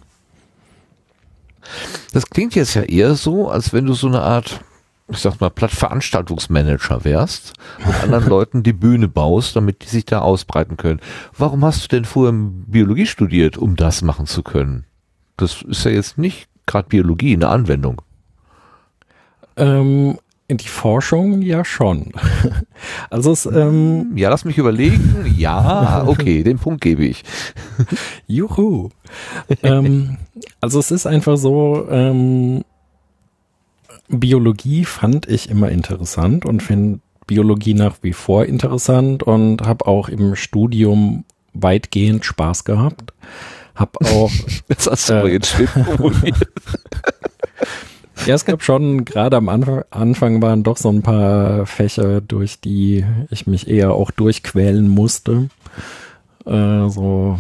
Das klingt jetzt ja eher so, als wenn du so eine Art ich sag mal, platt Veranstaltungsmanager wärst und anderen Leuten die Bühne baust, damit die sich da ausbreiten können. Warum hast du denn vorher Biologie studiert, um das machen zu können? Das ist ja jetzt nicht gerade Biologie, eine Anwendung. Ähm, in die Forschung ja schon. [laughs] Also es, ähm, ja, lass mich überlegen. Ja, [laughs] okay, den Punkt gebe ich. Juhu. ähm, also es ist einfach so, ähm, Biologie fand ich immer interessant und finde Biologie nach wie vor interessant und habe auch im Studium weitgehend Spaß gehabt. Hab auch. [laughs] das hast du äh, jetzt schön. [laughs] Ja, es gab schon, gerade am Anfang, Anfang waren doch so ein paar Fächer, durch die ich mich eher auch durchquälen musste. Äh, so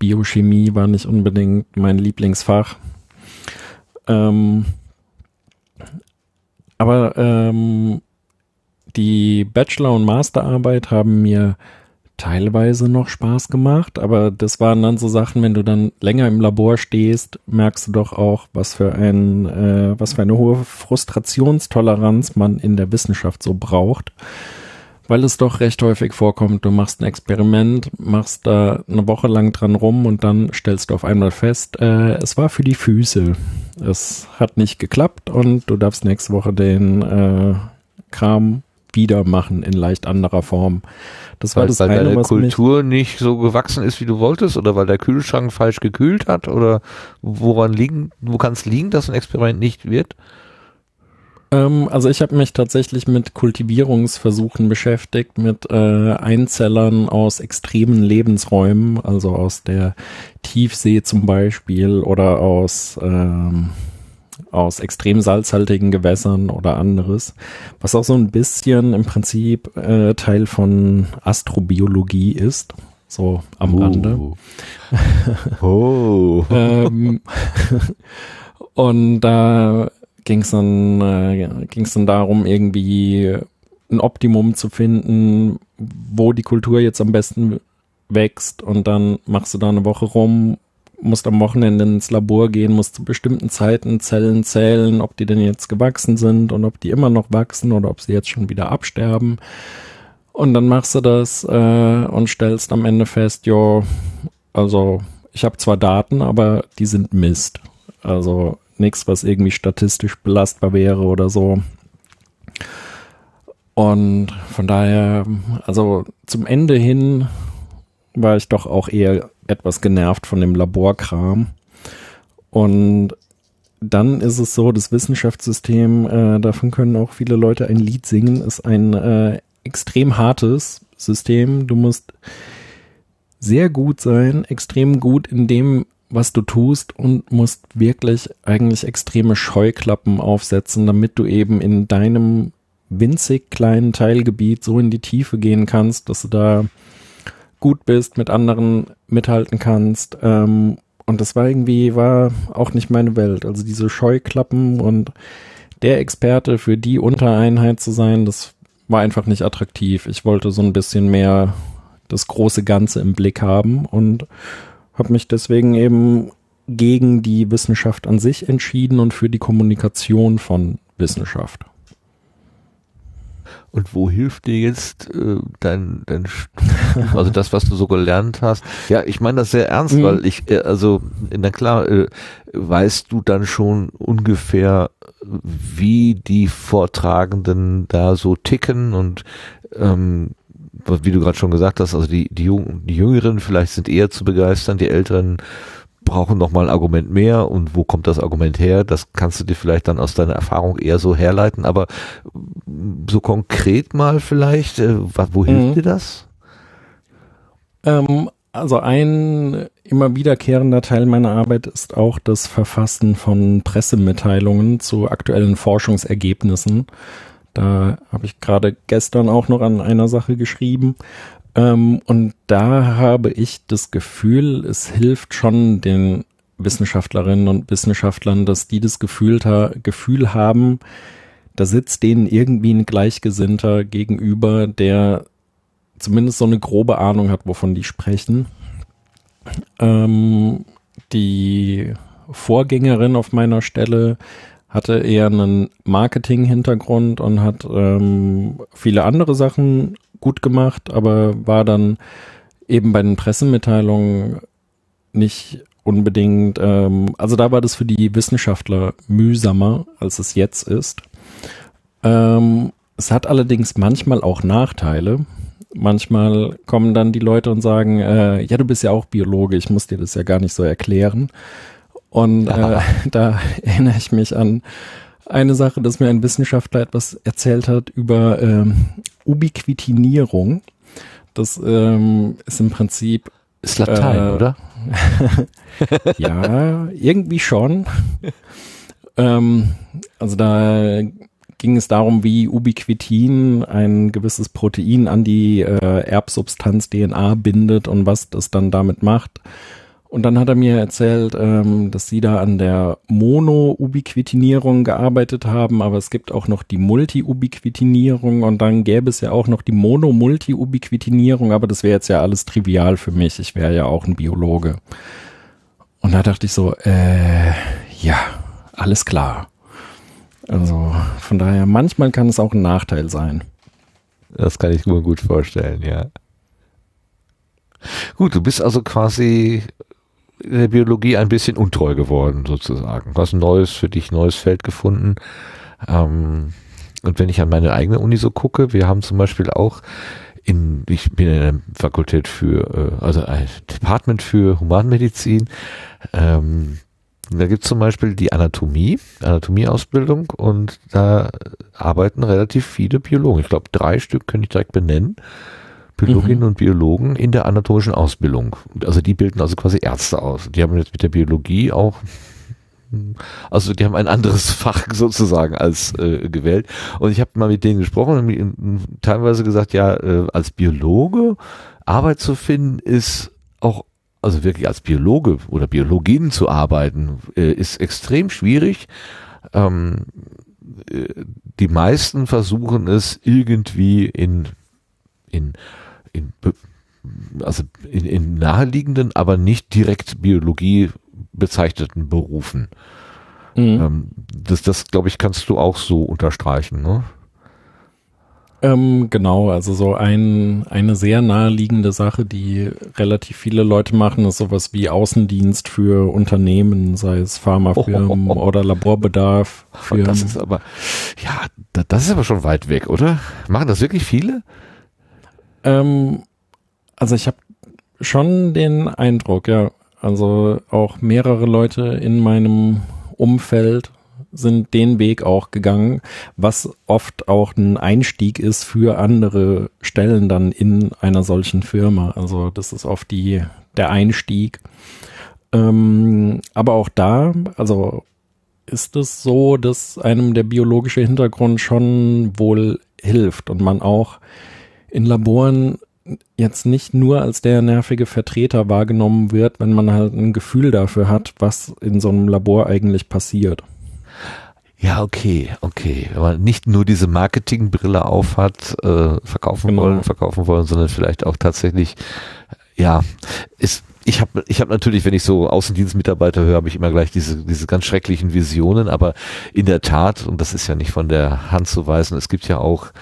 Biochemie war nicht unbedingt mein Lieblingsfach. Ähm, aber ähm, die Bachelor- und Masterarbeit haben mir teilweise noch Spaß gemacht, aber das waren dann so Sachen, wenn du dann länger im Labor stehst, merkst du doch auch, was für ein, äh, was für eine hohe Frustrationstoleranz man in der Wissenschaft so braucht weil es doch recht häufig vorkommt, du machst ein Experiment, machst da eine Woche lang dran rum und dann stellst du auf einmal fest, äh, es war für die Füße. Es hat nicht geklappt und du darfst nächste Woche den äh, Kram wieder machen in leicht anderer Form. Das weil, war das weil eine, deine Kultur nicht so gewachsen ist, wie du wolltest, oder weil der Kühlschrank falsch gekühlt hat, oder woran liegen, wo kann es liegen, dass ein Experiment nicht wird? Ähm, also ich habe mich tatsächlich mit Kultivierungsversuchen beschäftigt, mit äh, Einzellern aus extremen Lebensräumen, also aus der Tiefsee zum Beispiel oder aus ähm, aus extrem salzhaltigen Gewässern oder anderes, was auch so ein bisschen im Prinzip äh, Teil von Astrobiologie ist, so am Oh. Rande. Oh. [laughs] ähm, [laughs] und da ging es dann, äh, ging's dann darum, irgendwie ein Optimum zu finden, wo die Kultur jetzt am besten wächst und dann machst du da eine Woche rum, musst am Wochenende ins Labor gehen, musst zu bestimmten Zeiten Zellen zählen, ob die denn jetzt gewachsen sind und ob die immer noch wachsen oder ob sie jetzt schon wieder absterben. Und dann machst du das äh, und stellst am Ende fest, jo, also ich habe zwar Daten, aber die sind Mist. Also nichts, was irgendwie statistisch belastbar wäre oder so. Und von daher, also zum Ende hin war ich doch auch eher etwas genervt von dem Laborkram. Und dann ist es so, das Wissenschaftssystem, äh, davon können auch viele Leute ein Lied singen, ist ein äh, extrem hartes System. Du musst sehr gut sein, extrem gut in dem, was du tust und musst wirklich eigentlich extreme Scheuklappen aufsetzen, damit du eben in deinem winzig kleinen Teilgebiet so in die Tiefe gehen kannst, dass du da gut bist, mit anderen mithalten kannst. Ähm, und das war irgendwie, war auch nicht meine Welt. Also diese Scheuklappen und der Experte für die Untereinheit zu sein, das war einfach nicht attraktiv. Ich wollte so ein bisschen mehr das große Ganze im Blick haben und habe mich deswegen eben gegen die Wissenschaft an sich entschieden und für die Kommunikation von Wissenschaft. Und wo hilft dir jetzt äh, dein, dein [laughs] also das, was du so gelernt hast? Ja, ich meine das sehr ernst, Mhm. weil ich, äh, also, na klar, äh, weißt du dann schon ungefähr, wie die Vortragenden da so ticken und ähm, wie du gerade schon gesagt hast, also die, die, Jung, die Jüngeren vielleicht sind eher zu begeistern, die Älteren brauchen noch mal ein Argument mehr und wo kommt das Argument her? Das kannst du dir vielleicht dann aus deiner Erfahrung eher so herleiten, aber so konkret mal vielleicht, äh, wo hilft Mhm. dir das? Ähm, also ein immer wiederkehrender Teil meiner Arbeit ist auch das Verfassen von Pressemitteilungen zu aktuellen Forschungsergebnissen. Da habe ich gerade gestern auch noch an einer Sache geschrieben. Ähm, und da habe ich das Gefühl, es hilft schon den Wissenschaftlerinnen und Wissenschaftlern, dass die das Gefühl, Gefühl haben, da sitzt denen irgendwie ein Gleichgesinnter gegenüber, der zumindest so eine grobe Ahnung hat, wovon die sprechen. Ähm, die Vorgängerin auf meiner Stelle hatte eher einen Marketing-Hintergrund und hat ähm, viele andere Sachen gut gemacht, aber war dann eben bei den Pressemitteilungen nicht unbedingt, ähm, also da war das für die Wissenschaftler mühsamer, als es jetzt ist. Ähm, es hat allerdings manchmal auch Nachteile. Manchmal kommen dann die Leute und sagen, äh, ja, du bist ja auch Biologe, ich muss dir das ja gar nicht so erklären. Und äh, [laughs] da erinnere ich mich an eine Sache, dass mir ein Wissenschaftler etwas erzählt hat über ähm, Ubiquitinierung. Das ähm, ist im Prinzip ist Latein, äh, oder? [laughs] ja, irgendwie schon. ähm, also da ging es darum, wie Ubiquitin ein gewisses Protein an die äh, Erbsubstanz DNA bindet und was das dann damit macht. Und dann hat er mir erzählt, ähm, dass sie da an der Mono-Ubiquitinierung gearbeitet haben, aber es gibt auch noch die Multi-Ubiquitinierung und dann gäbe es ja auch noch die Mono-Multi-Ubiquitinierung, aber das wäre jetzt ja alles trivial für mich. Ich wäre ja auch ein Biologe. Und da dachte ich so, äh, ja, alles klar. Also von daher, manchmal kann es auch ein Nachteil sein. Das kann ich mir gut vorstellen, ja. Gut, du bist also quasi der Biologie ein bisschen untreu geworden, sozusagen. Ein neues, für dich neues Feld gefunden. Ähm, und wenn ich an meine eigene Uni so gucke, wir haben zum Beispiel auch in, ich bin in einer Fakultät für, äh, also ein Department für Humanmedizin, ähm, da gibt es zum Beispiel die Anatomie, Anatomieausbildung und da arbeiten relativ viele Biologen. Ich glaube, drei Stück könnte ich direkt benennen. Biologinnen mhm. und Biologen in der anatomischen Ausbildung. Also die bilden also quasi Ärzte aus. Die haben jetzt mit der Biologie auch also die haben ein anderes [laughs] Fach sozusagen als äh, gewählt. Und ich habe mal mit denen gesprochen und teilweise gesagt, ja, äh, als Biologe Arbeit zu finden ist auch also wirklich als Biologe oder Biologin zu arbeiten, äh, ist extrem schwierig. Ähm, äh, die meisten versuchen es irgendwie in, in, in also in, in naheliegenden, aber nicht direkt Biologie bezeichneten Berufen. Mhm. Ähm, das, das glaube ich, kannst du auch so unterstreichen, ne? Ähm, genau, also so ein, eine sehr naheliegende Sache, die relativ viele Leute machen, ist sowas wie Außendienst für Unternehmen, sei es Pharmafirmen oh, oh, oh. oder Laborbedarf. Für das ist aber, ja, das ist aber schon weit weg, oder? Machen das wirklich viele? Ähm, also ich habe schon den Eindruck, ja, also auch mehrere Leute in meinem Umfeld sind den Weg auch gegangen, was oft auch ein Einstieg ist für andere Stellen dann in einer solchen Firma. Also das ist oft die, der Einstieg. Ähm, aber auch da, also ist es so, dass einem der biologische Hintergrund schon wohl hilft und man auch in Laboren jetzt nicht nur als der nervige Vertreter wahrgenommen wird, wenn man halt ein Gefühl dafür hat, was in so einem Labor eigentlich passiert. Ja, okay, okay. Wenn man nicht nur diese Marketingbrille aufhat, äh, verkaufen genau. wollen, verkaufen wollen, sondern vielleicht auch tatsächlich, ja, ist, ich habe ich hab natürlich, wenn ich so Außendienstmitarbeiter höre, habe ich immer gleich diese, diese ganz schrecklichen Visionen, aber in der Tat, und das ist ja nicht von der Hand zu weisen, es gibt ja auch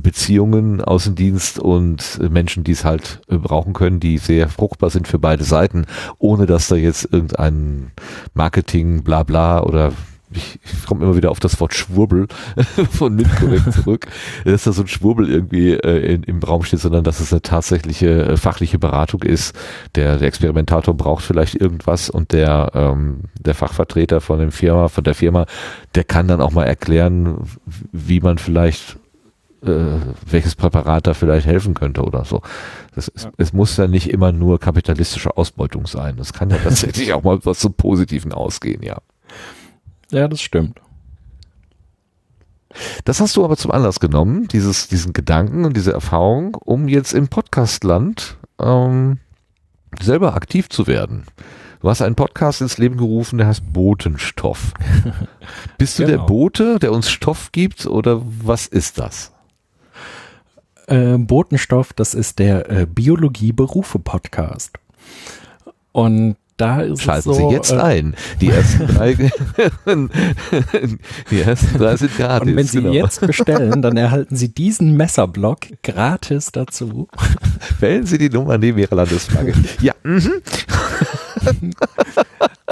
Beziehungen, Außendienst und Menschen, die es halt brauchen können, die sehr fruchtbar sind für beide Seiten, ohne dass da jetzt irgendein Marketing, bla bla oder ich, ich komme immer wieder auf das Wort Schwurbel [laughs] von Mitkorrekt zurück, [laughs] dass da so ein Schwurbel irgendwie äh, in, im Raum steht, sondern dass es eine tatsächliche äh, fachliche Beratung ist. Der, der Experimentator braucht vielleicht irgendwas und der, ähm, der Fachvertreter von dem Firma, von der Firma, der kann dann auch mal erklären, wie man vielleicht äh, welches Präparat da vielleicht helfen könnte oder so. Das ist, ja. Es muss ja nicht immer nur kapitalistische Ausbeutung sein. Das kann ja [laughs] tatsächlich auch mal was zum Positiven ausgehen, ja. Ja, das stimmt. Das hast du aber zum Anlass genommen, dieses, diesen Gedanken und diese Erfahrung, um jetzt im Podcastland ähm, selber aktiv zu werden. Du hast einen Podcast ins Leben gerufen, der heißt Botenstoff. [laughs] Bist du genau. der Bote, der uns Stoff gibt oder was ist das? Äh, Botenstoff, das ist der äh, Biologie-Berufe-Podcast. Und da ist Schalten es so, Sie jetzt äh, ein. Die ersten drei, [laughs] die ersten drei sind gratis. Und wenn Sie genau. jetzt bestellen, dann erhalten Sie diesen Messerblock gratis dazu. Wählen Sie die Nummer neben Ihrer Landesflagge. ja. Mhm.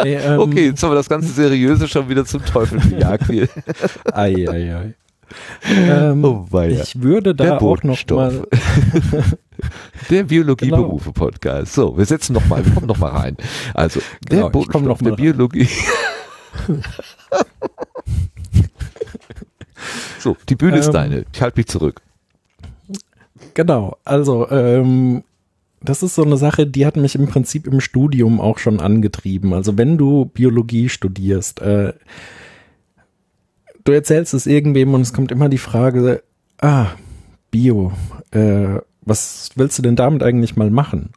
Nee, [laughs] ähm, okay, jetzt haben wir das ganze Seriöse schon wieder zum Teufel gejagt. ei, ei, ei. Ähm, oh, ich würde da auch noch mal [laughs] der Biologie-Berufe genau. So, wir setzen noch mal, wir kommen noch mal rein. Also der genau, noch der Biologie. [laughs] so, die Bühne ähm, ist deine. Ich halte mich zurück. Genau. Also ähm, das ist so eine Sache, die hat mich im Prinzip im Studium auch schon angetrieben. Also wenn du Biologie studierst, äh, du erzählst es irgendwem und es kommt immer die Frage, ah, Bio, äh, was willst du denn damit eigentlich mal machen?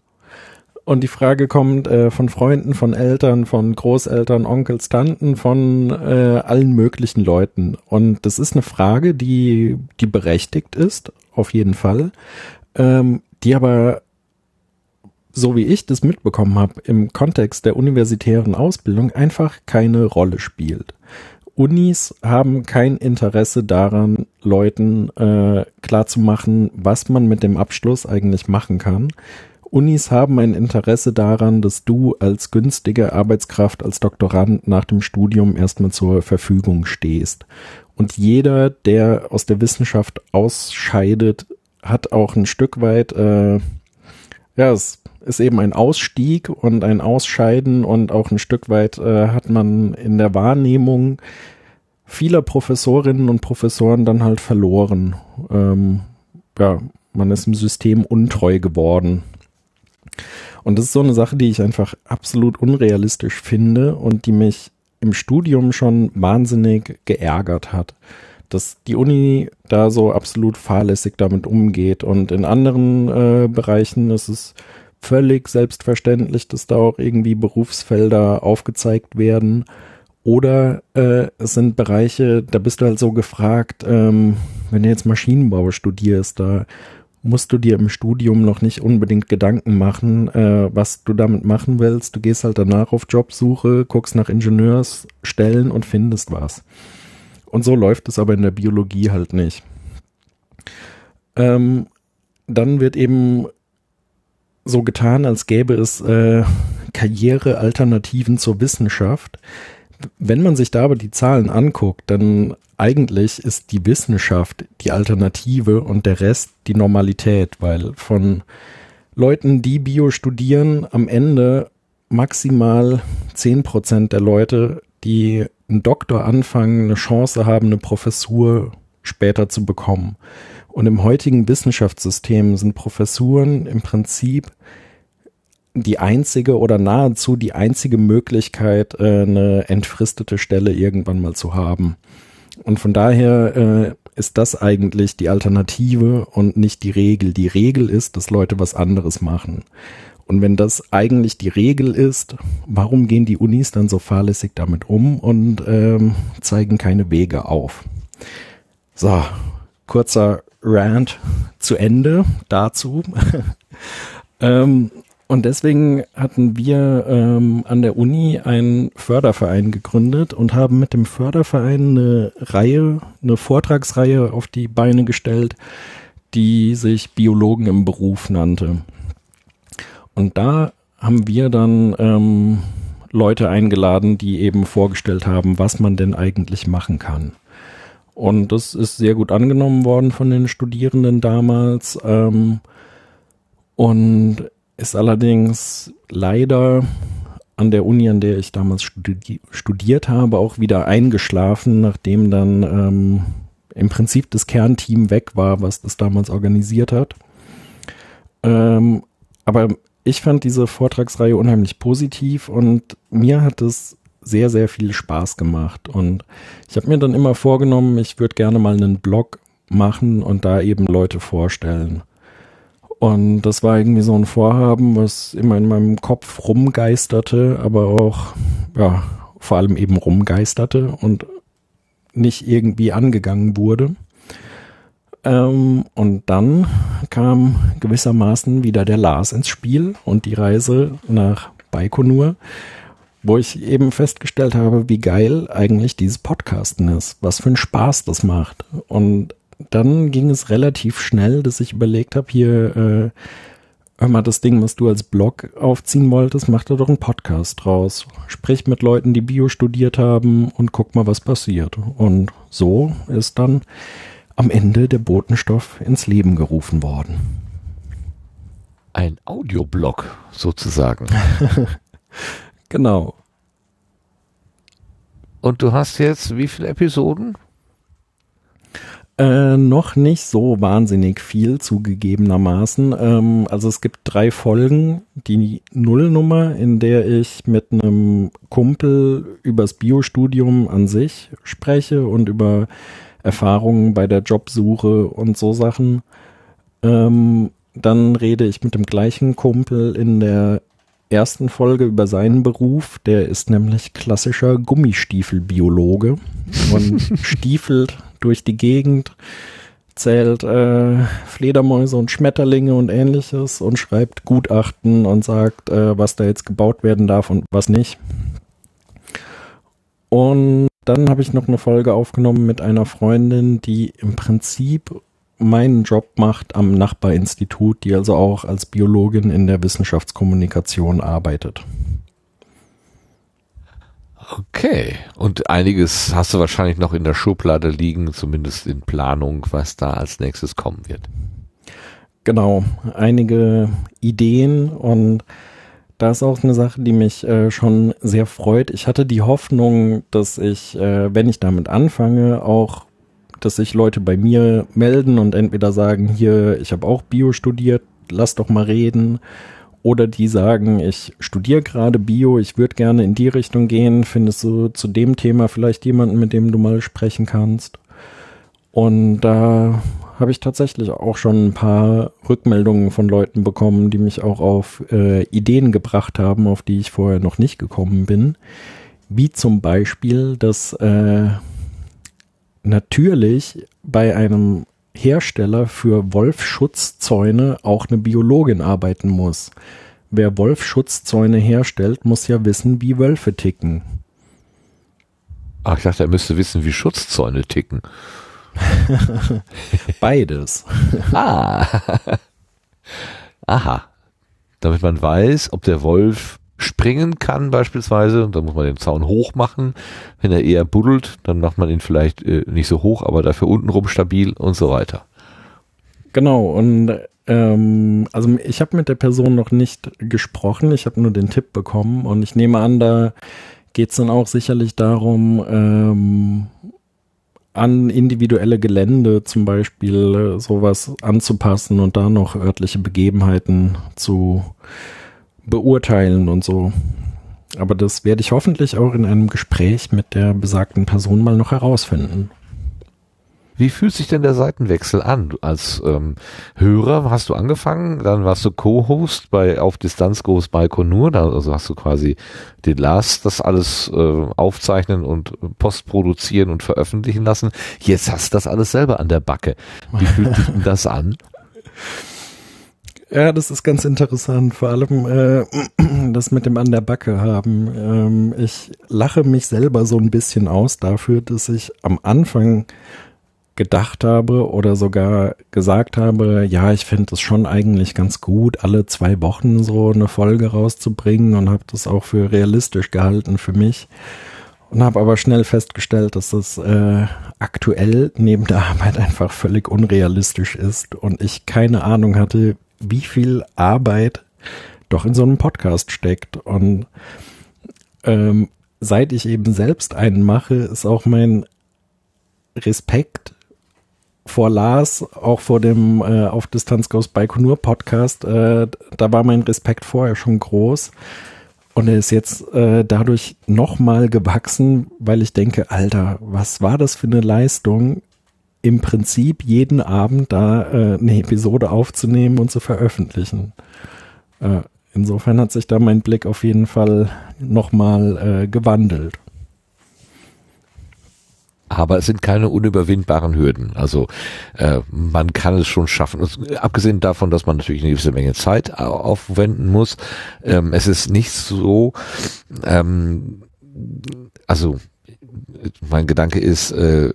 Und die Frage kommt äh, von Freunden, von Eltern, von Großeltern, Onkels, Tanten, von äh, allen möglichen Leuten. Und das ist eine Frage, die, die berechtigt ist, auf jeden Fall, ähm, die aber, so wie ich das mitbekommen habe, im Kontext der universitären Ausbildung einfach keine Rolle spielt. Unis haben kein Interesse daran, Leuten äh, klarzumachen, was man mit dem Abschluss eigentlich machen kann. Unis haben ein Interesse daran, dass du als günstige Arbeitskraft, als Doktorand nach dem Studium erstmal zur Verfügung stehst. Und jeder, der aus der Wissenschaft ausscheidet, hat auch ein Stück weit, äh, ja, es ist eben ein Ausstieg und ein Ausscheiden und auch ein Stück weit äh, hat man in der Wahrnehmung vieler Professorinnen und Professoren dann halt verloren. Ähm, ja, man ist im System untreu geworden. Und das ist so eine Sache, die ich einfach absolut unrealistisch finde und die mich im Studium schon wahnsinnig geärgert hat dass die Uni da so absolut fahrlässig damit umgeht. Und in anderen äh, Bereichen ist es völlig selbstverständlich, dass da auch irgendwie Berufsfelder aufgezeigt werden. Oder äh, es sind Bereiche, da bist du halt so gefragt, ähm, wenn du jetzt Maschinenbau studierst, da musst du dir im Studium noch nicht unbedingt Gedanken machen, äh, was du damit machen willst. Du gehst halt danach auf Jobsuche, guckst nach Ingenieursstellen und findest was. Und so läuft es aber in der Biologie halt nicht. Ähm, dann wird eben so getan, als gäbe es äh, Karrierealternativen zur Wissenschaft. Wenn man sich da aber die Zahlen anguckt, dann eigentlich ist die Wissenschaft die Alternative und der Rest die Normalität, weil von Leuten, die Bio studieren, am Ende maximal zehn Prozent der Leute, die einen Doktor anfangen, eine Chance haben, eine Professur später zu bekommen. Und im heutigen Wissenschaftssystem sind Professuren im Prinzip die einzige oder nahezu die einzige Möglichkeit, äh, eine entfristete Stelle irgendwann mal zu haben. Und von daher äh, ist das eigentlich die Alternative und nicht die Regel. Die Regel ist, dass Leute was anderes machen. Und wenn das eigentlich die Regel ist, warum gehen die Unis dann so fahrlässig damit um und ähm, zeigen keine Wege auf? So, kurzer Rant zu Ende dazu. [laughs] ähm, und deswegen hatten wir ähm, an der Uni einen Förderverein gegründet und haben mit dem Förderverein eine Reihe, eine Vortragsreihe auf die Beine gestellt, die sich Biologen im Beruf nannte. Und da haben wir dann ähm, Leute eingeladen, die eben vorgestellt haben, was man denn eigentlich machen kann. Und das ist sehr gut angenommen worden von den Studierenden damals. Ähm, und ist allerdings leider an der Uni, an der ich damals studi studiert habe, auch wieder eingeschlafen, nachdem dann ähm, im Prinzip das Kernteam weg war, was das damals organisiert hat. Ähm, aber ich fand diese Vortragsreihe unheimlich positiv und mir hat es sehr, sehr viel Spaß gemacht. Und ich habe mir dann immer vorgenommen, ich würde gerne mal einen Blog machen und da eben Leute vorstellen. Und das war irgendwie so ein Vorhaben, was immer in meinem Kopf rumgeisterte, aber auch, ja, vor allem eben rumgeisterte und nicht irgendwie angegangen wurde. Ähm, und dann kam gewissermaßen wieder der Lars ins Spiel und die Reise nach Baikonur, wo ich eben festgestellt habe, wie geil eigentlich dieses Podcasten ist, was für einen Spaß das macht. Und dann ging es relativ schnell, dass ich überlegt habe, hier, äh, hör mal, das Ding, was du als Blog aufziehen wolltest, mach da doch einen Podcast draus. Sprich mit Leuten, die Bio studiert haben und guck mal, was passiert. Und so ist dann am Ende der Botenstoff ins Leben gerufen worden. Ein Audioblog sozusagen. [laughs] genau. Und du hast jetzt wie viele Episoden? Äh, noch nicht so wahnsinnig viel zugegebenermaßen. Ähm, also es gibt drei Folgen. Die Nullnummer, in der ich mit einem Kumpel übers Biostudium an sich spreche und über Erfahrungen bei der Jobsuche und so Sachen. Ähm, dann rede ich mit dem gleichen Kumpel in der ersten Folge über seinen Beruf. Der ist nämlich klassischer Gummistiefelbiologe und [laughs] stiefelt durch die Gegend, zählt äh, Fledermäuse und Schmetterlinge und ähnliches und schreibt Gutachten und sagt, äh, was da jetzt gebaut werden darf und was nicht. Und dann habe ich noch eine Folge aufgenommen mit einer Freundin, die im Prinzip meinen Job macht am Nachbarinstitut, die also auch als Biologin in der Wissenschaftskommunikation arbeitet. Okay. Und einiges hast du wahrscheinlich noch in der Schublade liegen, zumindest in Planung, was da als nächstes kommen wird. Genau. Einige Ideen und da ist auch eine Sache, die mich äh, schon sehr freut. Ich hatte die Hoffnung, dass ich, äh, wenn ich damit anfange, auch, dass sich Leute bei mir melden und entweder sagen, hier, ich habe auch Bio studiert, lass doch mal reden oder die sagen, ich studiere gerade Bio, ich würde gerne in die Richtung gehen, findest du zu dem Thema vielleicht jemanden, mit dem du mal sprechen kannst? Und da habe ich tatsächlich auch schon ein paar Rückmeldungen von Leuten bekommen, die mich auch auf äh, Ideen gebracht haben, auf die ich vorher noch nicht gekommen bin. Wie zum Beispiel, dass äh, natürlich bei einem Hersteller für Wolfschutzzäune auch eine Biologin arbeiten muss. Wer Wolfschutzzäune herstellt, muss ja wissen, wie Wölfe ticken. Ach, ich dachte, er müsste wissen, wie Schutzzäune ticken. [laughs] Beides. ah. [laughs] Aha. Damit man weiß, ob der Wolf springen kann beispielsweise, dann muss man den Zaun hoch machen. Wenn er eher buddelt, dann macht man ihn vielleicht äh, nicht so hoch, aber dafür untenrum stabil und so weiter. Genau, und ähm, also ich habe mit der Person noch nicht gesprochen, ich habe nur den Tipp bekommen und ich nehme an, da geht es dann auch sicherlich darum, ähm, an individuelle Gelände zum Beispiel äh, sowas anzupassen und da noch örtliche Begebenheiten zu beurteilen und so. Aber das werde ich hoffentlich auch in einem Gespräch mit der besagten Person mal noch herausfinden. Wie fühlt sich denn der Seitenwechsel an? Als ähm, Hörer hast du angefangen, dann warst du Co-Host bei Auf Distanz Groß Baikonur, da also hast du quasi den Last das alles äh, aufzeichnen und postproduzieren und veröffentlichen lassen. Jetzt hast du das alles selber an der Backe. Wie fühlt sich denn das an? [laughs] Ja, das ist ganz interessant, vor allem äh, [clears throat] das mit dem an der Backe haben. Ähm, ich lache mich selber so ein bisschen aus dafür, dass ich am Anfang gedacht habe oder sogar gesagt habe, ja, ich finde es schon eigentlich ganz gut, alle zwei Wochen so eine Folge rauszubringen und habe das auch für realistisch gehalten für mich und habe aber schnell festgestellt, dass das äh, aktuell neben der Arbeit einfach völlig unrealistisch ist und ich keine Ahnung hatte, wie viel Arbeit doch in so einem Podcast steckt. Und ähm, seit ich eben selbst einen mache, ist auch mein Respekt vor Lars, auch vor dem äh, Auf Distanz Goes Baikonur Podcast, äh, da war mein Respekt vorher schon groß. Und er ist jetzt äh, dadurch nochmal gewachsen, weil ich denke, Alter, was war das für eine Leistung, im Prinzip jeden Abend da äh, eine Episode aufzunehmen und zu veröffentlichen. Äh, insofern hat sich da mein Blick auf jeden Fall nochmal äh, gewandelt. Aber es sind keine unüberwindbaren Hürden. Also äh, man kann es schon schaffen. Also, abgesehen davon, dass man natürlich eine gewisse Menge Zeit aufwenden muss. Ähm, es ist nicht so, ähm, also mein Gedanke ist, äh,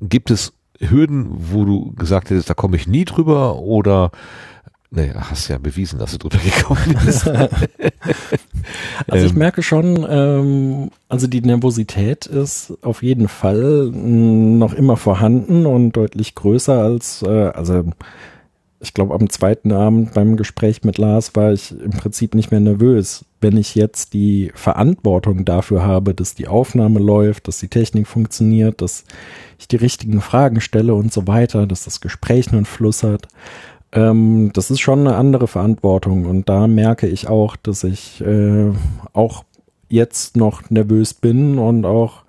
gibt es Hürden, wo du gesagt hättest, da komme ich nie drüber oder Nee, hast ja bewiesen, dass du drüber [laughs] gekommen bist. [laughs] also ich ähm. merke schon, ähm, also die Nervosität ist auf jeden Fall noch immer vorhanden und deutlich größer als, äh, also ich glaube am zweiten Abend beim Gespräch mit Lars war ich im Prinzip nicht mehr nervös. Wenn ich jetzt die Verantwortung dafür habe, dass die Aufnahme läuft, dass die Technik funktioniert, dass ich die richtigen Fragen stelle und so weiter, dass das Gespräch einen Fluss hat, ähm, das ist schon eine andere Verantwortung. Und da merke ich auch, dass ich äh, auch jetzt noch nervös bin und auch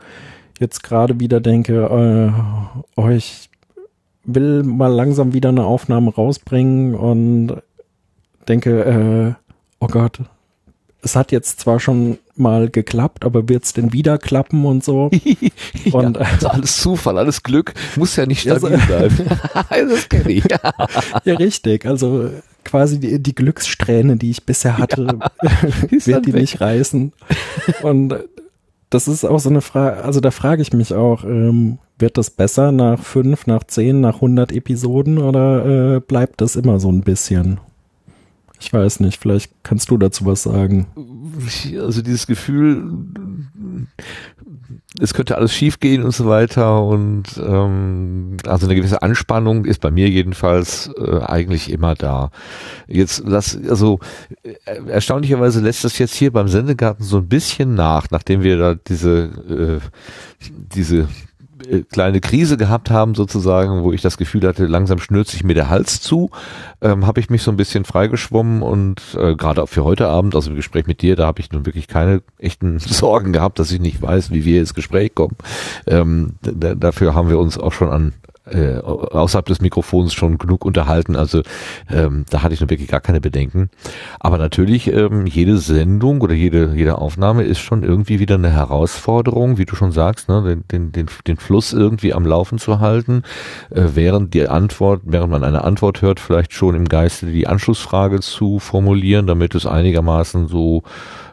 jetzt gerade wieder denke, äh, oh, ich will mal langsam wieder eine Aufnahme rausbringen und denke, äh, oh Gott, es hat jetzt zwar schon mal geklappt, aber wird es denn wieder klappen und so? [laughs] und ja, also alles Zufall, alles Glück, muss ja nicht stabil sein. [laughs] [laughs] das kenne ich. ja, richtig. Also quasi die, die Glückssträhne, die ich bisher hatte, wird die weg. nicht reißen. Und das ist auch so eine Frage, also da frage ich mich auch, ähm, wird das besser nach fünf, nach zehn, nach hundert Episoden oder äh, bleibt das immer so ein bisschen? Ich weiß nicht, vielleicht kannst du dazu was sagen. Also dieses Gefühl, es könnte alles schiefgehen und so weiter und ähm, also eine gewisse Anspannung ist bei mir jedenfalls äh, eigentlich immer da. Jetzt lass also äh, erstaunlicherweise lässt das jetzt hier beim Sendegarten so ein bisschen nach, nachdem wir da diese äh, diese kleine Krise gehabt haben, sozusagen, wo ich das Gefühl hatte, langsam schnürt sich mir der Hals zu, ähm, habe ich mich so ein bisschen freigeschwommen und äh, gerade auch für heute Abend, also im Gespräch mit dir, da habe ich nun wirklich keine echten [laughs] Sorgen gehabt, dass ich nicht weiß, wie wir ins Gespräch kommen. Ähm, dafür haben wir uns auch schon an äh, außerhalb des Mikrofons schon genug unterhalten. Also ähm, da hatte ich nun wirklich gar keine Bedenken. Aber natürlich, ähm, jede Sendung oder jede, jede Aufnahme ist schon irgendwie wieder eine Herausforderung, wie du schon sagst, ne, den, den, den, den Fluss irgendwie am Laufen zu halten, äh, während die Antwort, während man eine Antwort hört, vielleicht schon im Geiste die Anschlussfrage zu formulieren, damit es einigermaßen so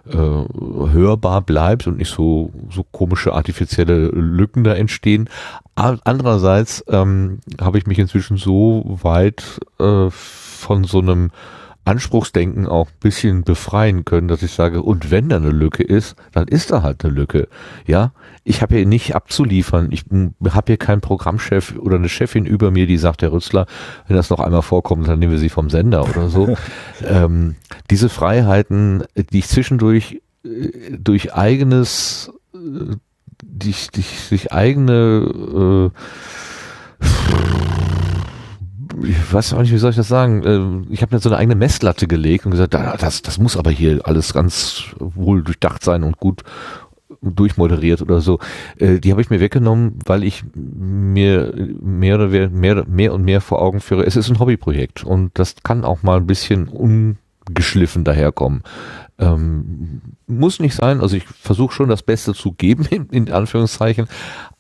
äh, hörbar bleibt und nicht so, so komische artifizielle Lücken da entstehen. Andererseits ähm, habe ich mich inzwischen so weit äh, von so einem Anspruchsdenken auch ein bisschen befreien können, dass ich sage, und wenn da eine Lücke ist, dann ist da halt eine Lücke. Ja, ich habe hier nicht abzuliefern. Ich habe hier keinen Programmchef oder eine Chefin über mir, die sagt, Herr Rützler, wenn das noch einmal vorkommt, dann nehmen wir sie vom Sender oder so. [laughs] ähm, diese Freiheiten, die ich zwischendurch äh, durch eigenes, äh, die, durch eigene äh, ich weiß auch nicht, wie soll ich das sagen? Ich habe mir so eine eigene Messlatte gelegt und gesagt, das, das muss aber hier alles ganz wohl durchdacht sein und gut durchmoderiert oder so. Die habe ich mir weggenommen, weil ich mir mehr oder mehr, mehr und mehr vor Augen führe. Es ist ein Hobbyprojekt und das kann auch mal ein bisschen ungeschliffen daherkommen. Ähm, muss nicht sein, also ich versuche schon das Beste zu geben, [laughs] in, in Anführungszeichen,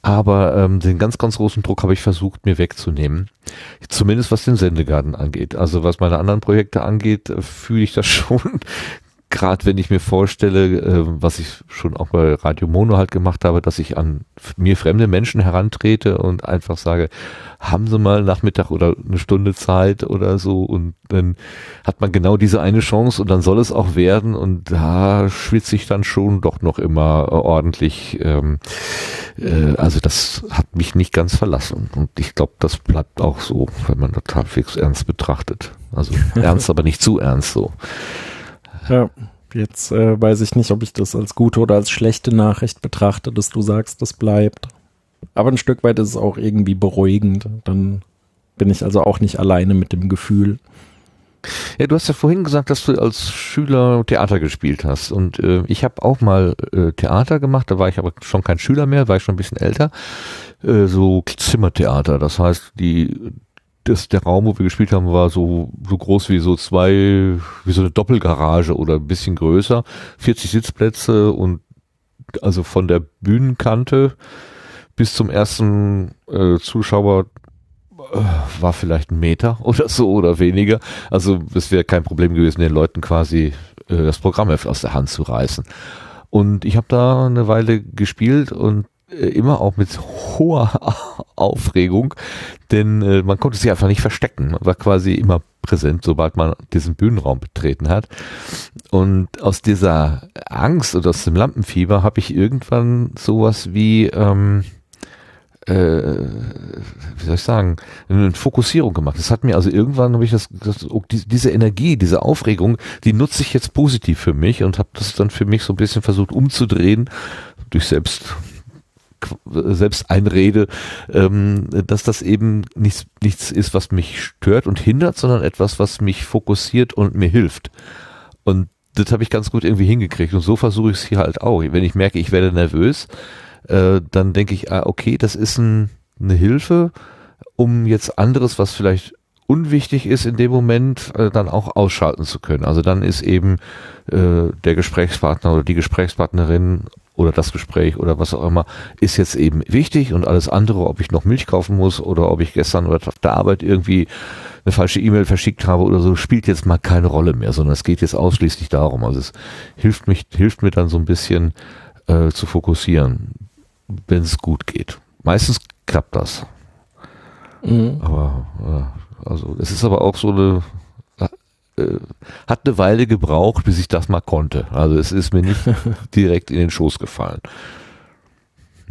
aber ähm, den ganz, ganz großen Druck habe ich versucht, mir wegzunehmen. Zumindest was den Sendegarten angeht. Also was meine anderen Projekte angeht, äh, fühle ich das [laughs] schon gerade wenn ich mir vorstelle, äh, was ich schon auch bei Radio Mono halt gemacht habe, dass ich an mir fremde Menschen herantrete und einfach sage, haben Sie mal Nachmittag oder eine Stunde Zeit oder so und dann hat man genau diese eine Chance und dann soll es auch werden und da schwitze ich dann schon doch noch immer ordentlich. Ähm, äh, also das hat mich nicht ganz verlassen und ich glaube, das bleibt auch so, wenn man das halbwegs ernst betrachtet. Also [laughs] ernst, aber nicht zu ernst so. Ja, jetzt äh, weiß ich nicht, ob ich das als gute oder als schlechte Nachricht betrachte, dass du sagst, das bleibt. Aber ein Stück weit ist es auch irgendwie beruhigend. Dann bin ich also auch nicht alleine mit dem Gefühl. Ja, du hast ja vorhin gesagt, dass du als Schüler Theater gespielt hast. Und äh, ich habe auch mal äh, Theater gemacht, da war ich aber schon kein Schüler mehr, war ich schon ein bisschen älter. Äh, so Zimmertheater. Das heißt, die das, der Raum, wo wir gespielt haben, war so, so groß wie so zwei, wie so eine Doppelgarage oder ein bisschen größer. 40 Sitzplätze und also von der Bühnenkante bis zum ersten äh, Zuschauer äh, war vielleicht ein Meter [laughs] oder so oder weniger. Also es wäre kein Problem gewesen, den Leuten quasi äh, das Programm aus der Hand zu reißen. Und ich habe da eine Weile gespielt und äh, immer auch mit hoher [laughs] Aufregung, denn äh, man konnte sich einfach nicht verstecken. Man war quasi immer präsent, sobald man diesen Bühnenraum betreten hat. Und aus dieser Angst oder aus dem Lampenfieber habe ich irgendwann sowas wie ähm, äh, wie soll ich sagen, eine Fokussierung gemacht. Das hat mir also irgendwann habe ich das, das oh, diese Energie, diese Aufregung, die nutze ich jetzt positiv für mich und habe das dann für mich so ein bisschen versucht umzudrehen durch selbst selbst einrede, ähm, dass das eben nichts, nichts ist, was mich stört und hindert, sondern etwas, was mich fokussiert und mir hilft. Und das habe ich ganz gut irgendwie hingekriegt. Und so versuche ich es hier halt auch. Wenn ich merke, ich werde nervös, äh, dann denke ich, ah, okay, das ist ein, eine Hilfe, um jetzt anderes, was vielleicht unwichtig ist in dem Moment, äh, dann auch ausschalten zu können. Also dann ist eben äh, der Gesprächspartner oder die Gesprächspartnerin oder das Gespräch oder was auch immer, ist jetzt eben wichtig und alles andere, ob ich noch Milch kaufen muss oder ob ich gestern oder auf der Arbeit irgendwie eine falsche E-Mail verschickt habe oder so, spielt jetzt mal keine Rolle mehr, sondern es geht jetzt ausschließlich darum. Also es hilft mich, hilft mir dann so ein bisschen äh, zu fokussieren wenn es gut geht. Meistens klappt das. Mhm. Aber also es ist aber auch so eine äh, hat eine Weile gebraucht, bis ich das mal konnte. Also es ist mir nicht [laughs] direkt in den Schoß gefallen.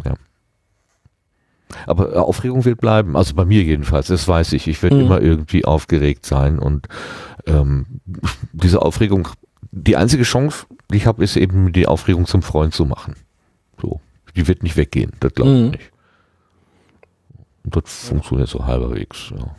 Ja. Aber Aufregung wird bleiben, also bei mir jedenfalls, das weiß ich. Ich werde mhm. immer irgendwie aufgeregt sein und ähm, diese Aufregung, die einzige Chance, die ich habe, ist eben die Aufregung zum Freund zu machen. So die wird nicht weggehen, das glaube ich mhm. nicht. Und das funktioniert so halberwegs, ja.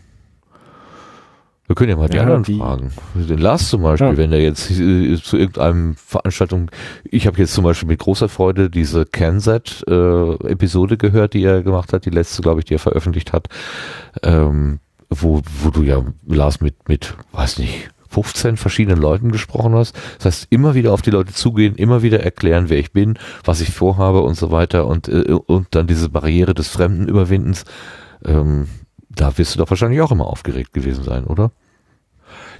Wir können ja mal die ja, anderen die, fragen. Den Lars zum Beispiel, ja. wenn er jetzt äh, zu irgendeinem Veranstaltung, ich habe jetzt zum Beispiel mit großer Freude diese CanSat-Episode äh, gehört, die er gemacht hat, die letzte, glaube ich, die er veröffentlicht hat, ähm, wo, wo du ja Lars mit, mit, weiß nicht, 15 verschiedenen Leuten gesprochen hast. Das heißt, immer wieder auf die Leute zugehen, immer wieder erklären, wer ich bin, was ich vorhabe und so weiter und, äh, und dann diese Barriere des Fremden überwindens. Ähm, da wirst du doch wahrscheinlich auch immer aufgeregt gewesen sein, oder?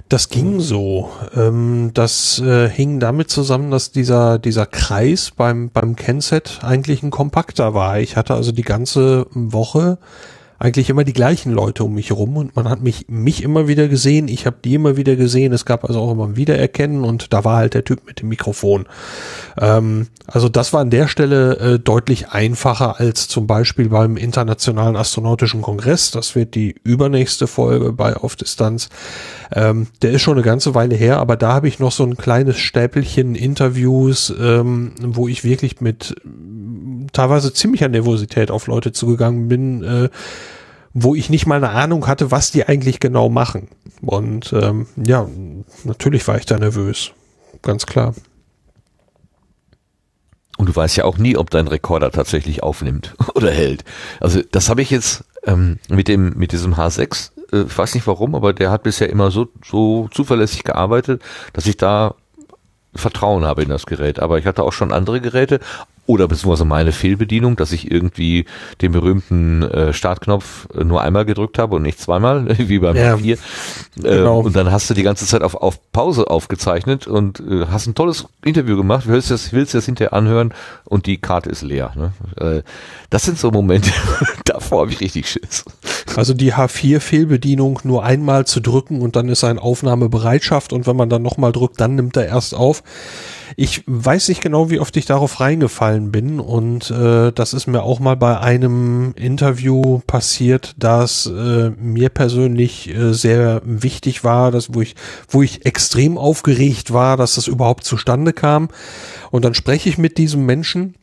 Das ging so. Ähm, das äh, hing damit zusammen, dass dieser, dieser Kreis beim, beim Kenset eigentlich ein kompakter war. Ich hatte also die ganze Woche eigentlich immer die gleichen Leute um mich herum und man hat mich mich immer wieder gesehen, ich habe die immer wieder gesehen, es gab also auch immer ein Wiedererkennen und da war halt der Typ mit dem Mikrofon. Ähm, also das war an der Stelle äh, deutlich einfacher als zum Beispiel beim Internationalen Astronautischen Kongress. Das wird die übernächste Folge bei Auf Distanz. Ähm, der ist schon eine ganze Weile her, aber da habe ich noch so ein kleines Stäpelchen Interviews, ähm, wo ich wirklich mit teilweise ziemlicher Nervosität auf Leute zugegangen bin, äh, wo ich nicht mal eine Ahnung hatte, was die eigentlich genau machen. Und ähm, ja, natürlich war ich da nervös. Ganz klar. Und du weißt ja auch nie, ob dein Rekorder tatsächlich aufnimmt [laughs] oder hält. Also das habe ich jetzt ähm, mit dem mit diesem H6, äh, ich weiß nicht warum, aber der hat bisher immer so so zuverlässig gearbeitet, dass ich da Vertrauen habe in das Gerät. Aber ich hatte auch schon andere Geräte, oder beziehungsweise meine Fehlbedienung, dass ich irgendwie den berühmten äh, Startknopf nur einmal gedrückt habe und nicht zweimal, [laughs] wie beim ja, Papier. Äh, genau. Und dann hast du die ganze Zeit auf, auf Pause aufgezeichnet und äh, hast ein tolles Interview gemacht, willst das, willst das hinterher anhören und die Karte ist leer. Ne? Äh, das sind so Momente, [laughs] davor habe ich richtig Schiss. Also die H4-Fehlbedienung nur einmal zu drücken und dann ist ein Aufnahmebereitschaft und wenn man dann nochmal drückt, dann nimmt er erst auf. Ich weiß nicht genau, wie oft ich darauf reingefallen bin und äh, das ist mir auch mal bei einem Interview passiert, das äh, mir persönlich äh, sehr wichtig war, dass wo ich wo ich extrem aufgeregt war, dass das überhaupt zustande kam und dann spreche ich mit diesem Menschen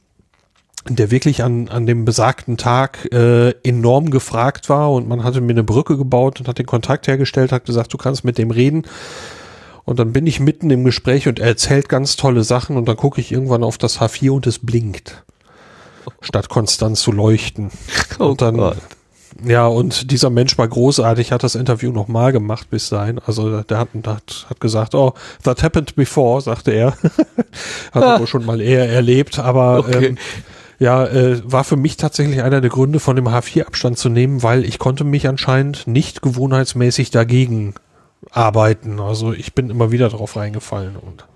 der wirklich an, an dem besagten Tag äh, enorm gefragt war und man hatte mir eine Brücke gebaut und hat den Kontakt hergestellt, hat gesagt, du kannst mit dem reden. Und dann bin ich mitten im Gespräch und er erzählt ganz tolle Sachen und dann gucke ich irgendwann auf das H4 und es blinkt. Statt konstant zu leuchten. [laughs] Oh und dann, Gott. ja, und dieser Mensch war großartig, hat das Interview nochmal gemacht bis dahin. Also der hat, hat, hat gesagt, oh, that happened before, sagte er. [laughs] hat er wohl schon mal eher erlebt, aber Okay. ähm, ja, äh, war für mich tatsächlich einer der Gründe, von dem H4 Abstand zu nehmen, weil ich konnte mich anscheinend nicht gewohnheitsmäßig dagegen arbeiten. Also ich bin immer wieder drauf reingefallen und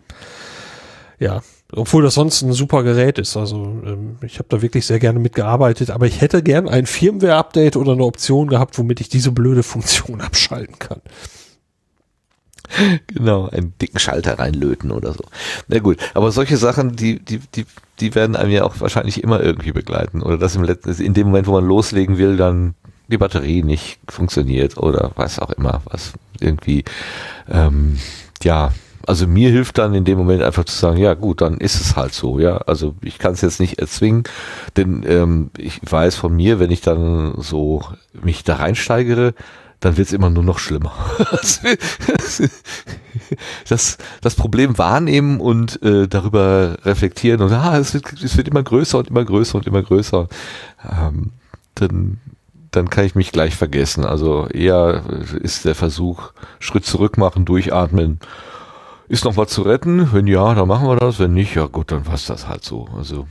ja, obwohl das sonst ein super Gerät ist. Also ähm, ich habe da wirklich sehr gerne mitgearbeitet, aber ich hätte gern ein Firmware-Update oder eine Option gehabt, womit ich diese blöde Funktion [laughs] abschalten kann. Genau, einen dicken Schalter reinlöten oder so. Na gut, aber solche Sachen, die, die, die, die werden einem ja auch wahrscheinlich immer irgendwie begleiten. Oder dass im letzten, in dem Moment, wo man loslegen will, dann die Batterie nicht funktioniert oder was auch immer, was irgendwie, ähm, ja, also mir hilft dann in dem Moment einfach zu sagen, ja gut, dann ist es halt so, ja. Also ich kann es jetzt nicht erzwingen, denn ähm, ich weiß von mir, wenn ich dann so mich da reinsteigere, dann wird es immer nur noch schlimmer. [laughs] das, das Problem wahrnehmen und äh, darüber reflektieren und ah, es wird, es wird immer größer und immer größer und immer größer. Ähm, dann, dann kann ich mich gleich vergessen. Also eher ist der Versuch, Schritt zurück machen, durchatmen. Ist noch was zu retten? Wenn ja, dann machen wir das. Wenn nicht, ja gut, dann war's das halt so. Also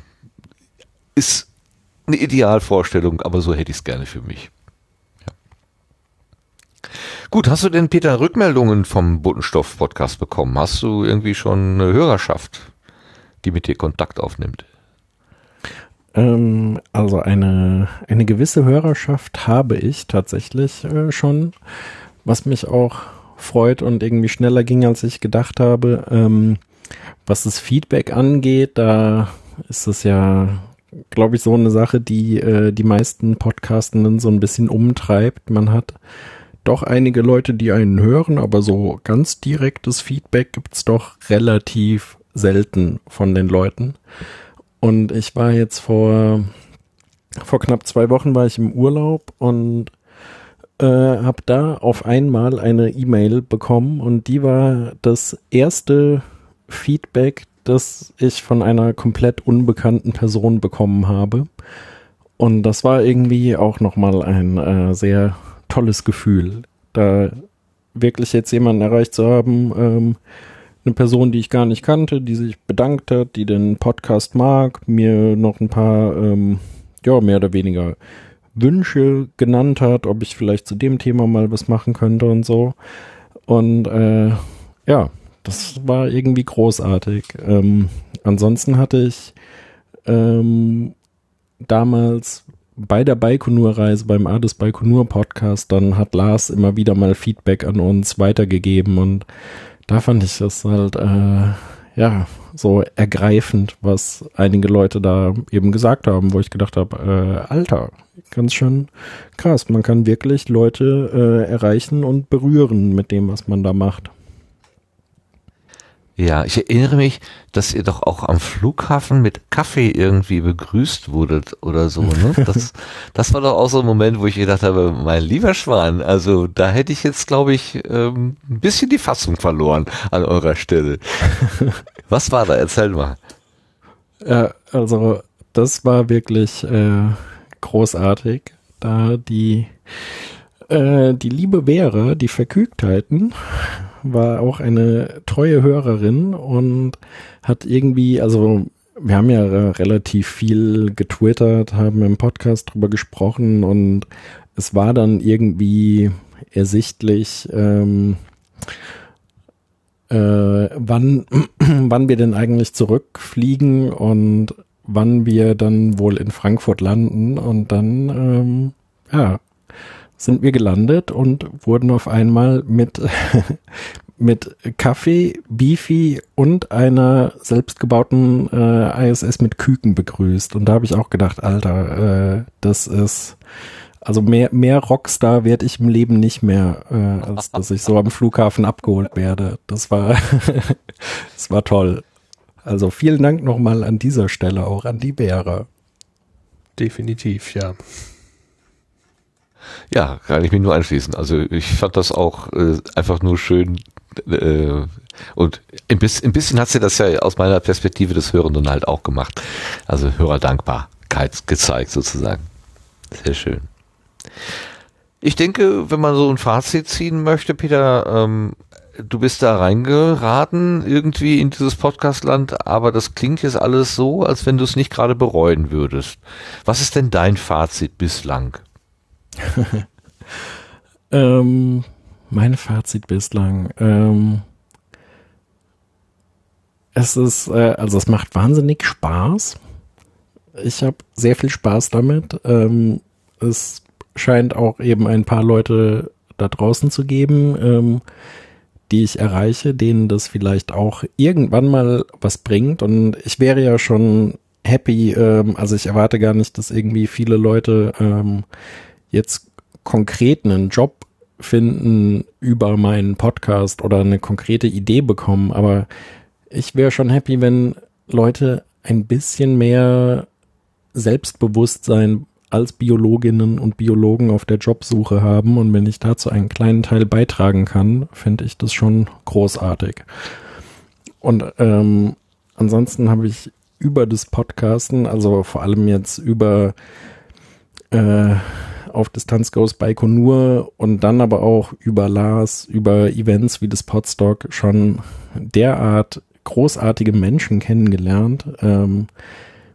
ist eine Idealvorstellung, aber so hätte ich es gerne für mich. Gut, hast du denn, Peter, Rückmeldungen vom Botenstoff-Podcast bekommen? Hast du irgendwie schon eine Hörerschaft, die mit dir Kontakt aufnimmt? Ähm, also eine, eine gewisse Hörerschaft habe ich tatsächlich äh, schon, was mich auch freut und irgendwie schneller ging, als ich gedacht habe. Ähm, was das Feedback angeht, da ist es ja, glaube ich, so eine Sache, die äh, die meisten Podcastenden so ein bisschen umtreibt. Man hat doch einige Leute, die einen hören, aber so ganz direktes Feedback gibt's doch relativ selten von den Leuten. Und ich war jetzt vor, vor knapp zwei Wochen war ich im Urlaub und äh, habe da auf einmal eine E-Mail bekommen und die war das erste Feedback, das ich von einer komplett unbekannten Person bekommen habe. Und das war irgendwie auch nochmal ein äh, sehr tolles Gefühl, da wirklich jetzt jemanden erreicht zu haben, ähm, eine Person, die ich gar nicht kannte, die sich bedankt hat, die den Podcast mag, mir noch ein paar, ähm, ja, mehr oder weniger Wünsche genannt hat, ob ich vielleicht zu dem Thema mal was machen könnte und so. Und äh, ja, das war irgendwie großartig. Ähm, ansonsten hatte ich ähm, damals bei der Baikonur-Reise, beim Ades Baikonur-Podcast, dann hat Lars immer wieder mal Feedback an uns weitergegeben und da fand ich das halt, äh, ja, so ergreifend, was einige Leute da eben gesagt haben, wo ich gedacht habe, äh, Alter, ganz schön krass. Man kann wirklich Leute äh, erreichen und berühren mit dem, was man da macht. Ja, ich erinnere mich, dass ihr doch auch am Flughafen mit Kaffee irgendwie begrüßt wurdet oder so. Ne? [laughs] Das, das war doch auch so ein Moment, wo ich gedacht habe, mein lieber Schwan, also da hätte ich jetzt, glaube ich, ähm, ein bisschen die Fassung verloren an eurer Stelle. [laughs] Was war da? Erzähl mal. Ja, also das war wirklich äh, großartig, da die äh, die liebe Vera, die Verkügtheiten, war auch eine treue Hörerin und hat irgendwie, also wir haben ja relativ viel getwittert, haben im Podcast drüber gesprochen und es war dann irgendwie ersichtlich, ähm, äh, wann, [clears throat] wann wir denn eigentlich zurückfliegen und wann wir dann wohl in Frankfurt landen und dann, ähm, ja, sind wir gelandet und wurden auf einmal mit, [laughs] mit Kaffee, Beefy und einer selbstgebauten äh, ISS mit Küken begrüßt. Und da habe ich auch gedacht, Alter, äh, das ist also mehr, mehr Rockstar werde ich im Leben nicht mehr, äh, als dass ich so am Flughafen abgeholt werde. Das war, [laughs] das war toll. Also vielen Dank nochmal an dieser Stelle auch an die Bäre. definitiv, ja. Ja, kann ich mich nur anschließen. Also ich fand das auch äh, einfach nur schön äh, und ein bisschen, ein bisschen hat sie das ja aus meiner Perspektive des Hörenden halt auch gemacht. Also Hörerdankbarkeit gezeigt sozusagen. Sehr schön. Ich denke, wenn man so ein Fazit ziehen möchte, Peter, ähm, du bist da reingeraten irgendwie in dieses Podcastland, aber das klingt jetzt alles so, als wenn du es nicht gerade bereuen würdest. Was ist denn dein Fazit bislang? [laughs] ähm, mein Fazit bislang. Ähm, es ist, äh, also es macht wahnsinnig Spaß. Ich habe sehr viel Spaß damit. Ähm, es scheint auch eben ein paar Leute da draußen zu geben, ähm, die ich erreiche, denen das vielleicht auch irgendwann mal was bringt. Und ich wäre ja schon happy, ähm, also ich erwarte gar nicht, dass irgendwie viele Leute ähm, jetzt konkret einen Job finden über meinen Podcast oder eine konkrete Idee bekommen, aber ich wäre schon happy, wenn Leute ein bisschen mehr Selbstbewusstsein als Biologinnen und Biologen auf der Jobsuche haben und wenn ich dazu einen kleinen Teil beitragen kann, finde ich das schon großartig. Und ähm, ansonsten habe ich über das Podcasten, also vor allem jetzt über äh, auf Distanz Goes Baikonur und dann aber auch über Lars, über Events wie das Podstock schon derart großartige Menschen kennengelernt, ähm,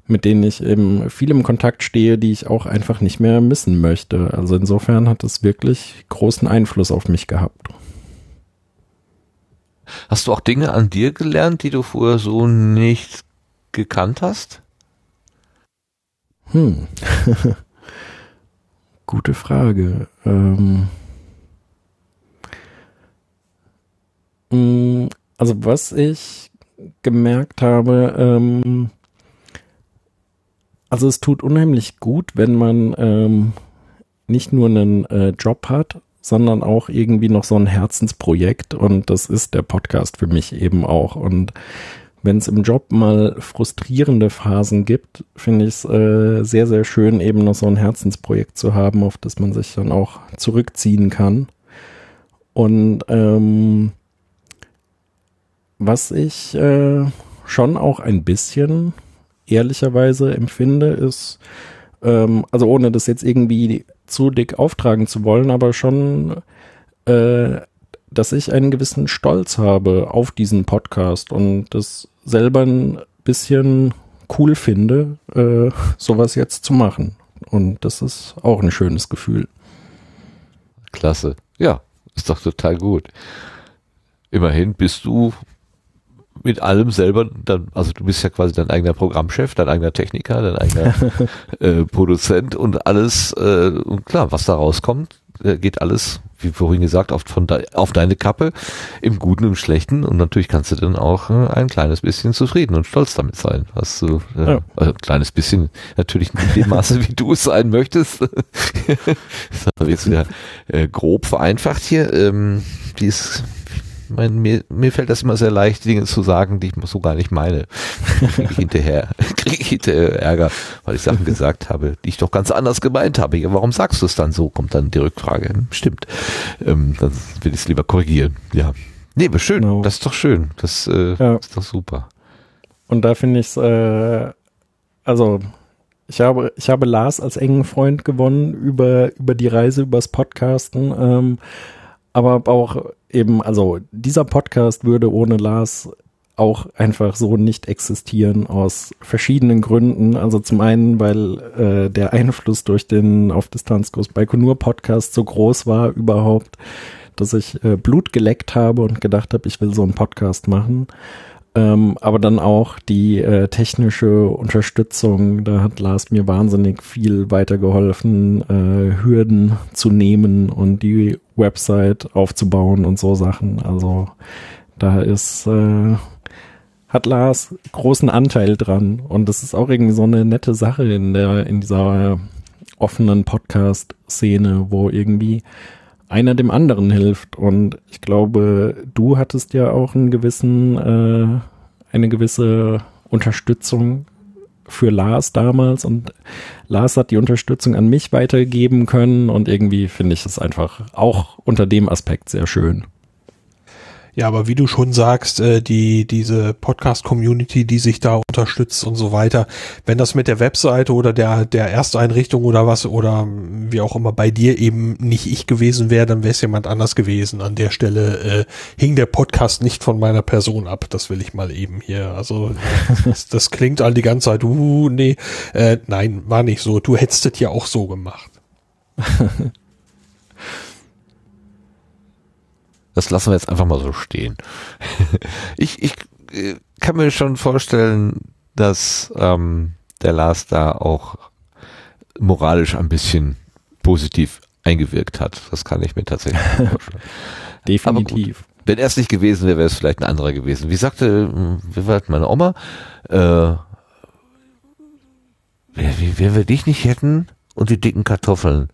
mit denen ich eben viel im Kontakt stehe, die ich auch einfach nicht mehr missen möchte. Also insofern hat es wirklich großen Einfluss auf mich gehabt. Hast du auch Dinge an dir gelernt, die du vorher so nicht gekannt hast? Hm. [laughs] Gute Frage. Ähm, mm, also was ich gemerkt habe, ähm, also es tut unheimlich gut, wenn man ähm, nicht nur einen äh, Job hat, sondern auch irgendwie noch so ein Herzensprojekt und das ist der Podcast für mich eben auch und wenn es im Job mal frustrierende Phasen gibt, finde ich es äh, sehr, sehr schön, eben noch so ein Herzensprojekt zu haben, auf das man sich dann auch zurückziehen kann. Und ähm, was ich äh, schon auch ein bisschen ehrlicherweise empfinde, ist, ähm, also ohne das jetzt irgendwie zu dick auftragen zu wollen, aber schon äh, dass ich einen gewissen Stolz habe auf diesen Podcast und das selber ein bisschen cool finde, äh, sowas jetzt zu machen. Und das ist auch ein schönes Gefühl. Klasse. Ja, ist doch total gut. Immerhin bist du mit allem selber, dann, also du bist ja quasi dein eigener Programmchef, dein eigener Techniker, dein eigener [laughs] äh, Produzent und alles, äh, und klar, was da rauskommt, äh, geht alles, wie vorhin gesagt, auf, von de, auf deine Kappe, im Guten im Schlechten und natürlich kannst du dann auch äh, ein kleines bisschen zufrieden und stolz damit sein, was du, äh, ja. also ein kleines bisschen, natürlich nicht in dem Maße, wie du es sein möchtest. [laughs] das ist jetzt wieder äh, grob vereinfacht hier, ähm, die ist mein, mir, mir fällt das immer sehr leicht, Dinge zu sagen, die ich so gar nicht meine. Kriege ich hinterher, [laughs] kriege ich hinterher Ärger, weil ich Sachen gesagt habe, die ich doch ganz anders gemeint habe. Ja, warum sagst du es dann so? Kommt dann die Rückfrage. Stimmt. Ähm, dann will ich es lieber korrigieren. Ja. Nee, aber schön. Genau. Das ist doch schön. Das äh, ja. ist doch super. Und da finde ich es, äh, also ich habe, ich habe Lars als engen Freund gewonnen über, über die Reise, übers Podcasten. Ähm, aber auch eben, also dieser Podcast würde ohne Lars auch einfach so nicht existieren aus verschiedenen Gründen. Also zum einen, weil äh, der Einfluss durch den auf Distanzkurs Baikonur Podcast so groß war überhaupt, dass ich äh, Blut geleckt habe und gedacht habe, ich will so einen Podcast machen. Ähm, aber dann auch die äh, technische Unterstützung, da hat Lars mir wahnsinnig viel weitergeholfen, äh, Hürden zu nehmen und die Website aufzubauen und so Sachen. Also da ist, äh, hat Lars großen Anteil dran und das ist auch irgendwie so eine nette Sache in der, in dieser offenen Podcast-Szene, wo irgendwie einer dem anderen hilft. Und ich glaube, du hattest ja auch einen gewissen, äh, eine gewisse Unterstützung für Lars damals und Lars hat die Unterstützung an mich weitergeben können und irgendwie finde ich es einfach auch unter dem Aspekt sehr schön. Ja, aber wie du schon sagst, äh, die, diese Podcast-Community, die sich da unterstützt und so weiter, wenn das mit der Webseite oder der, der Ersteinrichtung oder was oder wie auch immer bei dir eben nicht ich gewesen wäre, dann wäre es jemand anders gewesen. An der Stelle äh, hing der Podcast nicht von meiner Person ab. Das will ich mal eben hier. Also [laughs] das, das klingt all die ganze Zeit, uh, nee, äh, nein, war nicht so. Du hättest es ja auch so gemacht. [laughs] Das lassen wir jetzt einfach mal so stehen. [laughs] ich, ich äh, kann mir schon vorstellen, dass ähm, der Lars da auch moralisch ein bisschen positiv eingewirkt hat. Das kann ich mir tatsächlich vorstellen. [laughs] Definitiv. Wenn er es nicht gewesen wäre, wäre es vielleicht ein anderer gewesen. Wie sagte, wie war meine Oma, äh, wenn wir dich nicht hätten und die dicken Kartoffeln,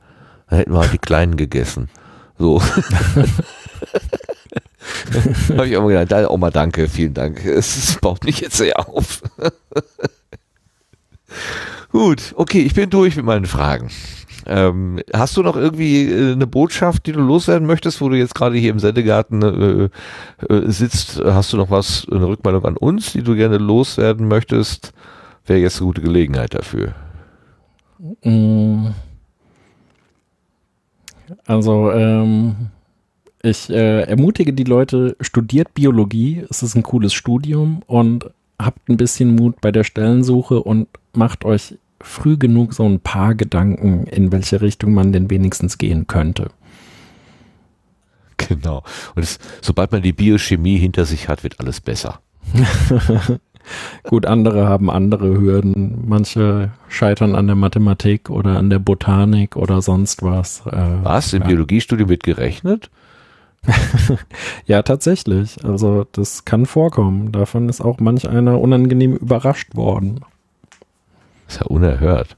dann hätten wir halt die kleinen gegessen. So. [laughs] [laughs] Habe ich auch mal gedacht, Oma, danke, vielen Dank. [laughs] Es baut mich jetzt sehr auf. [laughs] Gut, okay, ich bin durch mit meinen Fragen. Ähm, hast du noch irgendwie äh, eine Botschaft, die du loswerden möchtest, wo du jetzt gerade hier im Sendegarten äh, äh, sitzt? Hast du noch was, eine Rückmeldung an uns, die du gerne loswerden möchtest? Wäre jetzt eine gute Gelegenheit dafür. Mm. Also, ähm, ich äh, ermutige die Leute, studiert Biologie, es ist ein cooles Studium und habt ein bisschen Mut bei der Stellensuche und macht euch früh genug so ein paar Gedanken, in welche Richtung man denn wenigstens gehen könnte. Genau. Und es, sobald man die Biochemie hinter sich hat, wird alles besser. [laughs] Gut, andere haben andere Hürden. Manche scheitern an der Mathematik oder an der Botanik oder sonst was. Äh, was? Im ja. Biologiestudium wird gerechnet? [laughs] ja, tatsächlich. Also das kann vorkommen. Davon ist auch manch einer unangenehm überrascht worden. ist ja unerhört.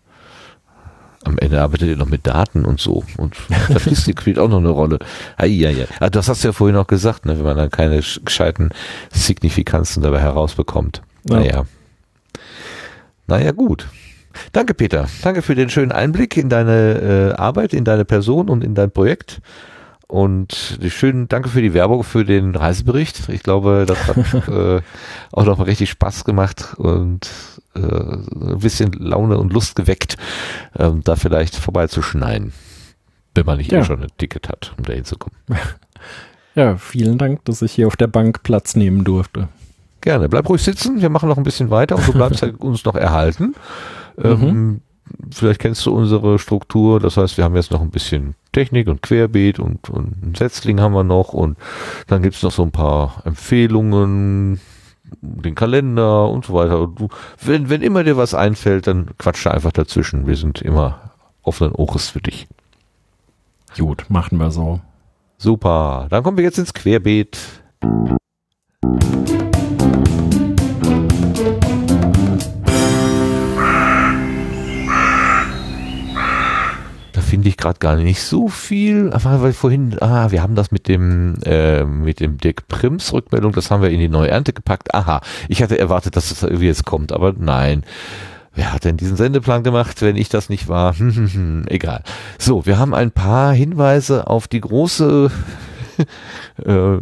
Am Ende arbeitet ihr noch mit Daten und so. Und [laughs] Statistik spielt auch noch eine Rolle. Ja. Ah, das hast du ja vorhin auch gesagt, ne, wenn man dann keine gescheiten Signifikanzen dabei herausbekommt. Ja. Naja. Naja, gut. Danke, Peter. Danke für den schönen Einblick in deine äh, Arbeit, in deine Person und in dein Projekt. Und schön, danke für die Werbung, für den Reisebericht. Ich glaube, das hat [laughs] äh, auch noch mal richtig Spaß gemacht und äh, ein bisschen Laune und Lust geweckt, ähm, da vielleicht vorbeizuschneiden, wenn man nicht ja. eh schon ein Ticket hat, um da hinzukommen. [laughs] Ja, vielen Dank, dass ich hier auf der Bank Platz nehmen durfte. Gerne. Bleib ruhig sitzen, wir machen noch ein bisschen weiter und du bleibst [laughs] uns noch erhalten. Mhm. Ähm, vielleicht kennst du unsere Struktur, das heißt, wir haben jetzt noch ein bisschen Technik und Querbeet und, und ein Setzling haben wir noch und dann gibt's noch so ein paar Empfehlungen, den Kalender und so weiter. Du, wenn, wenn immer dir was einfällt, dann quatsch da einfach dazwischen. Wir sind immer offenen Ohres für dich. Gut, machen wir so. Super. Dann kommen wir jetzt ins Querbeet. Ich gerade gar nicht so viel. Weil vorhin, ah, wir haben das mit dem, äh, mit dem Dirk Prims Rückmeldung, das haben wir in die neue Ernte gepackt. Aha, ich hatte erwartet, dass das irgendwie jetzt kommt, aber nein. Wer hat denn diesen Sendeplan gemacht, wenn ich das nicht war? [laughs] Egal. So, wir haben ein paar Hinweise auf die große [laughs] äh,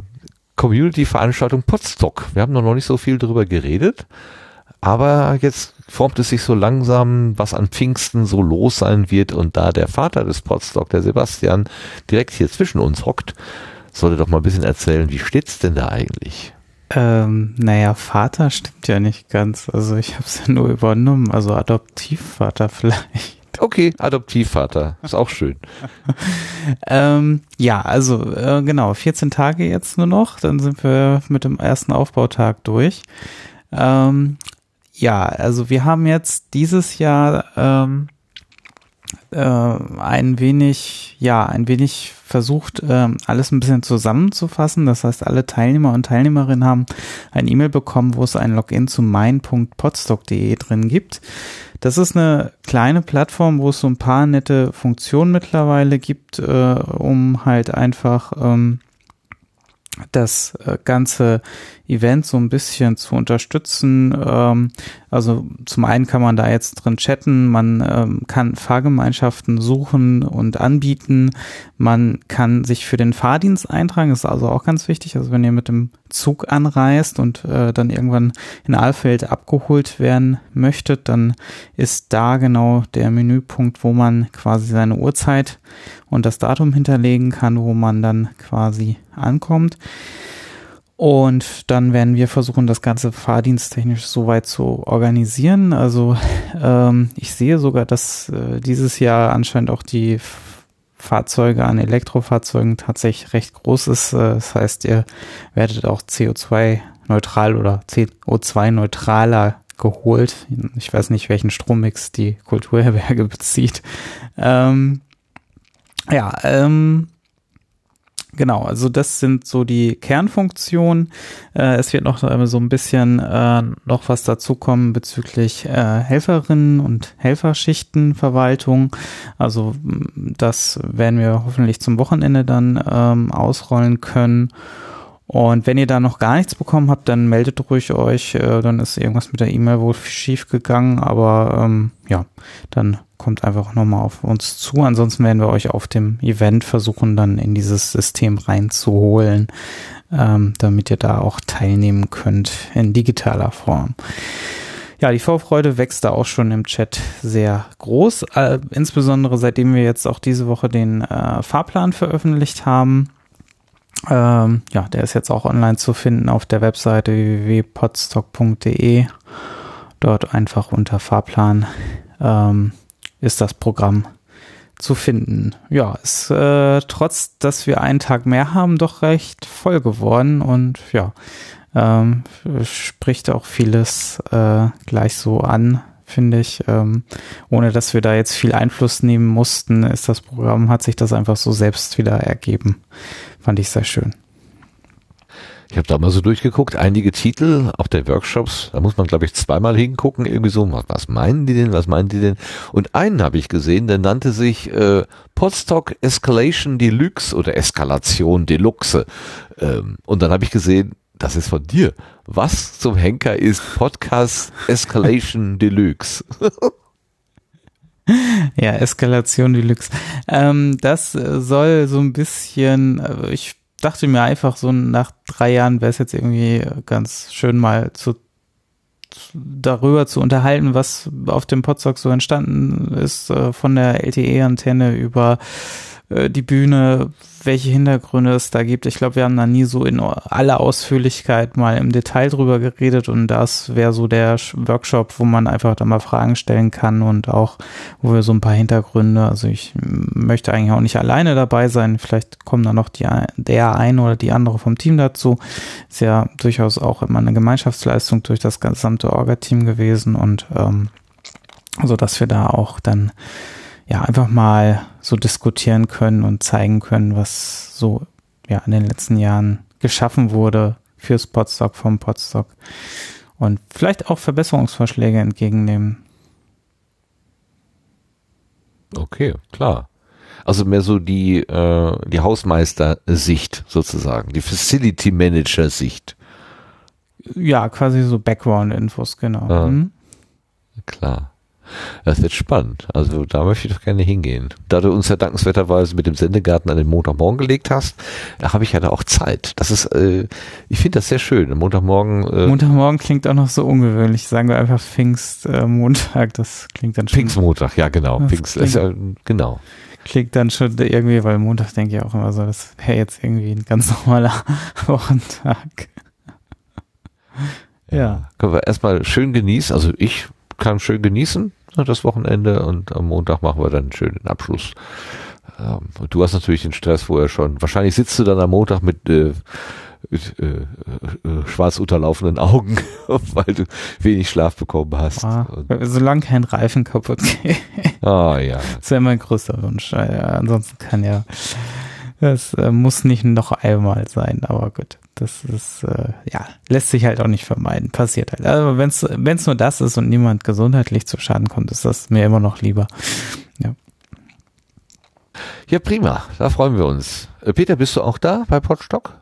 Community-Veranstaltung Potstock. Wir haben noch nicht so viel drüber geredet, aber jetzt formt es sich so langsam, was an Pfingsten so los sein wird und da der Vater des Potstock, der Sebastian, direkt hier zwischen uns hockt, sollte doch mal ein bisschen erzählen, wie steht's denn da eigentlich? Ähm, naja, Vater stimmt ja nicht ganz. Also ich habe es ja nur übernommen. Also Adoptivvater [laughs] vielleicht. Okay, Adoptivvater. Ist auch schön. [laughs] ähm, ja, also äh, genau, 14 Tage jetzt nur noch. Dann sind wir mit dem ersten Aufbautag durch. Ähm, ja, also wir haben jetzt dieses Jahr ähm, äh, ein wenig, ja, ein wenig versucht, äh, alles ein bisschen zusammenzufassen. Das heißt, alle Teilnehmer und Teilnehmerinnen haben ein E-Mail bekommen, wo es ein Login zu mein.podstock.de drin gibt. Das ist eine kleine Plattform, wo es so ein paar nette Funktionen mittlerweile gibt, äh, um halt einfach ähm, das äh, ganze Event so ein bisschen zu unterstützen. Ähm, also zum einen kann man da jetzt drin chatten, man ähm, kann Fahrgemeinschaften suchen und anbieten, man kann sich für den Fahrdienst eintragen, ist also auch ganz wichtig. Also wenn ihr mit dem Zug anreist und äh, dann irgendwann in Aalfeld abgeholt werden möchtet, dann ist da genau der Menüpunkt, wo man quasi seine Uhrzeit und das Datum hinterlegen kann, wo man dann quasi ankommt. Und dann werden wir versuchen, das Ganze fahrdiensttechnisch soweit zu organisieren. Also [laughs] ähm, ich sehe sogar, dass äh, dieses Jahr anscheinend auch die Fahrzeuge an Elektrofahrzeugen tatsächlich recht groß ist. Äh, das heißt, ihr werdet auch CO2-neutral oder CO2-neutraler geholt. Ich weiß nicht, welchen Strommix die Kulturherberge [laughs] bezieht. Ähm, ja, ähm, Genau, also das sind so die Kernfunktionen. Äh, es wird noch so ein bisschen äh, noch was dazukommen bezüglich äh, Helferinnen und Helferschichtenverwaltung. Also das werden wir hoffentlich zum Wochenende dann ähm, ausrollen können. Und wenn ihr da noch gar nichts bekommen habt, dann meldet ruhig euch. Äh, dann ist irgendwas mit der E-Mail wohl schief gegangen. Aber ähm, ja, dann kommt einfach nochmal auf uns zu. Ansonsten werden wir euch auf dem Event versuchen, dann in dieses System reinzuholen, ähm, damit ihr da auch teilnehmen könnt in digitaler Form. Ja, die Vorfreude wächst da auch schon im Chat sehr groß, äh, insbesondere seitdem wir jetzt auch diese Woche den äh, Fahrplan veröffentlicht haben. Ähm, ja, der ist jetzt auch online zu finden auf der Webseite www.podstock.de. Dort einfach unter Fahrplan ähm, ist das Programm zu finden. Ja, ist äh, trotz, dass wir einen Tag mehr haben, doch recht voll geworden und ja, ähm, spricht auch vieles äh, gleich so an, finde ich. Ähm, ohne dass wir da jetzt viel Einfluss nehmen mussten, ist das Programm, hat sich das einfach so selbst wieder ergeben. Fand ich sehr schön. Ich habe da mal so durchgeguckt, einige Titel, auch der Workshops, da muss man, glaube ich, zweimal hingucken, irgendwie so, was meinen die denn, was meinen die denn? Und einen habe ich gesehen, der nannte sich äh, Podstock Escalation Deluxe oder Eskalation Deluxe. Ähm, und dann habe ich gesehen, das ist von dir. Was zum Henker ist Podcast Escalation [laughs] Deluxe? [laughs] ja, Eskalation Deluxe. Ähm, das soll so ein bisschen, äh, ich dachte mir einfach so nach drei Jahren wäre es jetzt irgendwie ganz schön mal zu darüber zu unterhalten, was auf dem Podstock so entstanden ist, äh, von der LTE-Antenne über äh, die Bühne, welche Hintergründe es da gibt. Ich glaube, wir haben da nie so in aller Ausführlichkeit mal im Detail drüber geredet und das wäre so der Workshop, wo man einfach da mal Fragen stellen kann und auch, wo wir so ein paar Hintergründe, also ich möchte eigentlich auch nicht alleine dabei sein, vielleicht kommen da noch die, der eine oder die andere vom Team dazu. Ist ja durchaus auch immer eine Gemeinschaftsleistung durch das gesamte Orga-Team gewesen und ähm, so dass wir da auch dann ja einfach mal so diskutieren können und zeigen können, was so ja in den letzten Jahren geschaffen wurde fürs Podstock vom Podstock und vielleicht auch Verbesserungsvorschläge entgegennehmen. Okay, klar. Also mehr so die, äh, die Hausmeister-Sicht sozusagen, die Facility Manager-Sicht. Ja, quasi so Background-Infos, genau. Ah, hm? Klar. Das wird spannend. Also da möchte ich doch gerne hingehen. Da du uns ja dankenswerterweise mit dem Sendegarten an den Montagmorgen gelegt hast, da habe ich ja da auch Zeit. Das ist, äh, ich finde das sehr schön. Montagmorgen. Äh, Montagmorgen klingt auch noch so ungewöhnlich. Sagen wir einfach Pfingstmontag. Äh, das klingt dann schon. Pfingstmontag, ja genau. Pfingst, klingt, ja, genau. Klingt dann schon irgendwie, weil Montag denke ich auch immer so, das wäre jetzt irgendwie ein ganz [laughs] normaler Wochentag. Ja. Können wir erstmal schön genießen. Also ich kann schön genießen das Wochenende und am Montag machen wir dann einen schönen Abschluss. Ähm, du hast natürlich den Stress vorher schon. Wahrscheinlich sitzt du dann am Montag mit, äh, mit äh, äh, schwarz unterlaufenden Augen, [laughs] weil du wenig Schlaf bekommen hast. Ah, solange kein Reifen kaputt geht. Ah ja. [laughs] Das wäre mein größter Wunsch. Ja, ansonsten kann ja, das äh, muss nicht noch einmal sein, aber gut. Das ist, äh, ja, lässt sich halt auch nicht vermeiden. Passiert halt. Also wenn es nur das ist und niemand gesundheitlich zu Schaden kommt, ist das mir immer noch lieber. Ja. Ja, prima. Da freuen wir uns. Äh, Peter, bist du auch da bei Potstock?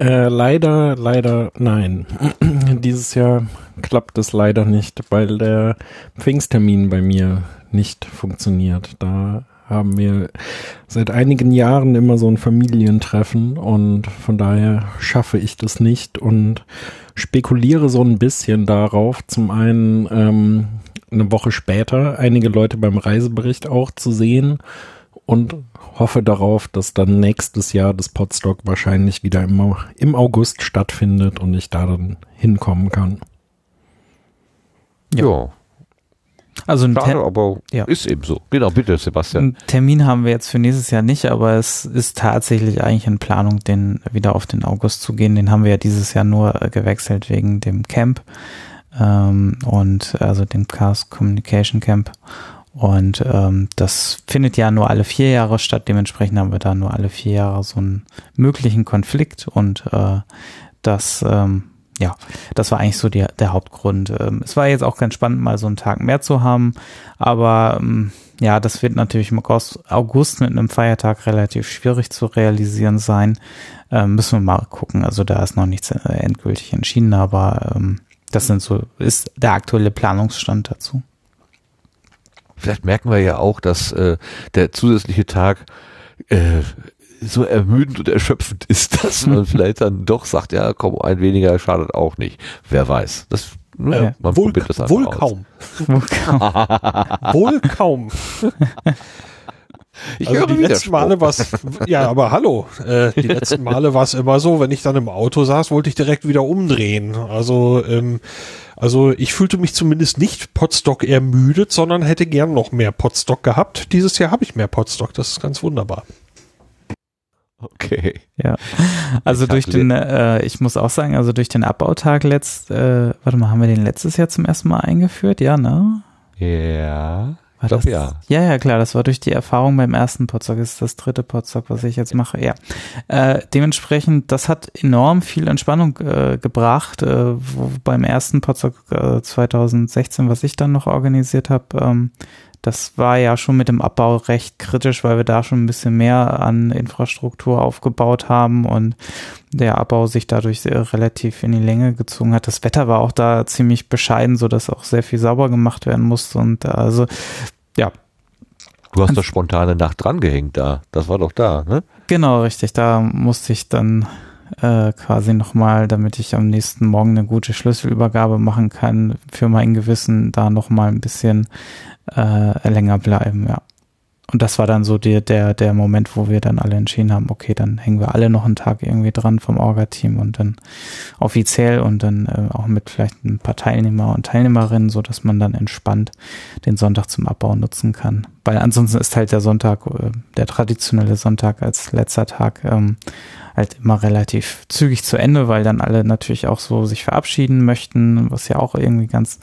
Äh, leider, leider nein. [clears throat] Dieses Jahr klappt es leider nicht, weil der Pfingsttermin bei mir nicht funktioniert. Da haben wir seit einigen Jahren immer so ein Familientreffen und von daher schaffe ich das nicht und spekuliere so ein bisschen darauf, zum einen ähm, eine Woche später einige Leute beim Reisebericht auch zu sehen und hoffe darauf, dass dann nächstes Jahr das Podstock wahrscheinlich wieder im, im August stattfindet und ich da dann hinkommen kann. Ja. ja. Also ein Schade, aber ja. ist eben so. Genau, bitte, Sebastian. Einen Termin haben wir jetzt für nächstes Jahr nicht, aber es ist tatsächlich eigentlich in Planung, den wieder auf den August zu gehen. Den haben wir ja dieses Jahr nur gewechselt wegen dem Camp ähm, und also dem Chaos Communication Camp. Und ähm, das findet ja nur alle vier Jahre statt. Dementsprechend haben wir da nur alle vier Jahre so einen möglichen Konflikt und äh, das ähm, ja, das war eigentlich so die, der Hauptgrund. Ähm, es war jetzt auch ganz spannend, mal so einen Tag mehr zu haben, aber ähm, ja, das wird natürlich im August mit einem Feiertag relativ schwierig zu realisieren sein. Ähm, müssen wir mal gucken. Also da ist noch nichts äh, endgültig entschieden, aber ähm, das sind so, ist der aktuelle Planungsstand dazu. Vielleicht merken wir ja auch, dass äh, der zusätzliche Tag äh, so ermüdend und erschöpfend ist, [laughs] dass man [laughs] vielleicht dann doch sagt, ja, komm, ein weniger schadet auch nicht. Wer weiß. Das ne, man wohl, probiert das [laughs] wohl kaum. wohl kaum. wohl kaum. Ich also die letzten Male war es, ja, aber hallo, äh, die letzten Male war es immer so, wenn ich dann im Auto saß, wollte ich direkt wieder umdrehen. Also, ähm, also ich fühlte mich zumindest nicht Potstock ermüdet, sondern hätte gern noch mehr Potstock gehabt. Dieses Jahr habe ich mehr Potstock, das ist ganz wunderbar. Okay. Ja. Also ich durch den, äh, ich muss auch sagen, also durch den Abbautag letzt, äh, warte mal, haben wir den letztes Jahr zum ersten Mal eingeführt? Ja, ne? Ja. War ich glaube ja. Ja, ja, klar, das war durch die Erfahrung beim ersten Podstock, das ist das dritte Podstock, was ich jetzt mache, ja. Äh, dementsprechend, das hat enorm viel Entspannung äh, gebracht, äh, wo beim ersten Podstock äh, 2016, was ich dann noch organisiert habe, ähm, das war ja schon mit dem Abbau recht kritisch, weil wir da schon ein bisschen mehr an Infrastruktur aufgebaut haben und der Abbau sich dadurch relativ in die Länge gezogen hat. Das Wetter war auch da ziemlich bescheiden, so dass auch sehr viel sauber gemacht werden musste und also ja. Du hast doch spontane Nacht drangehängt da. Das war doch da, ne? Genau, richtig. Da musste ich dann äh, quasi nochmal, damit ich am nächsten Morgen eine gute Schlüsselübergabe machen kann, für mein Gewissen da nochmal ein bisschen äh, länger bleiben, ja. Und das war dann so die, der, der Moment, wo wir dann alle entschieden haben, okay, dann hängen wir alle noch einen Tag irgendwie dran vom Orga-Team und dann offiziell und dann äh, auch mit vielleicht ein paar Teilnehmer und Teilnehmerinnen, so dass man dann entspannt den Sonntag zum Abbau nutzen kann. Weil ansonsten ist halt der Sonntag, äh, der traditionelle Sonntag als letzter Tag ähm, halt immer relativ zügig zu Ende, weil dann alle natürlich auch so sich verabschieden möchten, was ja auch irgendwie ganz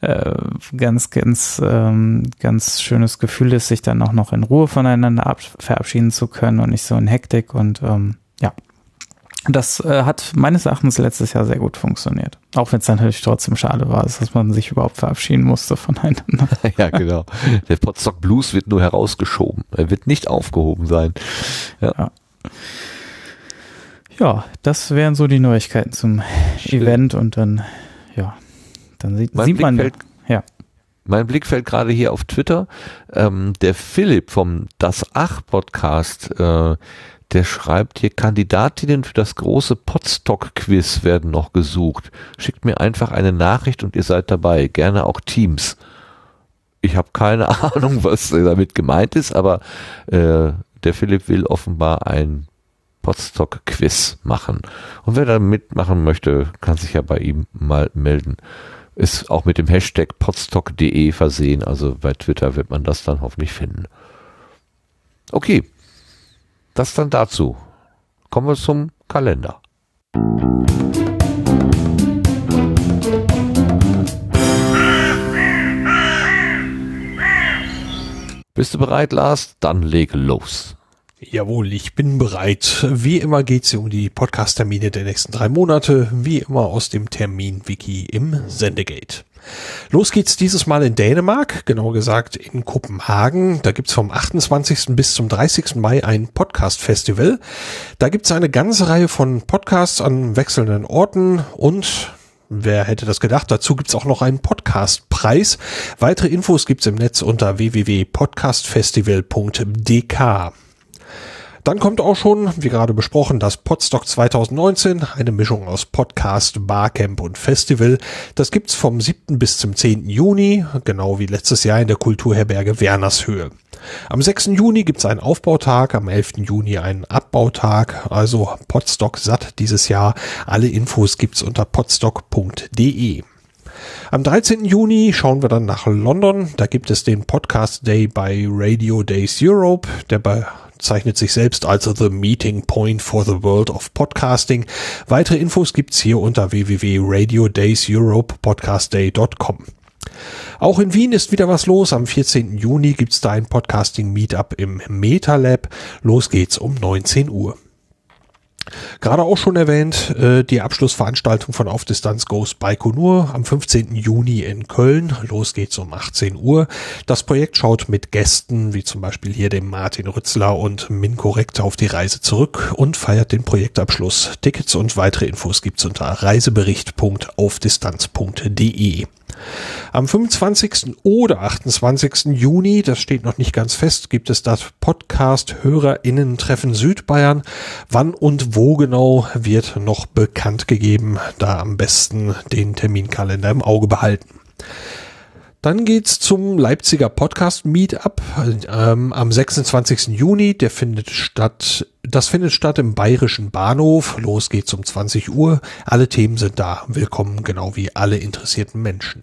äh, ganz, ganz, ähm, ganz schönes Gefühl ist, sich dann auch noch in Ruhe voneinander ab verabschieden zu können und nicht so in Hektik und ähm, ja. Das äh, hat meines Erachtens letztes Jahr sehr gut funktioniert. Auch wenn es natürlich trotzdem schade war, dass man sich überhaupt verabschieden musste voneinander. [laughs] ja, genau. Der Potsdok Blues wird nur herausgeschoben. Er wird nicht aufgehoben sein. Ja. ja. Ja, das wären so die Neuigkeiten zum Schön. Event und dann, ja, dann sieht, mein sieht Blick man. Fällt, ja. Mein Blick fällt gerade hier auf Twitter. Ähm, der Philipp vom Das Ach Podcast, äh, der schreibt hier, Kandidatinnen für das große Podstock-Quiz werden noch gesucht. Schickt mir einfach eine Nachricht und ihr seid dabei. Gerne auch Teams. Ich habe keine [laughs] Ahnung, was damit gemeint ist, aber äh, der Philipp will offenbar ein Podstock-Quiz machen. Und wer da mitmachen möchte, kann sich ja bei ihm mal melden. Ist auch mit dem Hashtag podstock.de versehen, also bei Twitter wird man das dann hoffentlich finden. Okay, das dann dazu. Kommen wir zum Kalender. Bist du bereit, Lars? Dann leg los. Jawohl, ich bin bereit. Wie immer geht es um die Podcast-Termine der nächsten drei Monate, wie immer aus dem Termin-Wiki im Sendegate. Los geht's dieses Mal in Dänemark, genauer gesagt in Kopenhagen. Da gibt's vom 28. bis zum 30. Mai ein Podcast-Festival. Da gibt's eine ganze Reihe von Podcasts an wechselnden Orten und Wer hätte das gedacht? Dazu gibt's auch noch einen Podcastpreis. Weitere Infos gibt's im Netz unter www.podcastfestival.dk. Dann kommt auch schon, wie gerade besprochen, das Podstock 2019, eine Mischung aus Podcast, Barcamp und Festival. Das gibt's vom 7. bis zum 10. Juni, genau wie letztes Jahr in der Kulturherberge Wernershöhe. Am 6. Juni gibt's einen Aufbautag, am 11. Juni einen Abbautag, also Podstock satt dieses Jahr. Alle Infos gibt's unter podstock.de. Am 13. Juni schauen wir dann nach London. Da gibt es den Podcast Day bei Radio Days Europe, der zeichnet sich selbst als The Meeting Point for the World of Podcasting. Weitere Infos gibt's hier unter www.radiodayseuropepodcastday.com. Auch in Wien ist wieder was los. Am 14. Juni gibt's da ein Podcasting Meetup im MetaLab. Los geht's um 19 Uhr. Gerade auch schon erwähnt, äh, die Abschlussveranstaltung von Auf Distanz Goes Baikonur am 15. Juni in Köln. Los geht's um 18 Uhr. Das Projekt schaut mit Gästen, wie zum Beispiel hier dem Martin Rützler und Min Korrekt auf die Reise zurück und feiert den Projektabschluss. Tickets und weitere Infos gibt's unter reisebericht.aufdistanz.de. Am 25. oder 28. Juni, das steht noch nicht ganz fest, gibt es das Podcast Hörerinnen-Treffen Südbayern. Wann und wo genau wird noch bekannt gegeben. Da am besten den Terminkalender im Auge behalten. Dann geht's zum Leipziger Podcast Meetup ähm, am 26. Juni. Der findet statt. Das findet statt im Bayerischen Bahnhof. Los geht's um 20 Uhr. Alle Themen sind da. Willkommen, genau wie alle interessierten Menschen.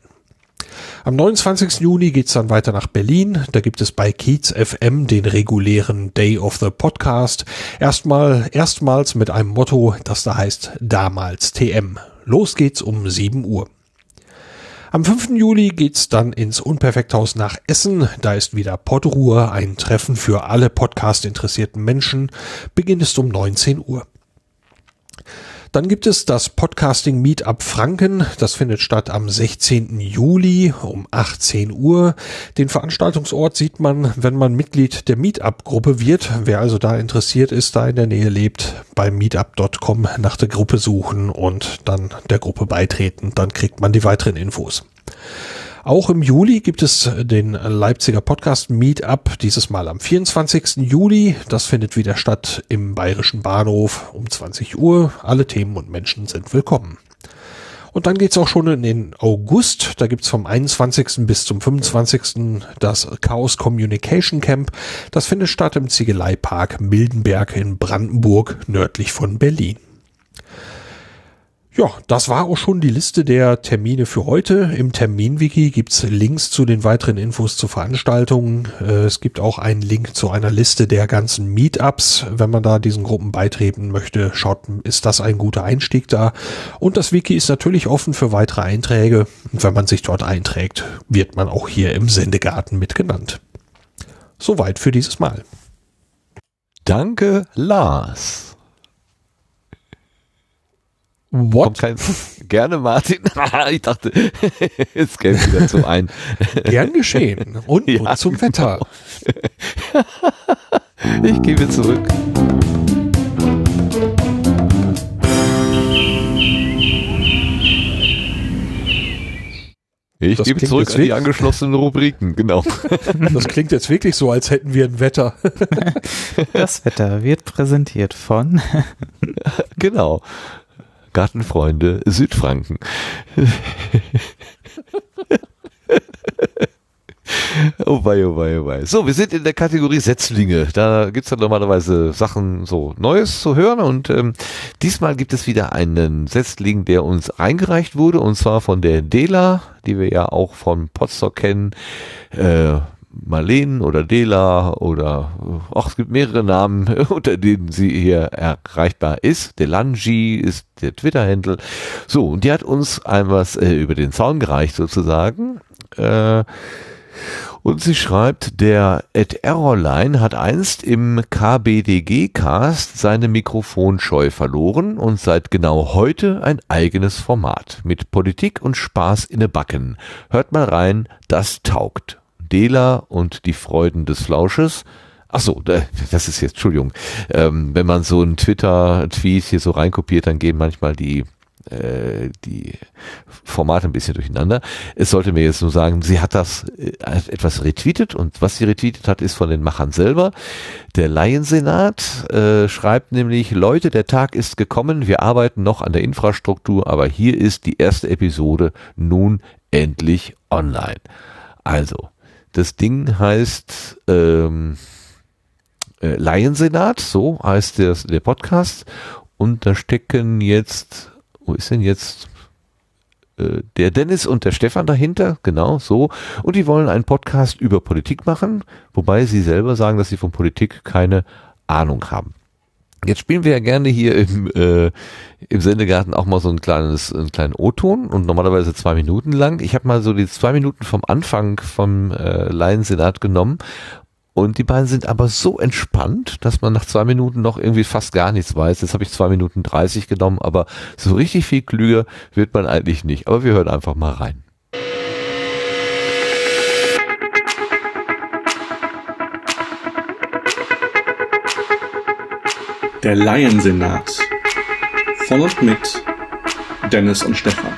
Am 29. Juni geht's dann weiter nach Berlin. Da gibt es bei Kiez FM den regulären Day of the Podcast. Erstmal, erstmals mit einem Motto, das da heißt damals TM. Los geht's um 7 Uhr. Am 5. Juli geht's dann ins Unperfekthaus nach Essen. Da ist wieder Podruhe, ein Treffen für alle Podcast-interessierten Menschen. Beginn ist um 19 Uhr. Dann gibt es das Podcasting Meetup Franken. Das findet statt am 16. Juli um 18 Uhr. Den Veranstaltungsort sieht man, wenn man Mitglied der Meetup-Gruppe wird. Wer also da interessiert ist, da in der Nähe lebt, bei meetup.com nach der Gruppe suchen und dann der Gruppe beitreten. Dann kriegt man die weiteren Infos. Auch im Juli gibt es den Leipziger Podcast Meetup, dieses Mal am 24. Juli. Das findet wieder statt im Bayerischen Bahnhof um 20 Uhr. Alle Themen und Menschen sind willkommen. Und dann geht's auch schon in den August. Da gibt's vom 21. bis zum 25. das Chaos Communication Camp. Das findet statt im Ziegeleipark Mildenberg in Brandenburg, nördlich von Berlin. Ja, das war auch schon die Liste der Termine für heute. Im Terminwiki gibt's Links zu den weiteren Infos zu Veranstaltungen. Äh, es gibt auch einen Link zu einer Liste der ganzen Meetups. Wenn man da diesen Gruppen beitreten möchte, schaut, ist das ein guter Einstieg da. Und das Wiki ist natürlich offen für weitere Einträge. Und wenn man sich dort einträgt, wird man auch hier im Sendegarten mitgenannt. Soweit für dieses Mal. Danke, Lars. What? Kein, gerne, Martin. [laughs] ich dachte, [laughs] es käme wieder zum einen. Gern geschehen. Und, [laughs] ja, und zum Wetter. ich gebe zurück. Ich das gebe zurück an die angeschlossenen Rubriken, genau. Das klingt jetzt wirklich so, als hätten wir ein Wetter. Das Wetter wird präsentiert von. Genau. Gartenfreunde Südfranken. [laughs] Oh wei, oh wei, oh wei. So, wir sind in der Kategorie Setzlinge. Da gibt's dann normalerweise Sachen so Neues zu hören und ähm, diesmal gibt es wieder einen Setzling, der uns eingereicht wurde und zwar von der Dela, die wir ja auch von Potsdok kennen. Äh, Marleen oder Dela oder ach, es gibt mehrere Namen, [laughs] unter denen sie hier erreichbar ist. Delangi ist der Twitter-Handle. So, und die hat uns einmal äh, über den Zaun gereicht sozusagen. Äh, Und sie schreibt, der Ed Errorline hat einst im KBDG-Cast seine Mikrofonscheu verloren und seit genau heute ein eigenes Format mit Politik und Spaß in ne Backen. Hört mal rein, das taugt. Dela und die Freuden des Flausches. Ach so, das ist jetzt, Entschuldigung. Ähm, wenn man so einen Twitter-Tweet hier so reinkopiert, dann gehen manchmal die äh, die Formate ein bisschen durcheinander. Es sollte mir jetzt nur sagen, sie hat das äh, etwas retweetet und was sie retweetet hat, ist von den Machern selber. Der Laiensenat äh, schreibt nämlich, Leute, der Tag ist gekommen, wir arbeiten noch an der Infrastruktur, aber hier ist die erste Episode nun endlich online. Also, das Ding heißt ähm, äh, Laiensenat, so heißt der, der Podcast. Und da stecken jetzt wo ist denn jetzt äh, der Dennis und der Stefan dahinter, genau so. Und die wollen einen Podcast über Politik machen, wobei sie selber sagen, dass sie von Politik keine Ahnung haben. Jetzt spielen wir ja gerne hier im, äh, im Sendegarten auch mal so ein kleines, einen kleinen O-Ton und normalerweise zwei Minuten lang. Ich habe mal so die zwei Minuten vom Anfang vom äh, Laiensenat genommen und die beiden sind aber so entspannt, dass man nach zwei Minuten noch irgendwie fast gar nichts weiß. Jetzt habe ich zwei Minuten dreißig genommen, aber so richtig viel klüger wird man eigentlich nicht. Aber wir hören einfach mal rein. Der Laiensenat. Von und mit Dennis und Stefan.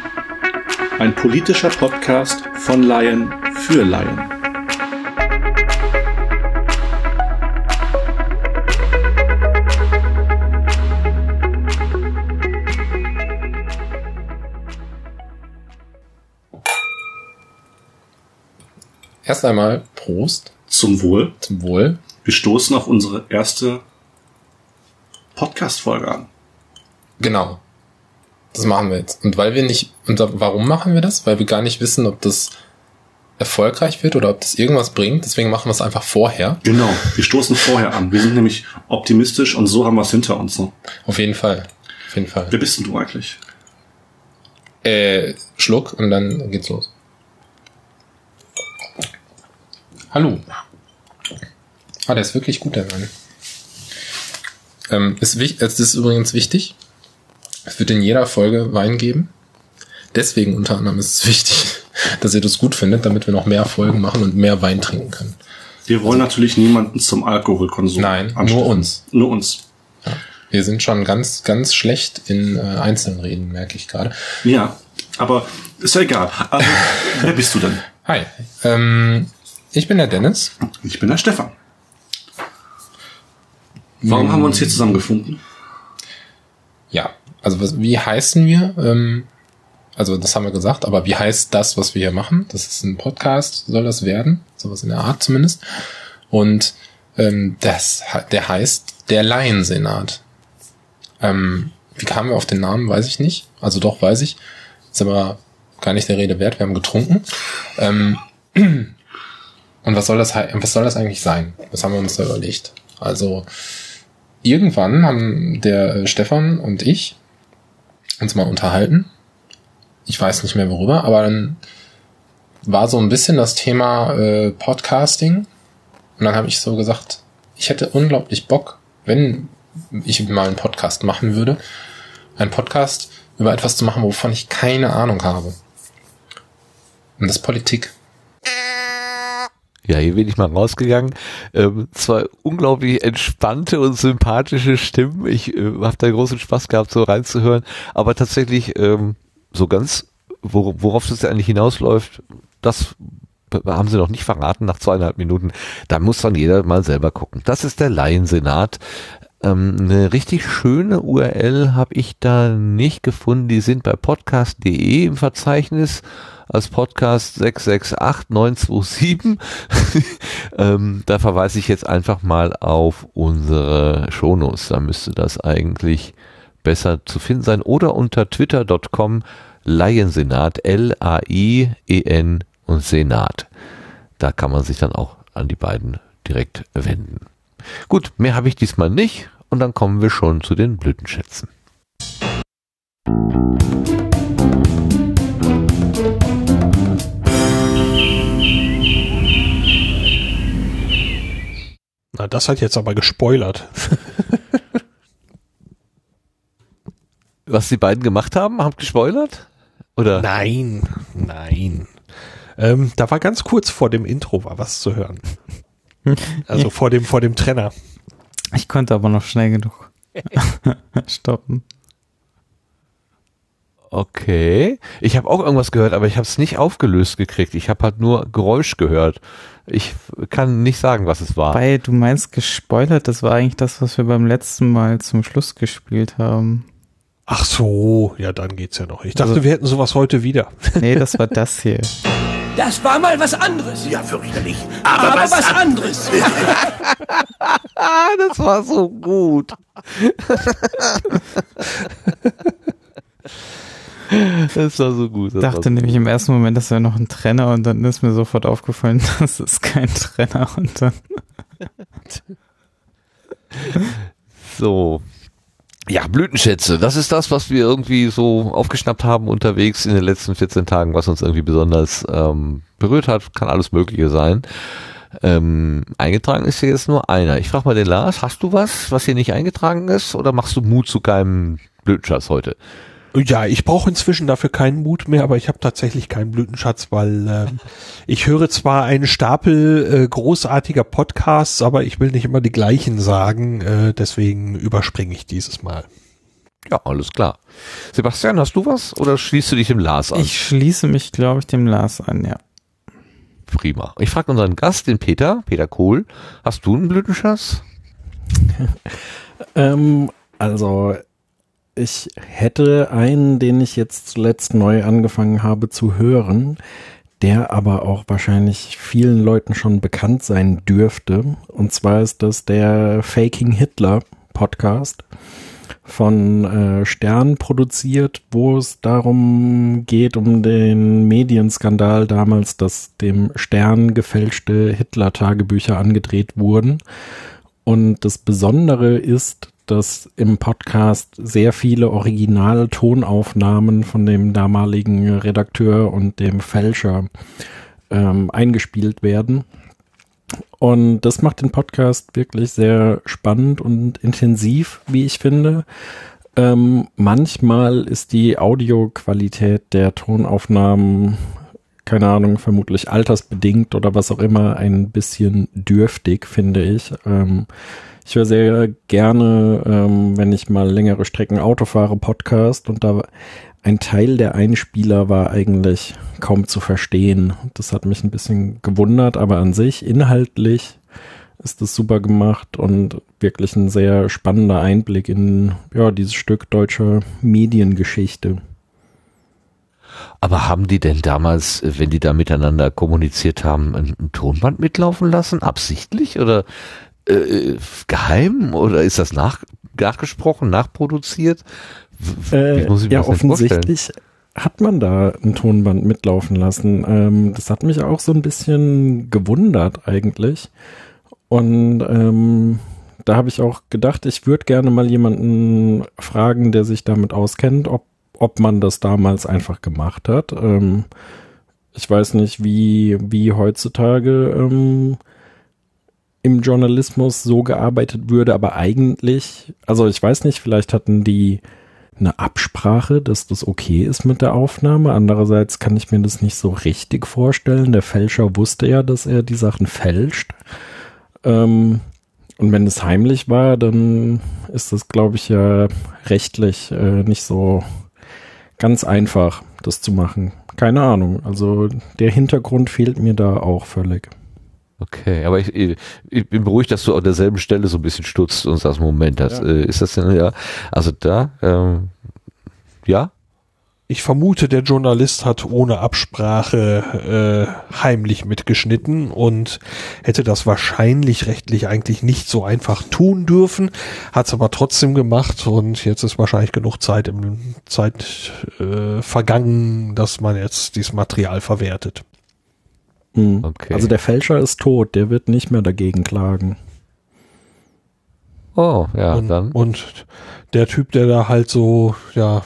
Ein politischer Podcast von Laien für Laien. Erst einmal Prost. Zum Wohl. Zum Wohl. Wir stoßen auf unsere erste Podcast-Folge an. Genau. Das machen wir jetzt. Und weil wir nicht, und warum machen wir das? Weil wir gar nicht wissen, ob das erfolgreich wird oder ob das irgendwas bringt. Deswegen machen wir es einfach vorher. Genau. Wir stoßen vorher an. Wir sind nämlich optimistisch und so haben wir es hinter uns. Ne? Auf jeden Fall. Auf jeden Fall. Wer bist denn du eigentlich? Äh, Schluck und dann geht's los. Hallo. Ah, der ist wirklich gut, der Wein. Ähm, ist, es ist übrigens wichtig. Es wird in jeder Folge Wein geben. Deswegen unter anderem ist es wichtig, [laughs] dass ihr das gut findet, damit wir noch mehr Folgen machen und mehr Wein trinken können. Wir wollen also, natürlich niemanden zum Alkoholkonsum. Nein, nur uns. Nur uns. Ja. Wir sind schon ganz, ganz schlecht in äh, einzelnen Reden, merke ich gerade. Ja, aber ist ja egal. Also, [laughs] wer bist du denn? Hi. Ähm, ich bin der Dennis. Ich bin der Stefan. Warum hm. haben wir uns hier zusammengefunden? Ja, also was, wie heißen wir? Ähm, also das haben wir gesagt, aber wie heißt das, was wir hier machen? Das ist ein Podcast, soll das werden? Sowas in der Art zumindest. Und ähm, das, der heißt der Laiensenat. Ähm, wie kamen wir auf den Namen, weiß ich nicht. Also doch, weiß ich. Ist aber gar nicht der Rede wert. Wir haben getrunken. Ähm, [clears throat] und was soll das, was soll das eigentlich sein? Das haben wir uns da überlegt. Also, irgendwann haben der äh, Stefan und ich uns mal unterhalten. Ich weiß nicht mehr worüber, aber dann war so ein bisschen das Thema äh, Podcasting. Und dann habe ich so gesagt, ich hätte unglaublich Bock, wenn ich mal einen Podcast machen würde, einen Podcast über etwas zu machen, wovon ich keine Ahnung habe. Und das ist Politik. Ja, hier bin ich mal rausgegangen. Ähm, zwei unglaublich entspannte und sympathische Stimmen. Ich äh, habe da großen Spaß gehabt, so reinzuhören. Aber tatsächlich ähm, so ganz, wor worauf das eigentlich hinausläuft, das haben sie noch nicht verraten nach zweieinhalb Minuten. Da muss dann jeder mal selber gucken. Das ist der Laiensenat. Ähm, eine richtig schöne URL habe ich da nicht gefunden. Die sind bei podcast.de im Verzeichnis als Podcast 668927. [laughs] ähm, da verweise ich jetzt einfach mal auf unsere Shownotes. Da müsste das eigentlich besser zu finden sein. Oder unter twitter.com Laiensenat, L-A-I-E-N und Senat. Da kann man sich dann auch an die beiden direkt wenden. Gut, mehr habe ich diesmal nicht und dann kommen wir schon zu den Blütenschätzen. das hat jetzt aber gespoilert. [laughs] Was die beiden gemacht haben, haben gespoilert? Oder? Nein, nein. Ähm, da war ganz kurz vor dem Intro war was zu hören. [laughs] Also vor dem, vor dem Trenner. Ich konnte aber noch schnell genug [laughs] stoppen. Okay. Ich habe auch irgendwas gehört, aber ich habe es nicht aufgelöst gekriegt. Ich habe halt nur Geräusch gehört. Ich kann nicht sagen, was es war. Weil du meinst gespoilert, das war eigentlich das, was wir beim letzten Mal zum Schluss gespielt haben. Ach so, ja, dann geht's ja noch. Ich dachte, Also- wir hätten sowas heute wieder. Nee, das [laughs] war das hier. Das war mal was anderes. Ja, fürchterlich. Aber, was, anderes. Ah, [laughs] das war so gut. das war so gut. Ich dachte nämlich im ersten Moment, das wäre noch ein Trenner und dann ist mir sofort aufgefallen, [laughs] das ist kein Trenner und dann. So. Ja, Blütenschätze. Das ist das, was wir irgendwie so aufgeschnappt haben unterwegs in den letzten 14 Tagen, was uns irgendwie besonders ähm, berührt hat. Kann alles Mögliche sein. Ähm, eingetragen ist hier jetzt nur einer. Ich frage mal den Lars, hast du was, was hier nicht eingetragen ist? Oder machst du Mut zu keinem Blütenschatz heute? Ja, ich brauche inzwischen dafür keinen Mut mehr, aber ich habe tatsächlich keinen Blütenschatz, weil ähm, ich höre zwar einen Stapel äh, großartiger Podcasts, aber ich will nicht immer die gleichen sagen, äh, deswegen überspringe ich dieses Mal. Ja, alles klar. Sebastian, hast du was? Oder schließt du dich dem Lars an? Ich schließe mich, glaube ich, dem Lars an, ja. Prima. Ich frage unseren Gast, den Peter, Peter Kohl, hast du einen Blütenschatz? [laughs] Ähm, also ich hätte einen, den ich jetzt zuletzt neu angefangen habe zu hören, der aber auch wahrscheinlich vielen Leuten schon bekannt sein dürfte. Und zwar ist das der Faking Hitler Podcast von äh, Stern produziert, wo es darum geht, um den Medienskandal damals, dass dem Stern gefälschte Hitler-Tagebücher angedreht wurden. Und das Besondere ist, dass im Podcast sehr viele Original-Tonaufnahmen von dem damaligen Redakteur und dem Fälscher ähm, eingespielt werden. Und das macht den Podcast wirklich sehr spannend und intensiv, wie ich finde. Ähm, manchmal ist die Audioqualität der Tonaufnahmen, keine Ahnung, vermutlich altersbedingt oder was auch immer, ein bisschen dürftig, finde ich. Ähm, ich höre sehr gerne, ähm, wenn ich mal längere Strecken Auto fahre, Podcast und da ein Teil der Einspieler war eigentlich kaum zu verstehen. Das hat mich ein bisschen gewundert, aber an sich inhaltlich ist das super gemacht und wirklich ein sehr spannender Einblick in ja, dieses Stück deutscher Mediengeschichte. Aber haben die denn damals, wenn die da miteinander kommuniziert haben, ein, ein Tonband mitlaufen lassen? Absichtlich oder äh, geheim? Oder ist das nach, nachgesprochen, nachproduziert? Äh, ja, denn vorstellen? offensichtlich hat man da ein Tonband mitlaufen lassen. Ähm, das hat mich auch so ein bisschen gewundert eigentlich. Und ähm, da habe ich auch gedacht, ich würde gerne mal jemanden fragen, der sich damit auskennt, ob, ob man das damals einfach gemacht hat. Ähm, ich weiß nicht, wie, wie heutzutage ähm, im Journalismus so gearbeitet würde, aber eigentlich, also ich weiß nicht, vielleicht hatten die eine Absprache, dass das okay ist mit der Aufnahme. Andererseits kann ich mir das nicht so richtig vorstellen. Der Fälscher wusste ja, dass er die Sachen fälscht. Ähm, und wenn es heimlich war, dann ist das, glaube ich, ja rechtlich äh, nicht so ganz einfach, das zu machen. Keine Ahnung. Also der Hintergrund fehlt mir da auch völlig. Okay, aber ich, ich bin beruhigt, dass du an derselben Stelle so ein bisschen stutzt und sagst, Moment, das, Ja. äh, ist das denn, ja, also da, ähm, ja, Ich vermute, der Journalist hat ohne Absprache äh, heimlich mitgeschnitten und hätte das wahrscheinlich rechtlich eigentlich nicht so einfach tun dürfen, hat es aber trotzdem gemacht und jetzt ist wahrscheinlich genug Zeit im Zeit äh, vergangen, dass man jetzt dieses Material verwertet. Hm. Okay. Also der Fälscher ist tot, der wird nicht mehr dagegen klagen. oh, ja, und, dann, und der Typ, der da halt so, ja,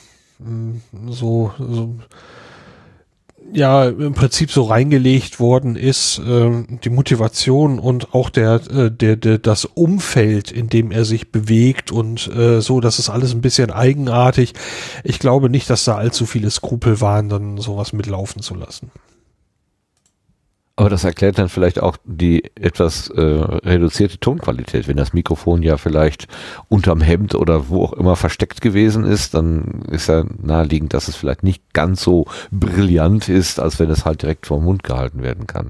so, so ja im Prinzip so reingelegt worden ist, äh, die Motivation und auch der, äh, der, der, das Umfeld, in dem er sich bewegt und äh, so, das ist alles ein bisschen eigenartig. Ich glaube nicht, dass da allzu viele Skrupel waren, dann sowas mitlaufen zu lassen. Aber das erklärt dann vielleicht auch die etwas äh, reduzierte Tonqualität. Wenn das Mikrofon ja vielleicht unterm Hemd oder wo auch immer versteckt gewesen ist, dann ist ja naheliegend, dass es vielleicht nicht ganz so brillant ist, als wenn es halt direkt vor den Mund gehalten werden kann.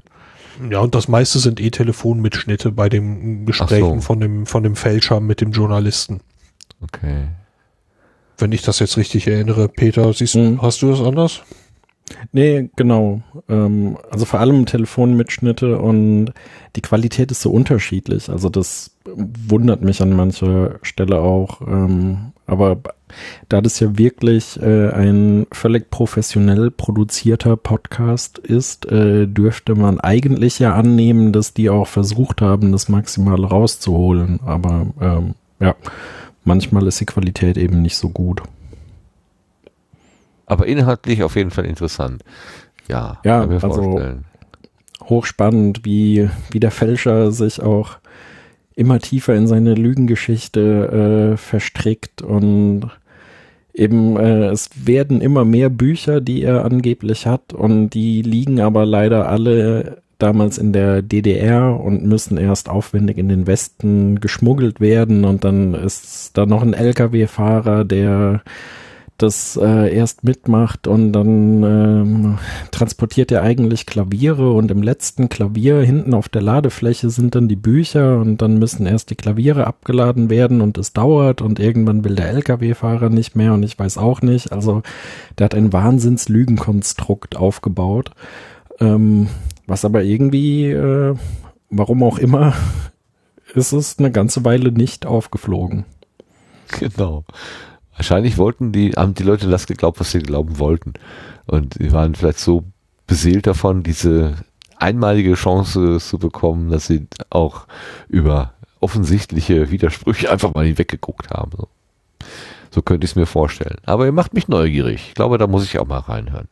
Ja, und das meiste sind eh Telefonmitschnitte bei den Gesprächen so. von dem, von dem Fälscher mit dem Journalisten. Okay. Wenn ich das jetzt richtig erinnere, Peter, siehst du, Mhm. hast du das anders? Nee, genau. Ähm, also vor allem Telefonmitschnitte und die Qualität ist so unterschiedlich. Also das wundert mich an mancher Stelle auch. Ähm, aber da das ja wirklich äh, ein völlig professionell produzierter Podcast ist, äh, dürfte man eigentlich ja annehmen, dass die auch versucht haben, das Maximale rauszuholen. Aber ähm, ja, manchmal ist die Qualität eben nicht so gut. Aber inhaltlich auf jeden Fall interessant. Ja, Ja, kann mir also- vorstellen. hochspannend, wie, wie der Fälscher sich auch immer tiefer in seine Lügengeschichte äh, verstrickt und eben äh, es werden immer mehr Bücher, die er angeblich hat und die liegen aber leider alle damals in der DDR und müssen erst aufwendig in den Westen geschmuggelt werden und dann ist da noch ein LKW-Fahrer, der das äh, erst mitmacht und dann ähm, transportiert er eigentlich Klaviere und im letzten Klavier hinten auf der Ladefläche sind dann die Bücher und dann müssen erst die Klaviere abgeladen werden und es dauert und irgendwann will der LKW-Fahrer nicht mehr und ich weiß auch nicht. Also der hat ein Wahnsinns-Lügenkonstrukt aufgebaut, ähm, was aber irgendwie, äh, warum auch immer, ist es eine ganze Weile nicht aufgeflogen. Genau. Wahrscheinlich wollten die, haben die Leute das geglaubt, was sie glauben wollten. Und sie waren vielleicht so beseelt davon, diese einmalige Chance zu bekommen, dass sie auch über offensichtliche Widersprüche [laughs] einfach mal hinweggeguckt haben. So, so könnte ich es mir vorstellen. Aber ihr macht mich neugierig. Ich glaube, da muss ich auch mal reinhören.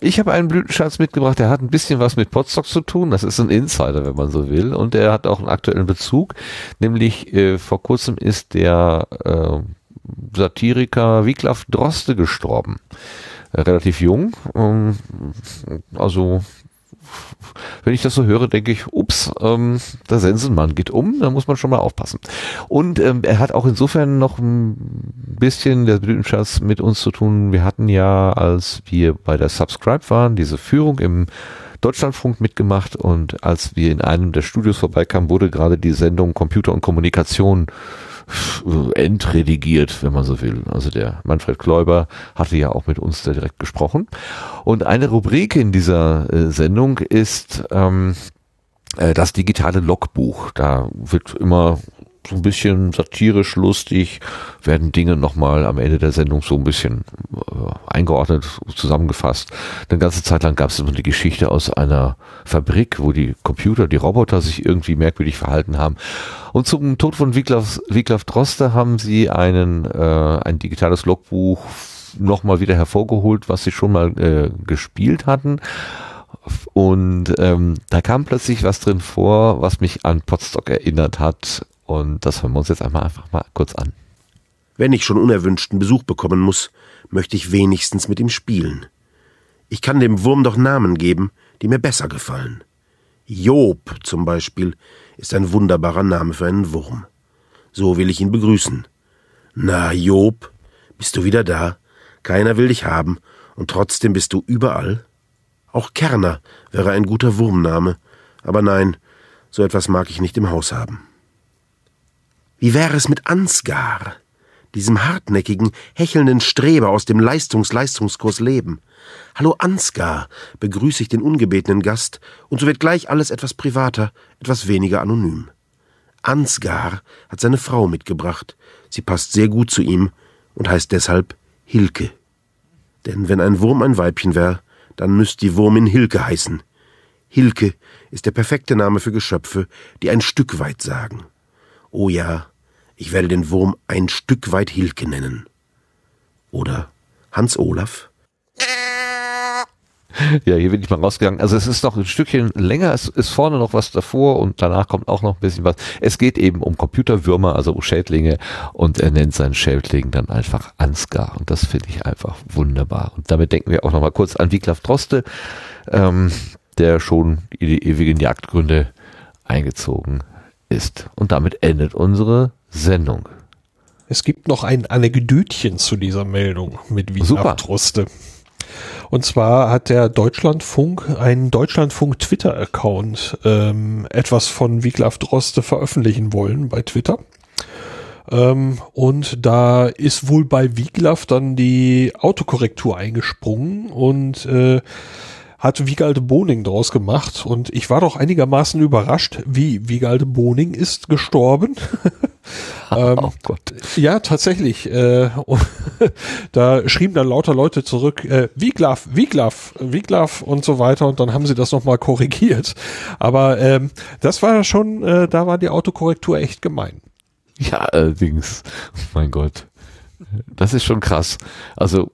Ich habe einen Blütenschatz mitgebracht, der hat ein bisschen was mit Potstock zu tun. Das ist ein Insider, wenn man so will. Und der hat auch einen aktuellen Bezug. Nämlich äh, vor kurzem ist der äh, Satiriker Wiglaf Droste gestorben. Äh, relativ jung. Ähm, also wenn ich das so höre, denke ich, ups, ähm, der Sensenmann geht um, da muss man schon mal aufpassen. Und ähm, er hat auch insofern noch ein bisschen der Blütenschatz mit uns zu tun. Wir hatten ja, als wir bei der Subscribe waren, diese Führung im Deutschlandfunk mitgemacht und als wir in einem der Studios vorbeikamen, wurde gerade die Sendung Computer und Kommunikation äh, entredigiert, wenn man so will. Also der Manfred Kläuber hatte ja auch mit uns da direkt gesprochen. Und eine Rubrik in dieser äh, Sendung ist ähm, äh, das digitale Logbuch. Da wird immer so ein bisschen satirisch lustig, werden Dinge nochmal am Ende der Sendung so ein bisschen äh, eingeordnet, zusammengefasst. Eine ganze Zeit lang gab es immer die Geschichte aus einer Fabrik, wo die Computer, die Roboter sich irgendwie merkwürdig verhalten haben. Und zum Tod von Wiglaf, Wiglaf Droste haben sie einen, äh, ein digitales Logbuch nochmal wieder hervorgeholt, was sie schon mal äh, gespielt hatten. Und ähm, da kam plötzlich was drin vor, was mich an Potstock erinnert hat. Und das hören wir uns jetzt einmal einfach mal kurz an. Wenn ich schon unerwünschten Besuch bekommen muss, möchte ich wenigstens mit ihm spielen. Ich kann dem Wurm doch Namen geben, die mir besser gefallen. Job zum Beispiel ist ein wunderbarer Name für einen Wurm. So will ich ihn begrüßen. Na, Job, bist du wieder da? Keiner will dich haben, und trotzdem bist du überall? Auch Kerner wäre ein guter Wurmname, aber nein, so etwas mag ich nicht im Haus haben. Wie wäre es mit Ansgar, diesem hartnäckigen, hechelnden Streber aus dem Leistungs-Leistungskurs Leben? Hallo Ansgar, begrüße ich den ungebetenen Gast, und so wird gleich alles etwas privater, etwas weniger anonym. Ansgar hat seine Frau mitgebracht, sie passt sehr gut zu ihm und heißt deshalb Hilke. Denn wenn ein Wurm ein Weibchen wäre, dann müsste die Wurmin Hilke heißen. Hilke ist der perfekte Name für Geschöpfe, die ein Stück weit sagen. Oh ja, ich werde den Wurm ein Stück weit Hilke nennen. Oder Hans Olaf? [laughs] Ja, hier bin ich mal rausgegangen. Also es ist noch ein Stückchen länger, es ist vorne noch was davor und danach kommt auch noch ein bisschen was. Es geht eben um Computerwürmer, also um Schädlinge und er nennt seinen Schädling dann einfach Ansgar und das finde ich einfach wunderbar. Und damit denken wir auch noch mal kurz an Wiglaf Droste, ähm, der schon in die ewigen Jagdgründe eingezogen ist. Und damit endet unsere Sendung. Es gibt noch ein Anekdötchen zu dieser Meldung mit. Wiglaf Droste. Und zwar hat der Deutschlandfunk einen Deutschlandfunk Twitter-Account ähm, etwas von Wiglaf Droste veröffentlichen wollen bei Twitter. Ähm, und da ist wohl bei Wiglaf dann die Autokorrektur eingesprungen und äh, hat Wiegalde Boning draus gemacht. Und ich war doch einigermaßen überrascht, wie Wiegalde Boning ist gestorben. [laughs] ähm, oh Gott. ja, tatsächlich. Äh, [laughs] da schrieben dann lauter Leute zurück, äh, Wiglaf, Wiglaf, Wiglaf und so weiter. Und dann haben sie das nochmal korrigiert. Aber ähm, das war schon, äh, da war die Autokorrektur echt gemein. Ja, allerdings. Mein Gott. Das ist schon krass. Also,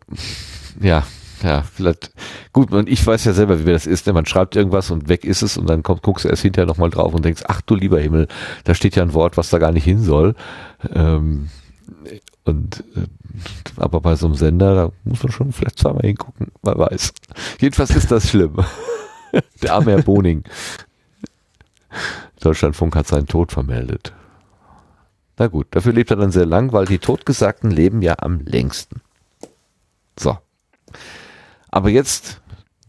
ja, ja, vielleicht, gut, und ich weiß ja selber, wie das ist, ne? man schreibt irgendwas und weg ist es und dann kommt, guckst du erst hinterher nochmal drauf und denkst, ach du lieber Himmel, da steht ja ein Wort, was da gar nicht hin soll. Ähm, und, äh, aber bei so einem Sender, da muss man schon vielleicht zweimal hingucken, man weiß. Jedenfalls ist das schlimm. [laughs] Der arme Herr Boning. Deutschlandfunk hat seinen Tod vermeldet. Na gut, dafür lebt er dann sehr lang, weil die Totgesagten leben ja am längsten. So. Aber jetzt,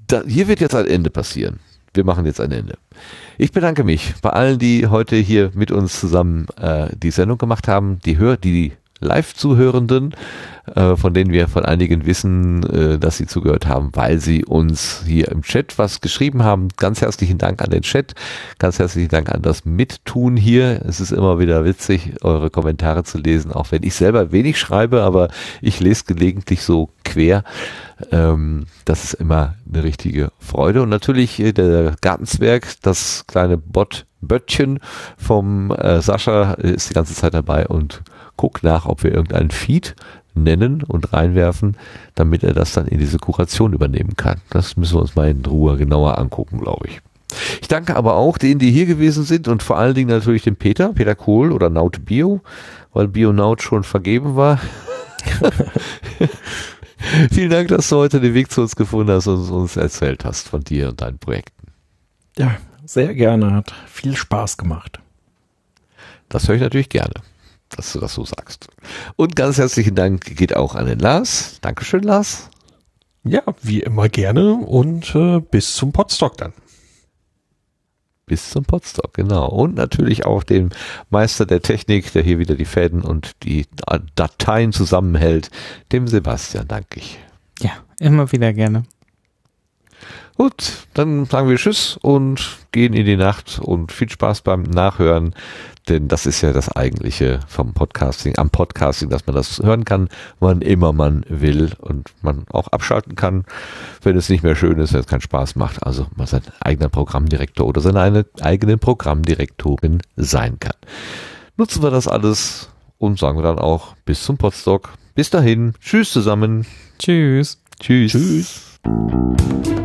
da, hier wird jetzt ein Ende passieren. Wir machen jetzt ein Ende. Ich bedanke mich bei allen, die heute hier mit uns zusammen äh, die Sendung gemacht haben, die Hör, die Live-Zuhörenden, äh, von denen wir von einigen wissen, äh, dass sie zugehört haben, weil sie uns hier im Chat was geschrieben haben. Ganz herzlichen Dank an den Chat, ganz herzlichen Dank an das Mittun hier. Es ist immer wieder witzig, eure Kommentare zu lesen, auch wenn ich selber wenig schreibe, aber ich lese gelegentlich so quer. Ähm, das ist immer eine richtige Freude. Und natürlich äh, der Gartenzwerg, das kleine Bot Böttchen vom äh, Sascha ist die ganze Zeit dabei und guckt nach, ob wir irgendeinen Feed nennen und reinwerfen, damit er das dann in diese Kuration übernehmen kann. Das müssen wir uns mal in Ruhe genauer angucken, glaube ich. Ich danke aber auch denen, die hier gewesen sind und vor allen Dingen natürlich dem Peter, Peter Kohl oder Naut Bio, weil Bionaut schon vergeben war. [laughs] Vielen Dank, dass du heute den Weg zu uns gefunden hast und uns erzählt hast von dir und deinen Projekten. Ja, sehr gerne. Hat viel Spaß gemacht. Das höre ich natürlich gerne, dass du das so sagst. Und ganz herzlichen Dank geht auch an den Lars. Dankeschön, Lars. Ja, wie immer gerne und äh, bis zum Podstock dann. Bis zum Podstock, genau. Und natürlich auch dem Meister der Technik, der hier wieder die Fäden und die Dateien zusammenhält, dem Sebastian, danke ich. Ja, immer wieder gerne. Gut, dann sagen wir Tschüss und gehen in die Nacht und viel Spaß beim Nachhören, denn das ist ja das Eigentliche vom Podcasting, am Podcasting, dass man das hören kann, wann immer man will und man auch abschalten kann, wenn es nicht mehr schön ist, wenn es keinen Spaß macht, also man sein eigener Programmdirektor oder seine eigene Programmdirektorin sein kann. Nutzen wir das alles und sagen wir dann auch bis zum Podstock. Bis dahin, tschüss zusammen. Tschüss. Tschüss. Tschüss.